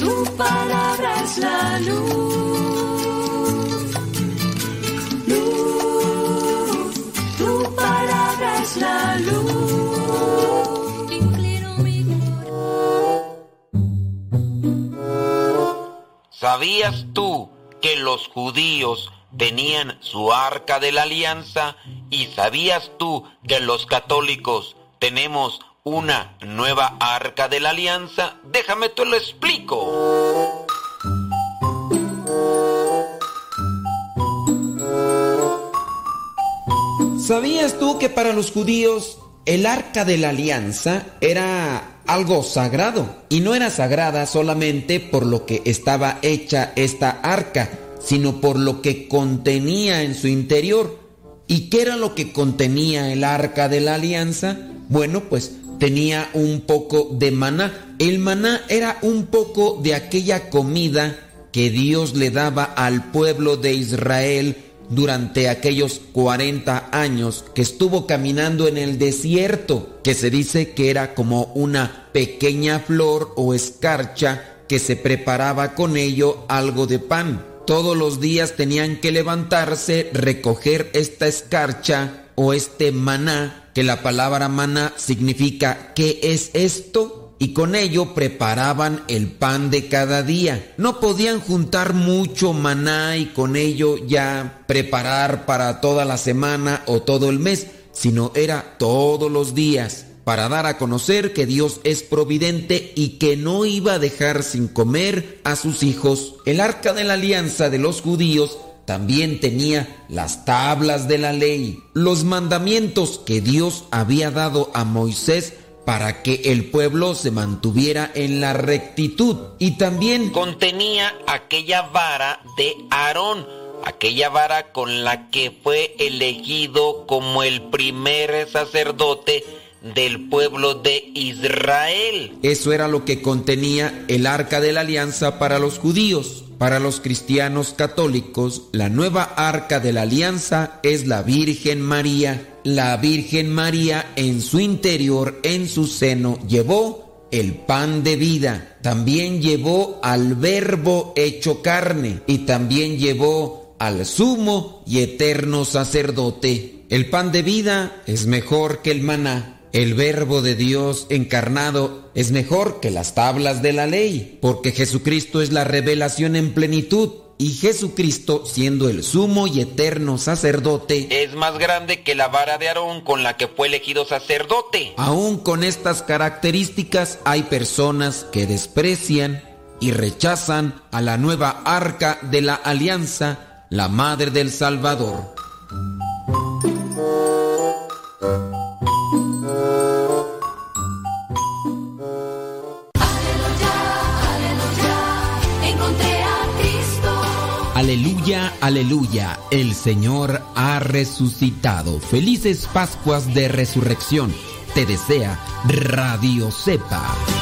Tu, palabra es la luz. Luz, tu palabra es la luz. ¿Sabías tú que los judíos tenían su arca de la alianza? ¿Y sabías tú que los católicos tenemos una nueva arca de la alianza? Déjame te lo explico. ¿Sabías tú que para los judíos el arca de la alianza era algo sagrado? Y no era sagrada solamente por lo que estaba hecha esta arca, sino por lo que contenía en su interior. ¿Y qué era lo que contenía el arca de la alianza? Bueno, pues tenía un poco de maná. El maná era un poco de aquella comida que Dios le daba al pueblo de Israel durante aquellos 40 años que estuvo caminando en el desierto, que se dice que era como una pequeña flor o escarcha que se preparaba con ello algo de pan. Todos los días tenían que levantarse, recoger esta escarcha o este maná, que la palabra maná significa ¿qué es esto? y con ello preparaban el pan de cada día. No podían juntar mucho maná y con ello ya preparar para toda la semana o todo el mes, sino era todos los días para dar a conocer que Dios es providente y que no iba a dejar sin comer a sus hijos. El arca de la alianza de los judíos también tenía las tablas de la ley, los mandamientos que Dios había dado a Moisés para que el pueblo se mantuviera en la rectitud y también contenía aquella vara de Aarón, aquella vara con la que fue elegido como el primer sacerdote del pueblo de Israel. Eso era lo que contenía el arca de la alianza para los judíos. Para los cristianos católicos, la nueva arca de la alianza es la Virgen María. La Virgen María en su interior, en su seno, llevó el pan de vida. También llevó al verbo hecho carne y también llevó al sumo y eterno sacerdote. El pan de vida es mejor que el maná. El verbo de Dios encarnado es mejor que las tablas de la ley, porque Jesucristo es la revelación en plenitud y Jesucristo, siendo el sumo y eterno sacerdote, Es más grande que la vara de Aarón con la que fue elegido sacerdote. Aún con estas características hay personas que desprecian y rechazan a la nueva arca de la alianza, la Madre del Salvador. Aleluya, aleluya, el Señor ha resucitado. Felices Pascuas de Resurrección. Te desea Radio Cepa.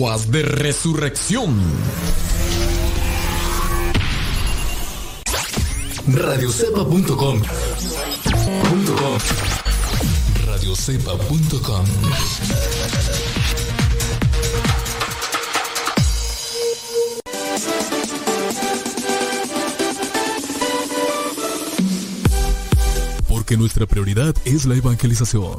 Pascuas de Resurrección. Radiocepa.com. Radiocepa.com. Porque nuestra prioridad es la evangelización.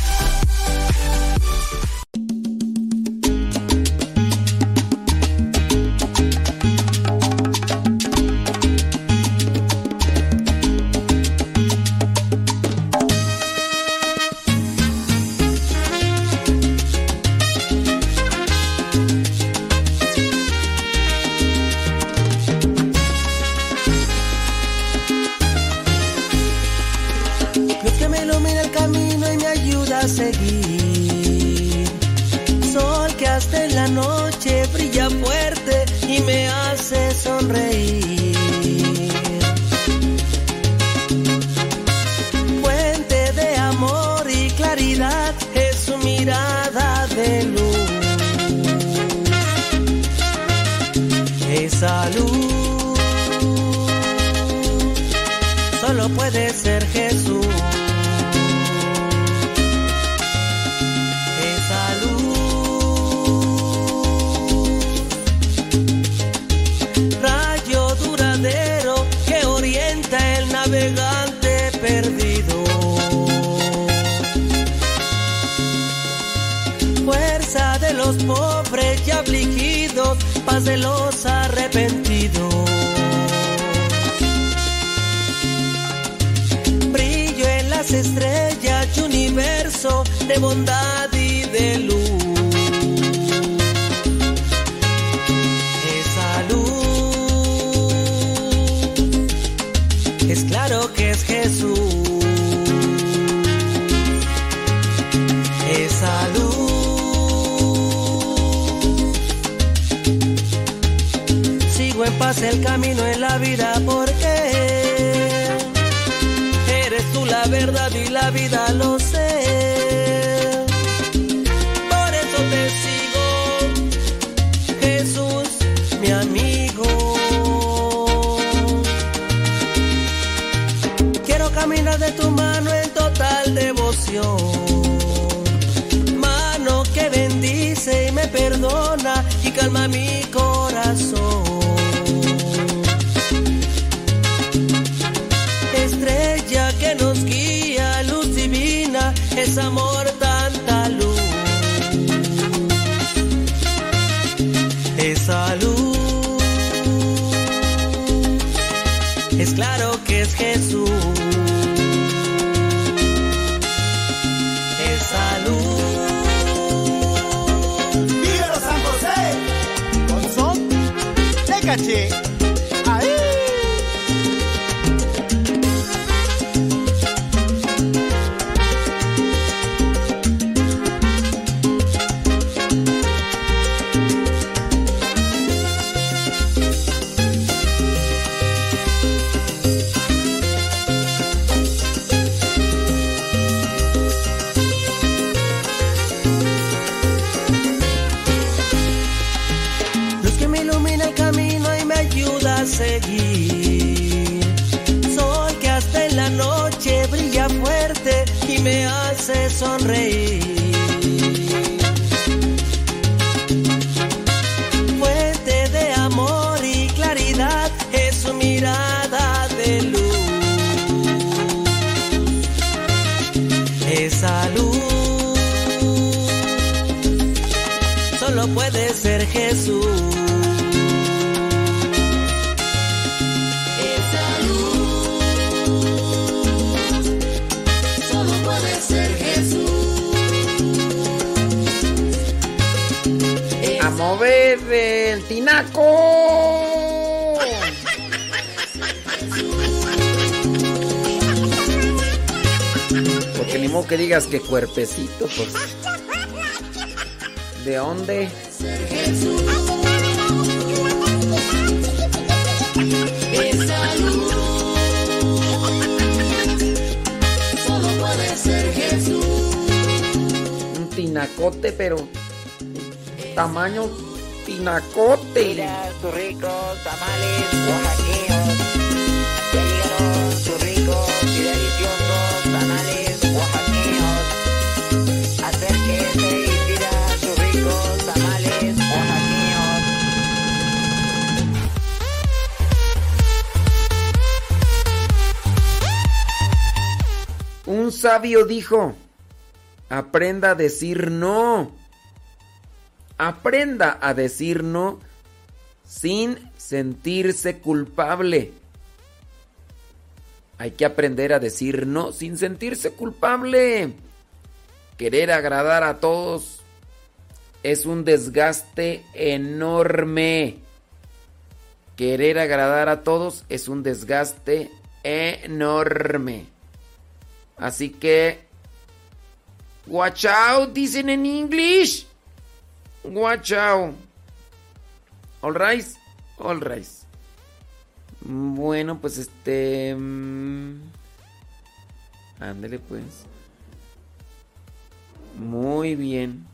Paz de los arrepentidos. brillo en las estrellas y universo de bondad y de luz. Paz el camino en la vida porque Eres tú la verdad y la vida lo sé. Por eso te sigo, Jesús, mi amigo. Quiero caminar de tu mano en total devoción. Jesús. Que digas que cuerpecito, pues. ¿De dónde? Un tinacote, pero tamaño tinacote. Mira tus ricos tamales sabio dijo, aprenda a decir no. Aprenda a decir no sin sentirse culpable. Hay que aprender a decir no sin sentirse culpable. Querer agradar a todos es un desgaste enorme. Querer agradar a todos es un desgaste enorme. Así que, watch out, dicen en English. Watch out. All right, all right. Bueno, pues este. mm, Ándele, pues. Muy bien.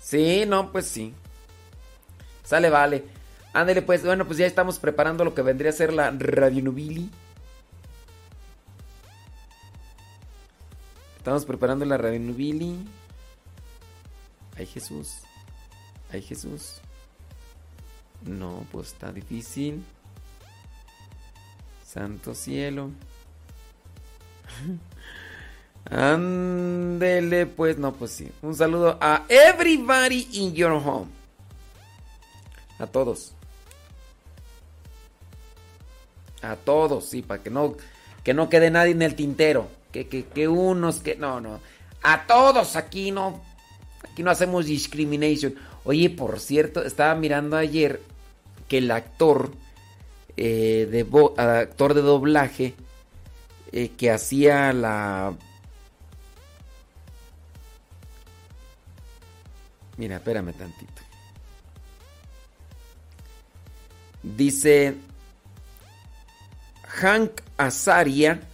Sí, no, pues sí. Sale, vale. Ándele, pues. Bueno, pues ya estamos preparando lo que vendría a ser la Radio Nubili. Estamos preparando la Radio Nubili. Ay, Jesús. Ay, Jesús. No, pues está difícil. Santo cielo. Ándele, pues, no, pues sí. Un saludo a everybody in your home. A todos. A todos, sí, para que no, que no quede nadie en el tintero. Que, que, unos, que. No, no. A todos aquí no. Aquí no hacemos discrimination. Oye, por cierto, estaba mirando ayer que el actor eh, de actor de doblaje eh, que hacía la Mira, espérame tantito. Dice Hank Azaria,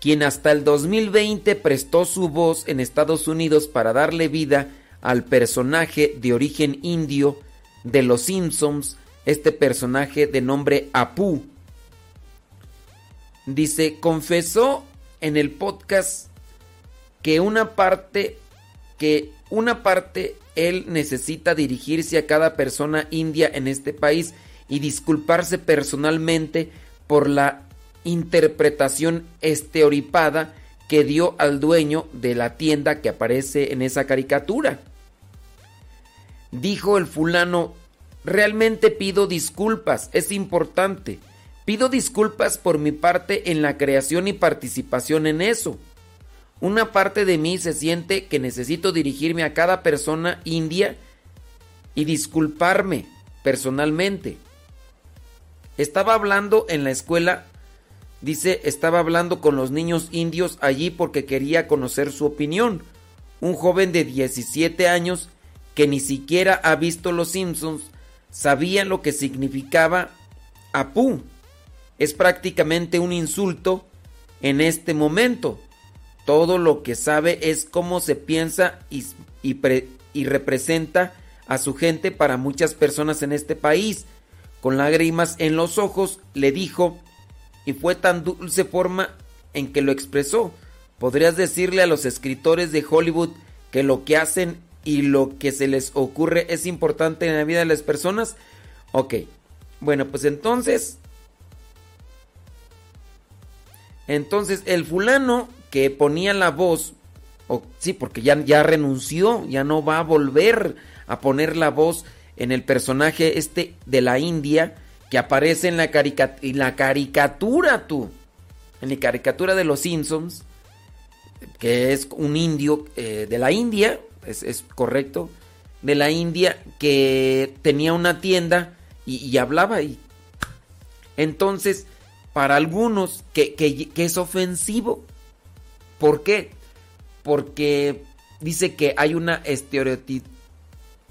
quien hasta el 2020 prestó su voz en Estados Unidos para darle vida al personaje de origen indio de Los Simpsons, este personaje de nombre Apu. Dice, confesó en el podcast que una parte que una parte él necesita dirigirse a cada persona india en este país y disculparse personalmente por la interpretación estereotipada que dio al dueño de la tienda que aparece en esa caricatura. Dijo el fulano, realmente pido disculpas, es importante. Pido disculpas por mi parte en la creación y participación en eso. Una parte de mí se siente que necesito dirigirme a cada persona india y disculparme personalmente. Estaba hablando en la escuela, dice, estaba hablando con los niños indios allí porque quería conocer su opinión. Un joven de 17 años que ni siquiera ha visto Los Simpsons sabía lo que significaba Apu. Es prácticamente un insulto en este momento. Todo lo que sabe es cómo se piensa y representa a su gente para muchas personas en este país. Con lágrimas en los ojos le dijo, y fue tan dulce forma en que lo expresó. Podrías decirle a los escritores de Hollywood que lo que hacen y lo que se les ocurre es importante en la vida de las personas. Ok, bueno, pues entonces... Entonces el fulano que ponía la voz, sí, porque ya, ya renunció, ya no va a volver a poner la voz en el personaje este de la India que aparece en la, en la caricatura, tú. En la caricatura de los Simpsons, que es un indio eh, de la India, es, correcto. de la India que tenía una tienda y, hablaba y entonces para algunos que, que- que es ofensivo. ¿Por qué? Porque dice que hay una estereotip,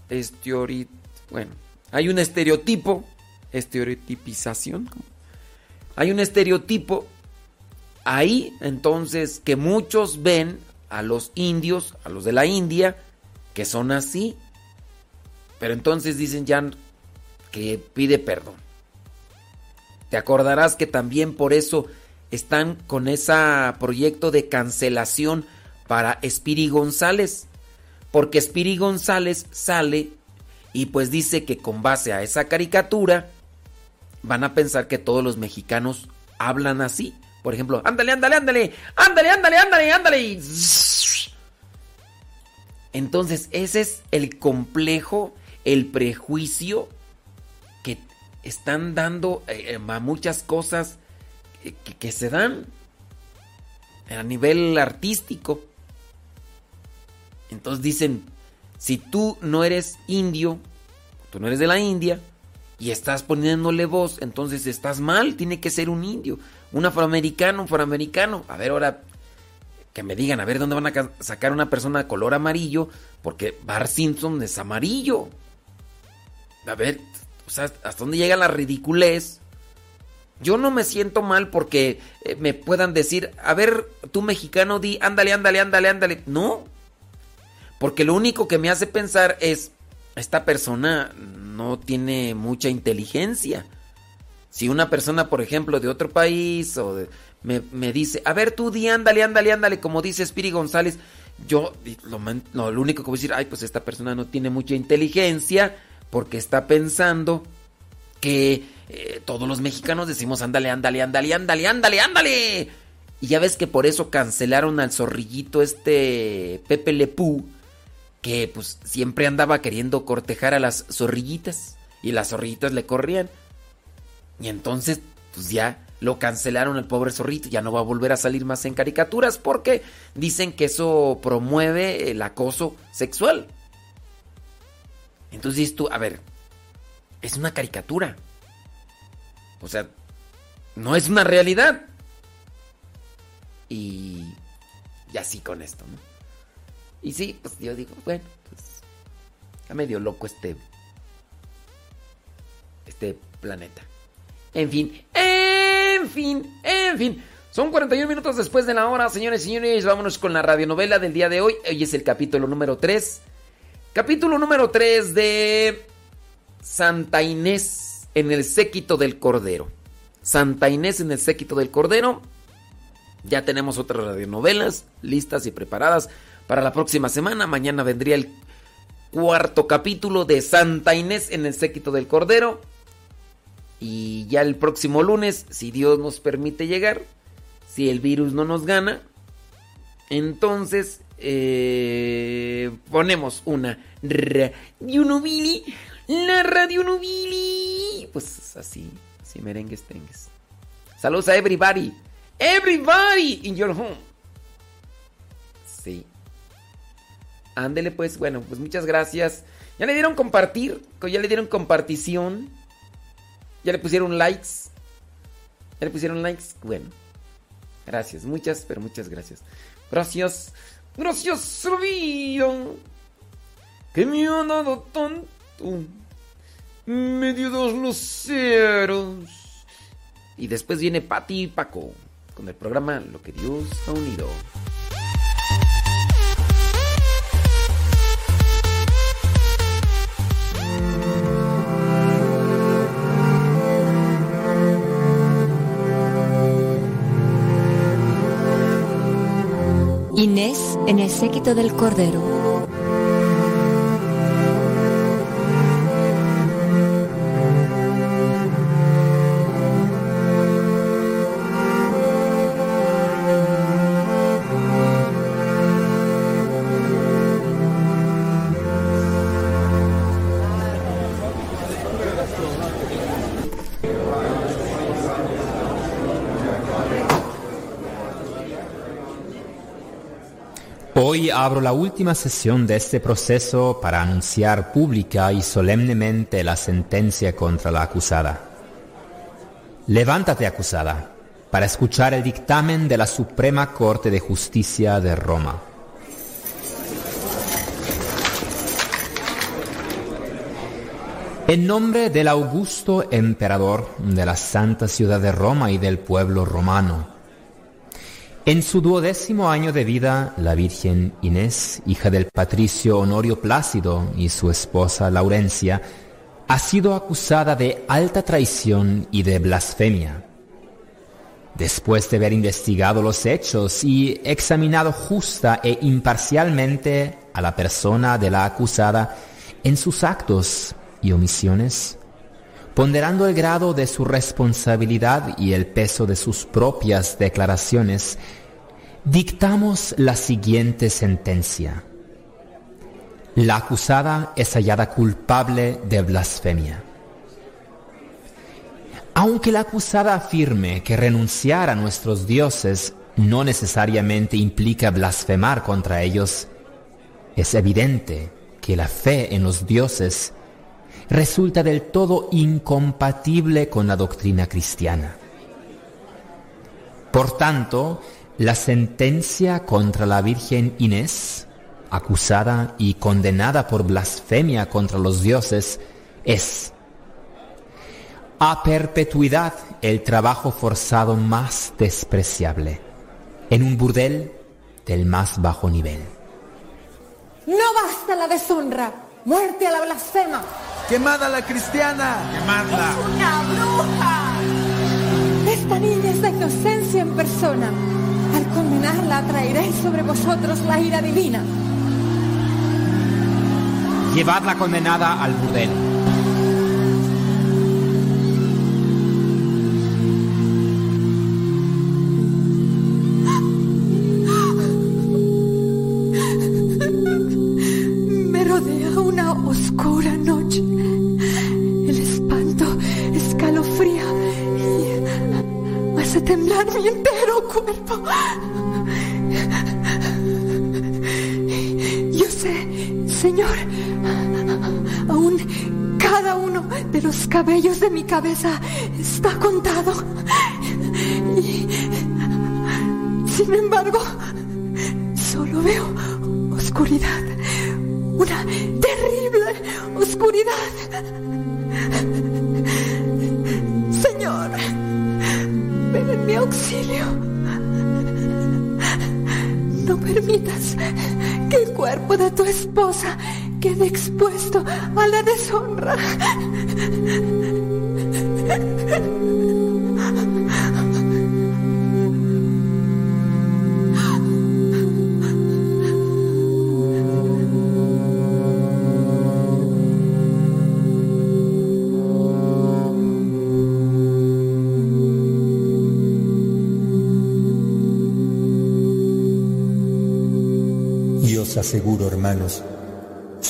estereoti- bueno, hay un estereotipo, estereotipización, hay un estereotipo ahí, entonces, que muchos ven a los indios, a los de la India, que son así. Pero entonces dicen ya que pide perdón. Te acordarás que también por eso están con ese proyecto de cancelación para Spiri González. Porque Spiri González sale y pues dice que con base a esa caricatura van a pensar que todos los mexicanos hablan así. Por ejemplo, ándale, ándale, ándale, ándale, ándale, ándale, ándale. Entonces, ese es el complejo, el prejuicio que están dando eh, a muchas cosas que- que se dan a nivel artístico. Entonces dicen, si tú no eres indio, tú no eres de la India, y estás poniéndole voz, entonces estás mal, tiene que ser un indio, un afroamericano, un afroamericano. A ver, ahora que me digan, a ver dónde van a ca- sacar una persona de color amarillo, porque Bar Simpson es amarillo. A ver, hasta dónde llega la ridiculez. Yo no me siento mal porque eh, me puedan decir, a ver, tú mexicano, di, ándale, ándale, ándale, ándale. No. Porque lo único que me hace pensar es, esta persona no tiene mucha inteligencia. Si una persona, por ejemplo, de otro país o me, dice, a ver tú di, ándale, ándale, ándale, como dice Spiri González, yo lo, lo único que voy a decir, ay, pues esta persona no tiene mucha inteligencia porque está pensando que eh, todos los mexicanos decimos, ándale, ándale, ándale, ándale, ándale, ándale. Y ya ves que por eso cancelaron al zorrillito este Pepe Lepú, que pues siempre andaba queriendo cortejar a las zorrillitas y las zorrillitas le corrían. Y entonces pues ya lo cancelaron el pobre zorrito, ya no va a volver a salir más en caricaturas porque dicen que eso promueve el acoso sexual. Entonces dices tú, a ver, es una caricatura. O sea, no es una realidad. Y, y así con esto, ¿no? Y sí, pues yo digo, bueno, pues está medio loco este este planeta. En fin, en fin, en fin. Son 41 minutos después de la hora, señores y señores. Vámonos con la radionovela del día de hoy. Hoy es el capítulo número 3. Capítulo número 3 de Santa Inés en el séquito del Cordero. Santa Inés en el séquito del Cordero. Ya tenemos otras radionovelas listas y preparadas para la próxima semana. Mañana vendría el cuarto capítulo de Santa Inés en el séquito del Cordero. Y ya el próximo lunes, si Dios nos permite llegar, si el virus no nos gana, entonces eh, ponemos una Radio Nubili, la Radio Nubili. Pues así, así merengues tengues. Saludos a everybody, everybody in your home. Sí. Ándele pues, bueno, pues muchas gracias. Ya le dieron compartir, ya le dieron compartición. Ya le pusieron likes. Ya le pusieron likes. Bueno. Gracias, muchas, pero muchas gracias. Gracias. Gracias, vida. Que me ha dado tanto. Me dio dos luceros. Y después viene Pati y Paco con el programa Lo que Dios ha unido. En el séquito del Cordero. Abro la última sesión de este proceso para anunciar pública y solemnemente la sentencia contra la acusada. Levántate acusada para escuchar el dictamen de la Suprema Corte de Justicia de Roma. En nombre del augusto emperador de la santa ciudad de Roma y del pueblo romano, en su duodécimo año de vida, la Virgen Inés, hija del patricio Honorio Plácido y su esposa Laurencia, ha sido acusada de alta traición y de blasfemia. Después de haber investigado los hechos y examinado justa e imparcialmente a la persona de la acusada en sus actos y omisiones, ponderando el grado de su responsabilidad y el peso de sus propias declaraciones, dictamos la siguiente sentencia. La acusada es hallada culpable de blasfemia. Aunque la acusada afirme que renunciar a nuestros dioses no necesariamente implica blasfemar contra ellos, es evidente que la fe en los dioses resulta del todo incompatible con la doctrina cristiana. Por tanto, la sentencia contra la Virgen Inés, acusada y condenada por blasfemia contra los dioses, es a perpetuidad el trabajo forzado más despreciable, en un burdel del más bajo nivel. No basta la deshonra. Muerte a la blasfema. ¡Quemada la cristiana! ¡Quemadla! ¡Es una bruja! Esta niña es la inocencia en persona. Al condenarla traeréis sobre vosotros la ira divina. Llevad la condenada al burdel. Los cabellos de mi cabeza está contado. Y, sin embargo, solo veo oscuridad, una terrible oscuridad. Señor, ven en mi auxilio. No permitas que el cuerpo de tu esposa quede expuesto a la deshonra.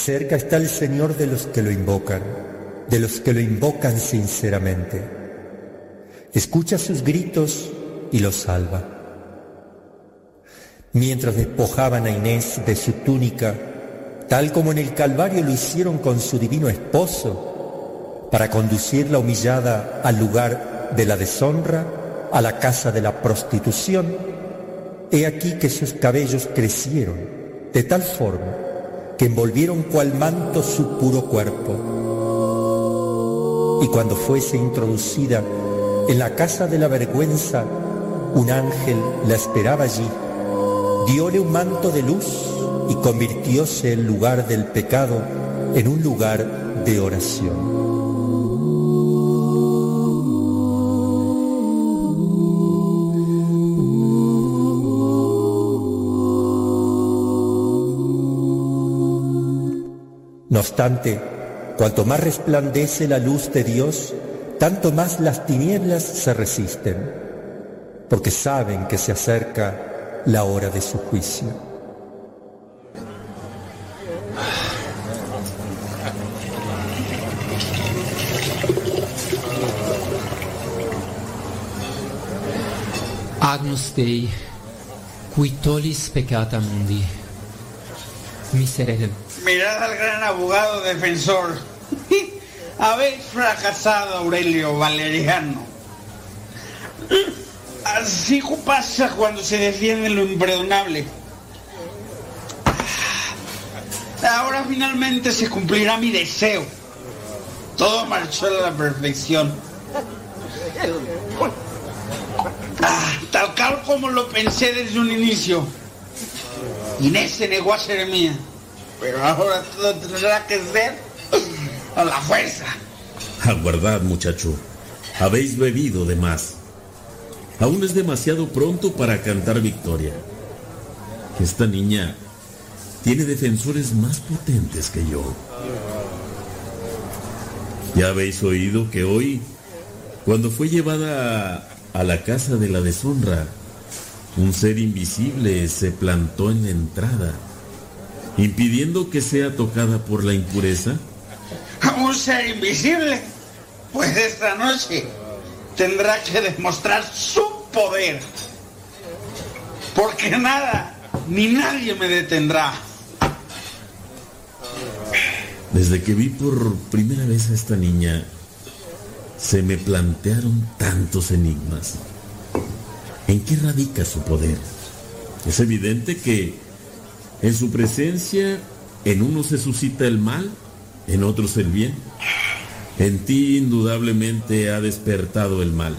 Cerca está el Señor de los que lo invocan, de los que lo invocan sinceramente. Escucha sus gritos y los salva. Mientras despojaban a Inés de su túnica, tal como en el Calvario lo hicieron con su divino esposo, para conducirla humillada al lugar de la deshonra, a la casa de la prostitución, he aquí que sus cabellos crecieron de tal forma que envolvieron cual manto su puro cuerpo. Y cuando fuese introducida en la casa de la vergüenza, un ángel la esperaba allí, diole un manto de luz y convirtióse el lugar del pecado en un lugar de oración. No obstante, cuanto más resplandece la luz de Dios, tanto más las tinieblas se resisten, porque saben que se acerca la hora de su juicio. Agnus Dei, qui tollis peccata mundi, Miserere. Mirad al gran abogado defensor. Habéis fracasado, Aurelio Valeriano. Así pasa cuando se defiende lo imperdonable. Ahora finalmente se cumplirá mi deseo. Todo marchó a la perfección. Ah, tal cual como lo pensé desde un inicio. Inés se negó a ser mía. Pero ahora todo tendrá que ser a la fuerza. Aguardad, muchacho. Habéis bebido de más. Aún es demasiado pronto para cantar victoria. Esta niña tiene defensores más potentes que yo. Ya habéis oído que hoy, cuando fue llevada a, a la casa de la deshonra, un ser invisible se plantó en la entrada, impidiendo que sea tocada por la impureza. Un ser invisible. Pues esta noche tendrá que demostrar su poder. Porque nada ni nadie me detendrá. Desde que vi por primera vez a esta niña, se me plantearon tantos enigmas. ¿En qué radica su poder? Es evidente que en su presencia en uno se suscita el mal, en otros el bien. En ti indudablemente ha despertado el mal.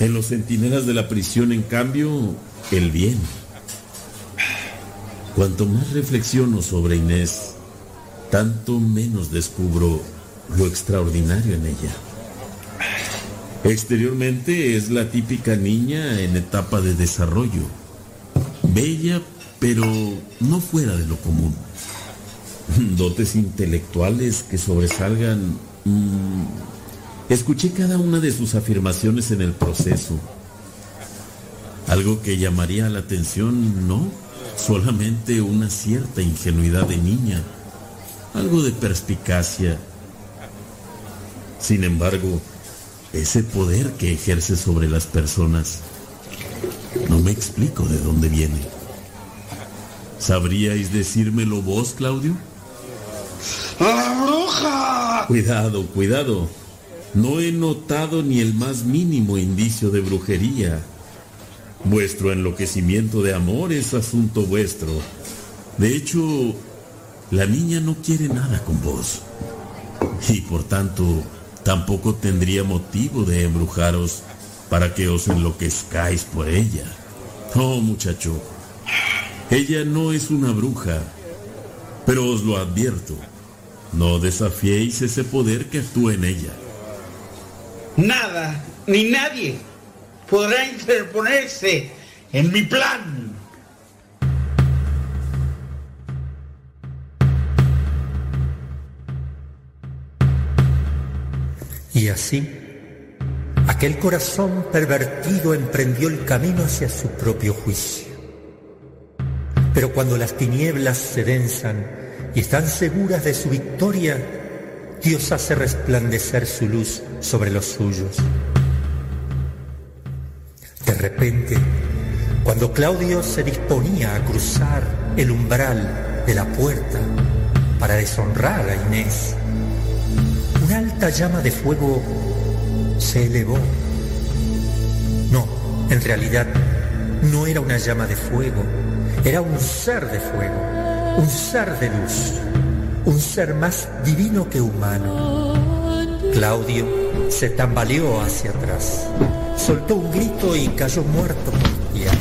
En los centinelas de la prisión, en cambio, el bien. Cuanto más reflexiono sobre Inés, tanto menos descubro lo extraordinario en ella. Exteriormente es la típica niña en etapa de desarrollo. Bella, pero no fuera de lo común. Dotes intelectuales que sobresalgan... mm, escuché cada una de sus afirmaciones en el proceso. Algo que llamaría la atención, no, solamente una cierta ingenuidad de niña, algo de perspicacia. Sin embargo, ese poder que ejerce sobre las personas, no me explico de dónde viene. ¿Sabríais decírmelo vos, Claudio? ¡La bruja! Cuidado, cuidado. No he notado ni el más mínimo indicio de brujería. Vuestro enloquecimiento de amor es asunto vuestro. De hecho, la niña no quiere nada con vos. Y por tanto, tampoco tendría motivo de embrujaros para que os enloquezcáis por ella. Oh, muchacho, ella no es una bruja, pero os lo advierto, no desafiéis ese poder que actúa en ella. Nada, ni nadie podrá interponerse en mi plan. Y así, aquel corazón pervertido emprendió el camino hacia su propio juicio. Pero cuando las tinieblas se densan y están seguras de su victoria, Dios hace resplandecer su luz sobre los suyos. De repente, cuando Claudio se disponía a cruzar el umbral de la puerta para deshonrar a Inés, una alta llama de fuego se elevó. No, en realidad no era una llama de fuego, era un ser de fuego, un ser de luz, un ser más divino que humano. Claudio se tambaleó hacia atrás, soltó un grito y cayó muerto por tierra.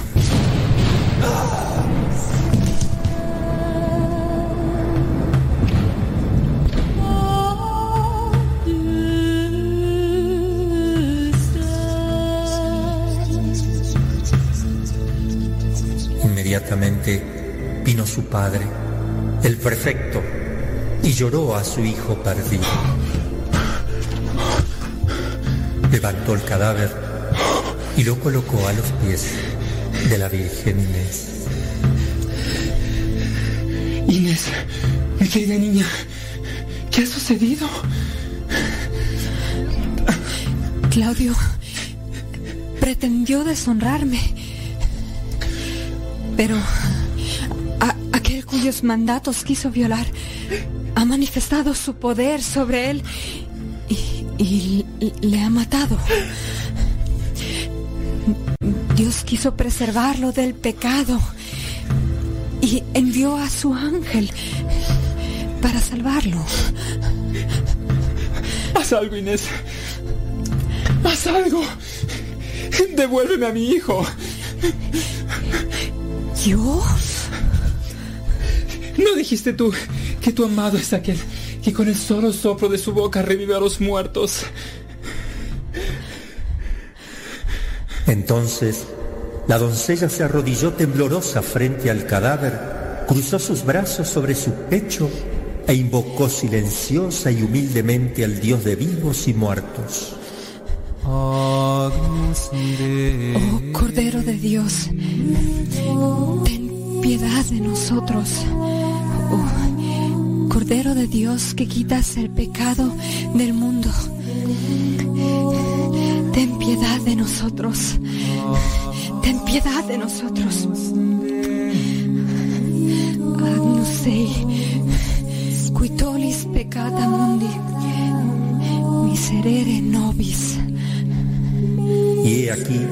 Inmediatamente vino su padre, el prefecto, y lloró a su hijo perdido. Levantó el cadáver y lo colocó a los pies de la Virgen Inés. Inés, mi querida niña, ¿qué ha sucedido? Claudio pretendió deshonrarme. Pero a- aquel cuyos mandatos quiso violar ha manifestado su poder sobre él y, y le ha matado. Dios quiso preservarlo del pecado y envió a su ángel para salvarlo. Haz algo, Inés. Haz algo. Devuélveme a mi hijo. ¿Yo? ¿No dijiste tú que tu amado es aquel que con el solo soplo de su boca revive a los muertos? Entonces, la doncella se arrodilló temblorosa frente al cadáver, cruzó sus brazos sobre su pecho e invocó silenciosa y humildemente al Dios de vivos y muertos. Oh Cordero de Dios, ten piedad de nosotros. Oh, Cordero de Dios que quitas el pecado del mundo. Ten piedad de nosotros. Ten piedad de nosotros. Agnus Dei, qui tollis peccata mundi, miserere nobis. Y he aquí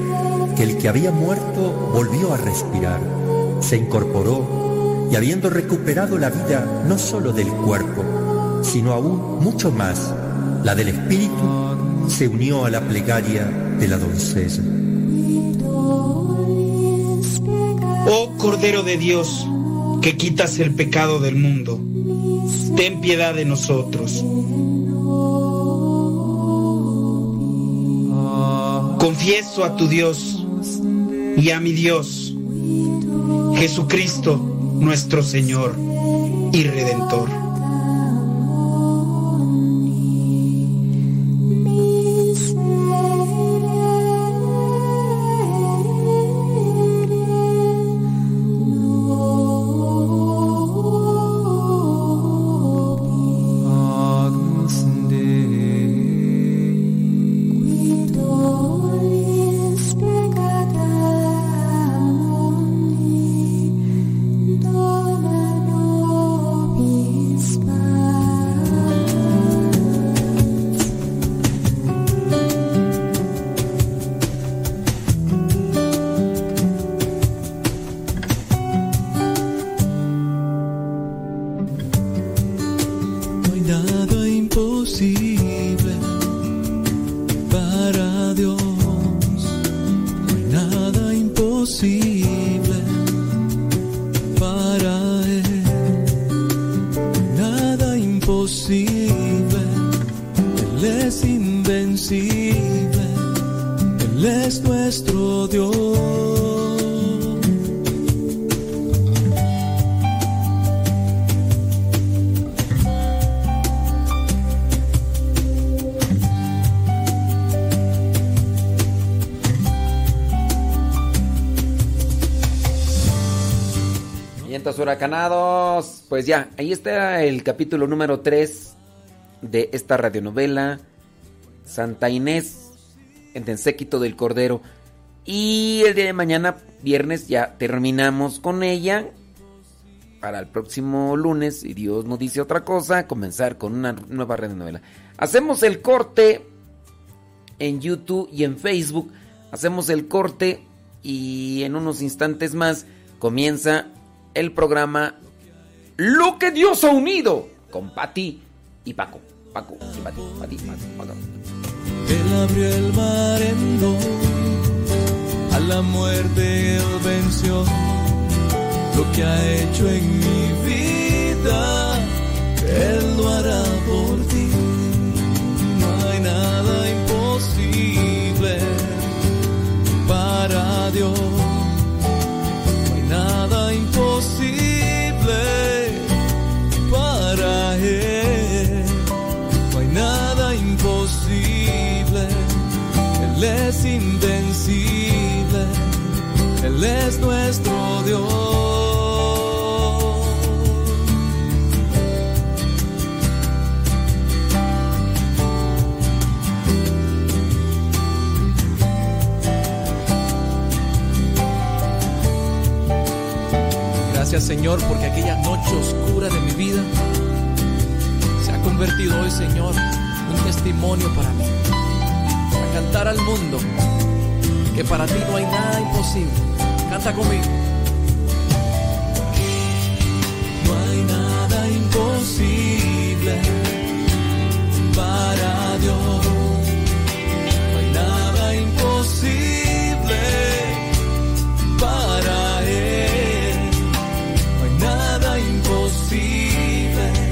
que el que había muerto volvió a respirar, se incorporó y habiendo recuperado la vida no sólo del cuerpo, sino aún mucho más, la del espíritu, se unió a la plegaria de la doncella. Oh Cordero de Dios, que quitas el pecado del mundo, ten piedad de nosotros. Confieso a tu Dios y a mi Dios, Jesucristo nuestro Señor y Redentor. Pues ya, ahí está el capítulo número 3 de esta radionovela. Santa Inés, en el séquito del Cordero. Y el día de mañana, viernes, ya terminamos con ella. Para el próximo lunes, si Dios nos dice otra cosa, comenzar con una nueva radionovela. Hacemos el corte en YouTube y en Facebook. Hacemos el corte y en unos instantes más comienza el programa Lo que Dios ha unido con Patti y Paco. Paco y Pati, Pati, Pati, Paco. Él abrió el mar en dos, a la muerte él venció. Lo que ha hecho en mi vida, él lo hará por ti. No hay nada imposible para Dios. Nada imposible para Él. No hay nada imposible. Él es invencible. Él es nuestro Dios. Señor porque aquella noche oscura de mi vida se ha convertido hoy Señor un testimonio para mí, para cantar al mundo que para ti no hay nada imposible. Canta conmigo. No hay nada imposible para Dios. No hay nada imposible.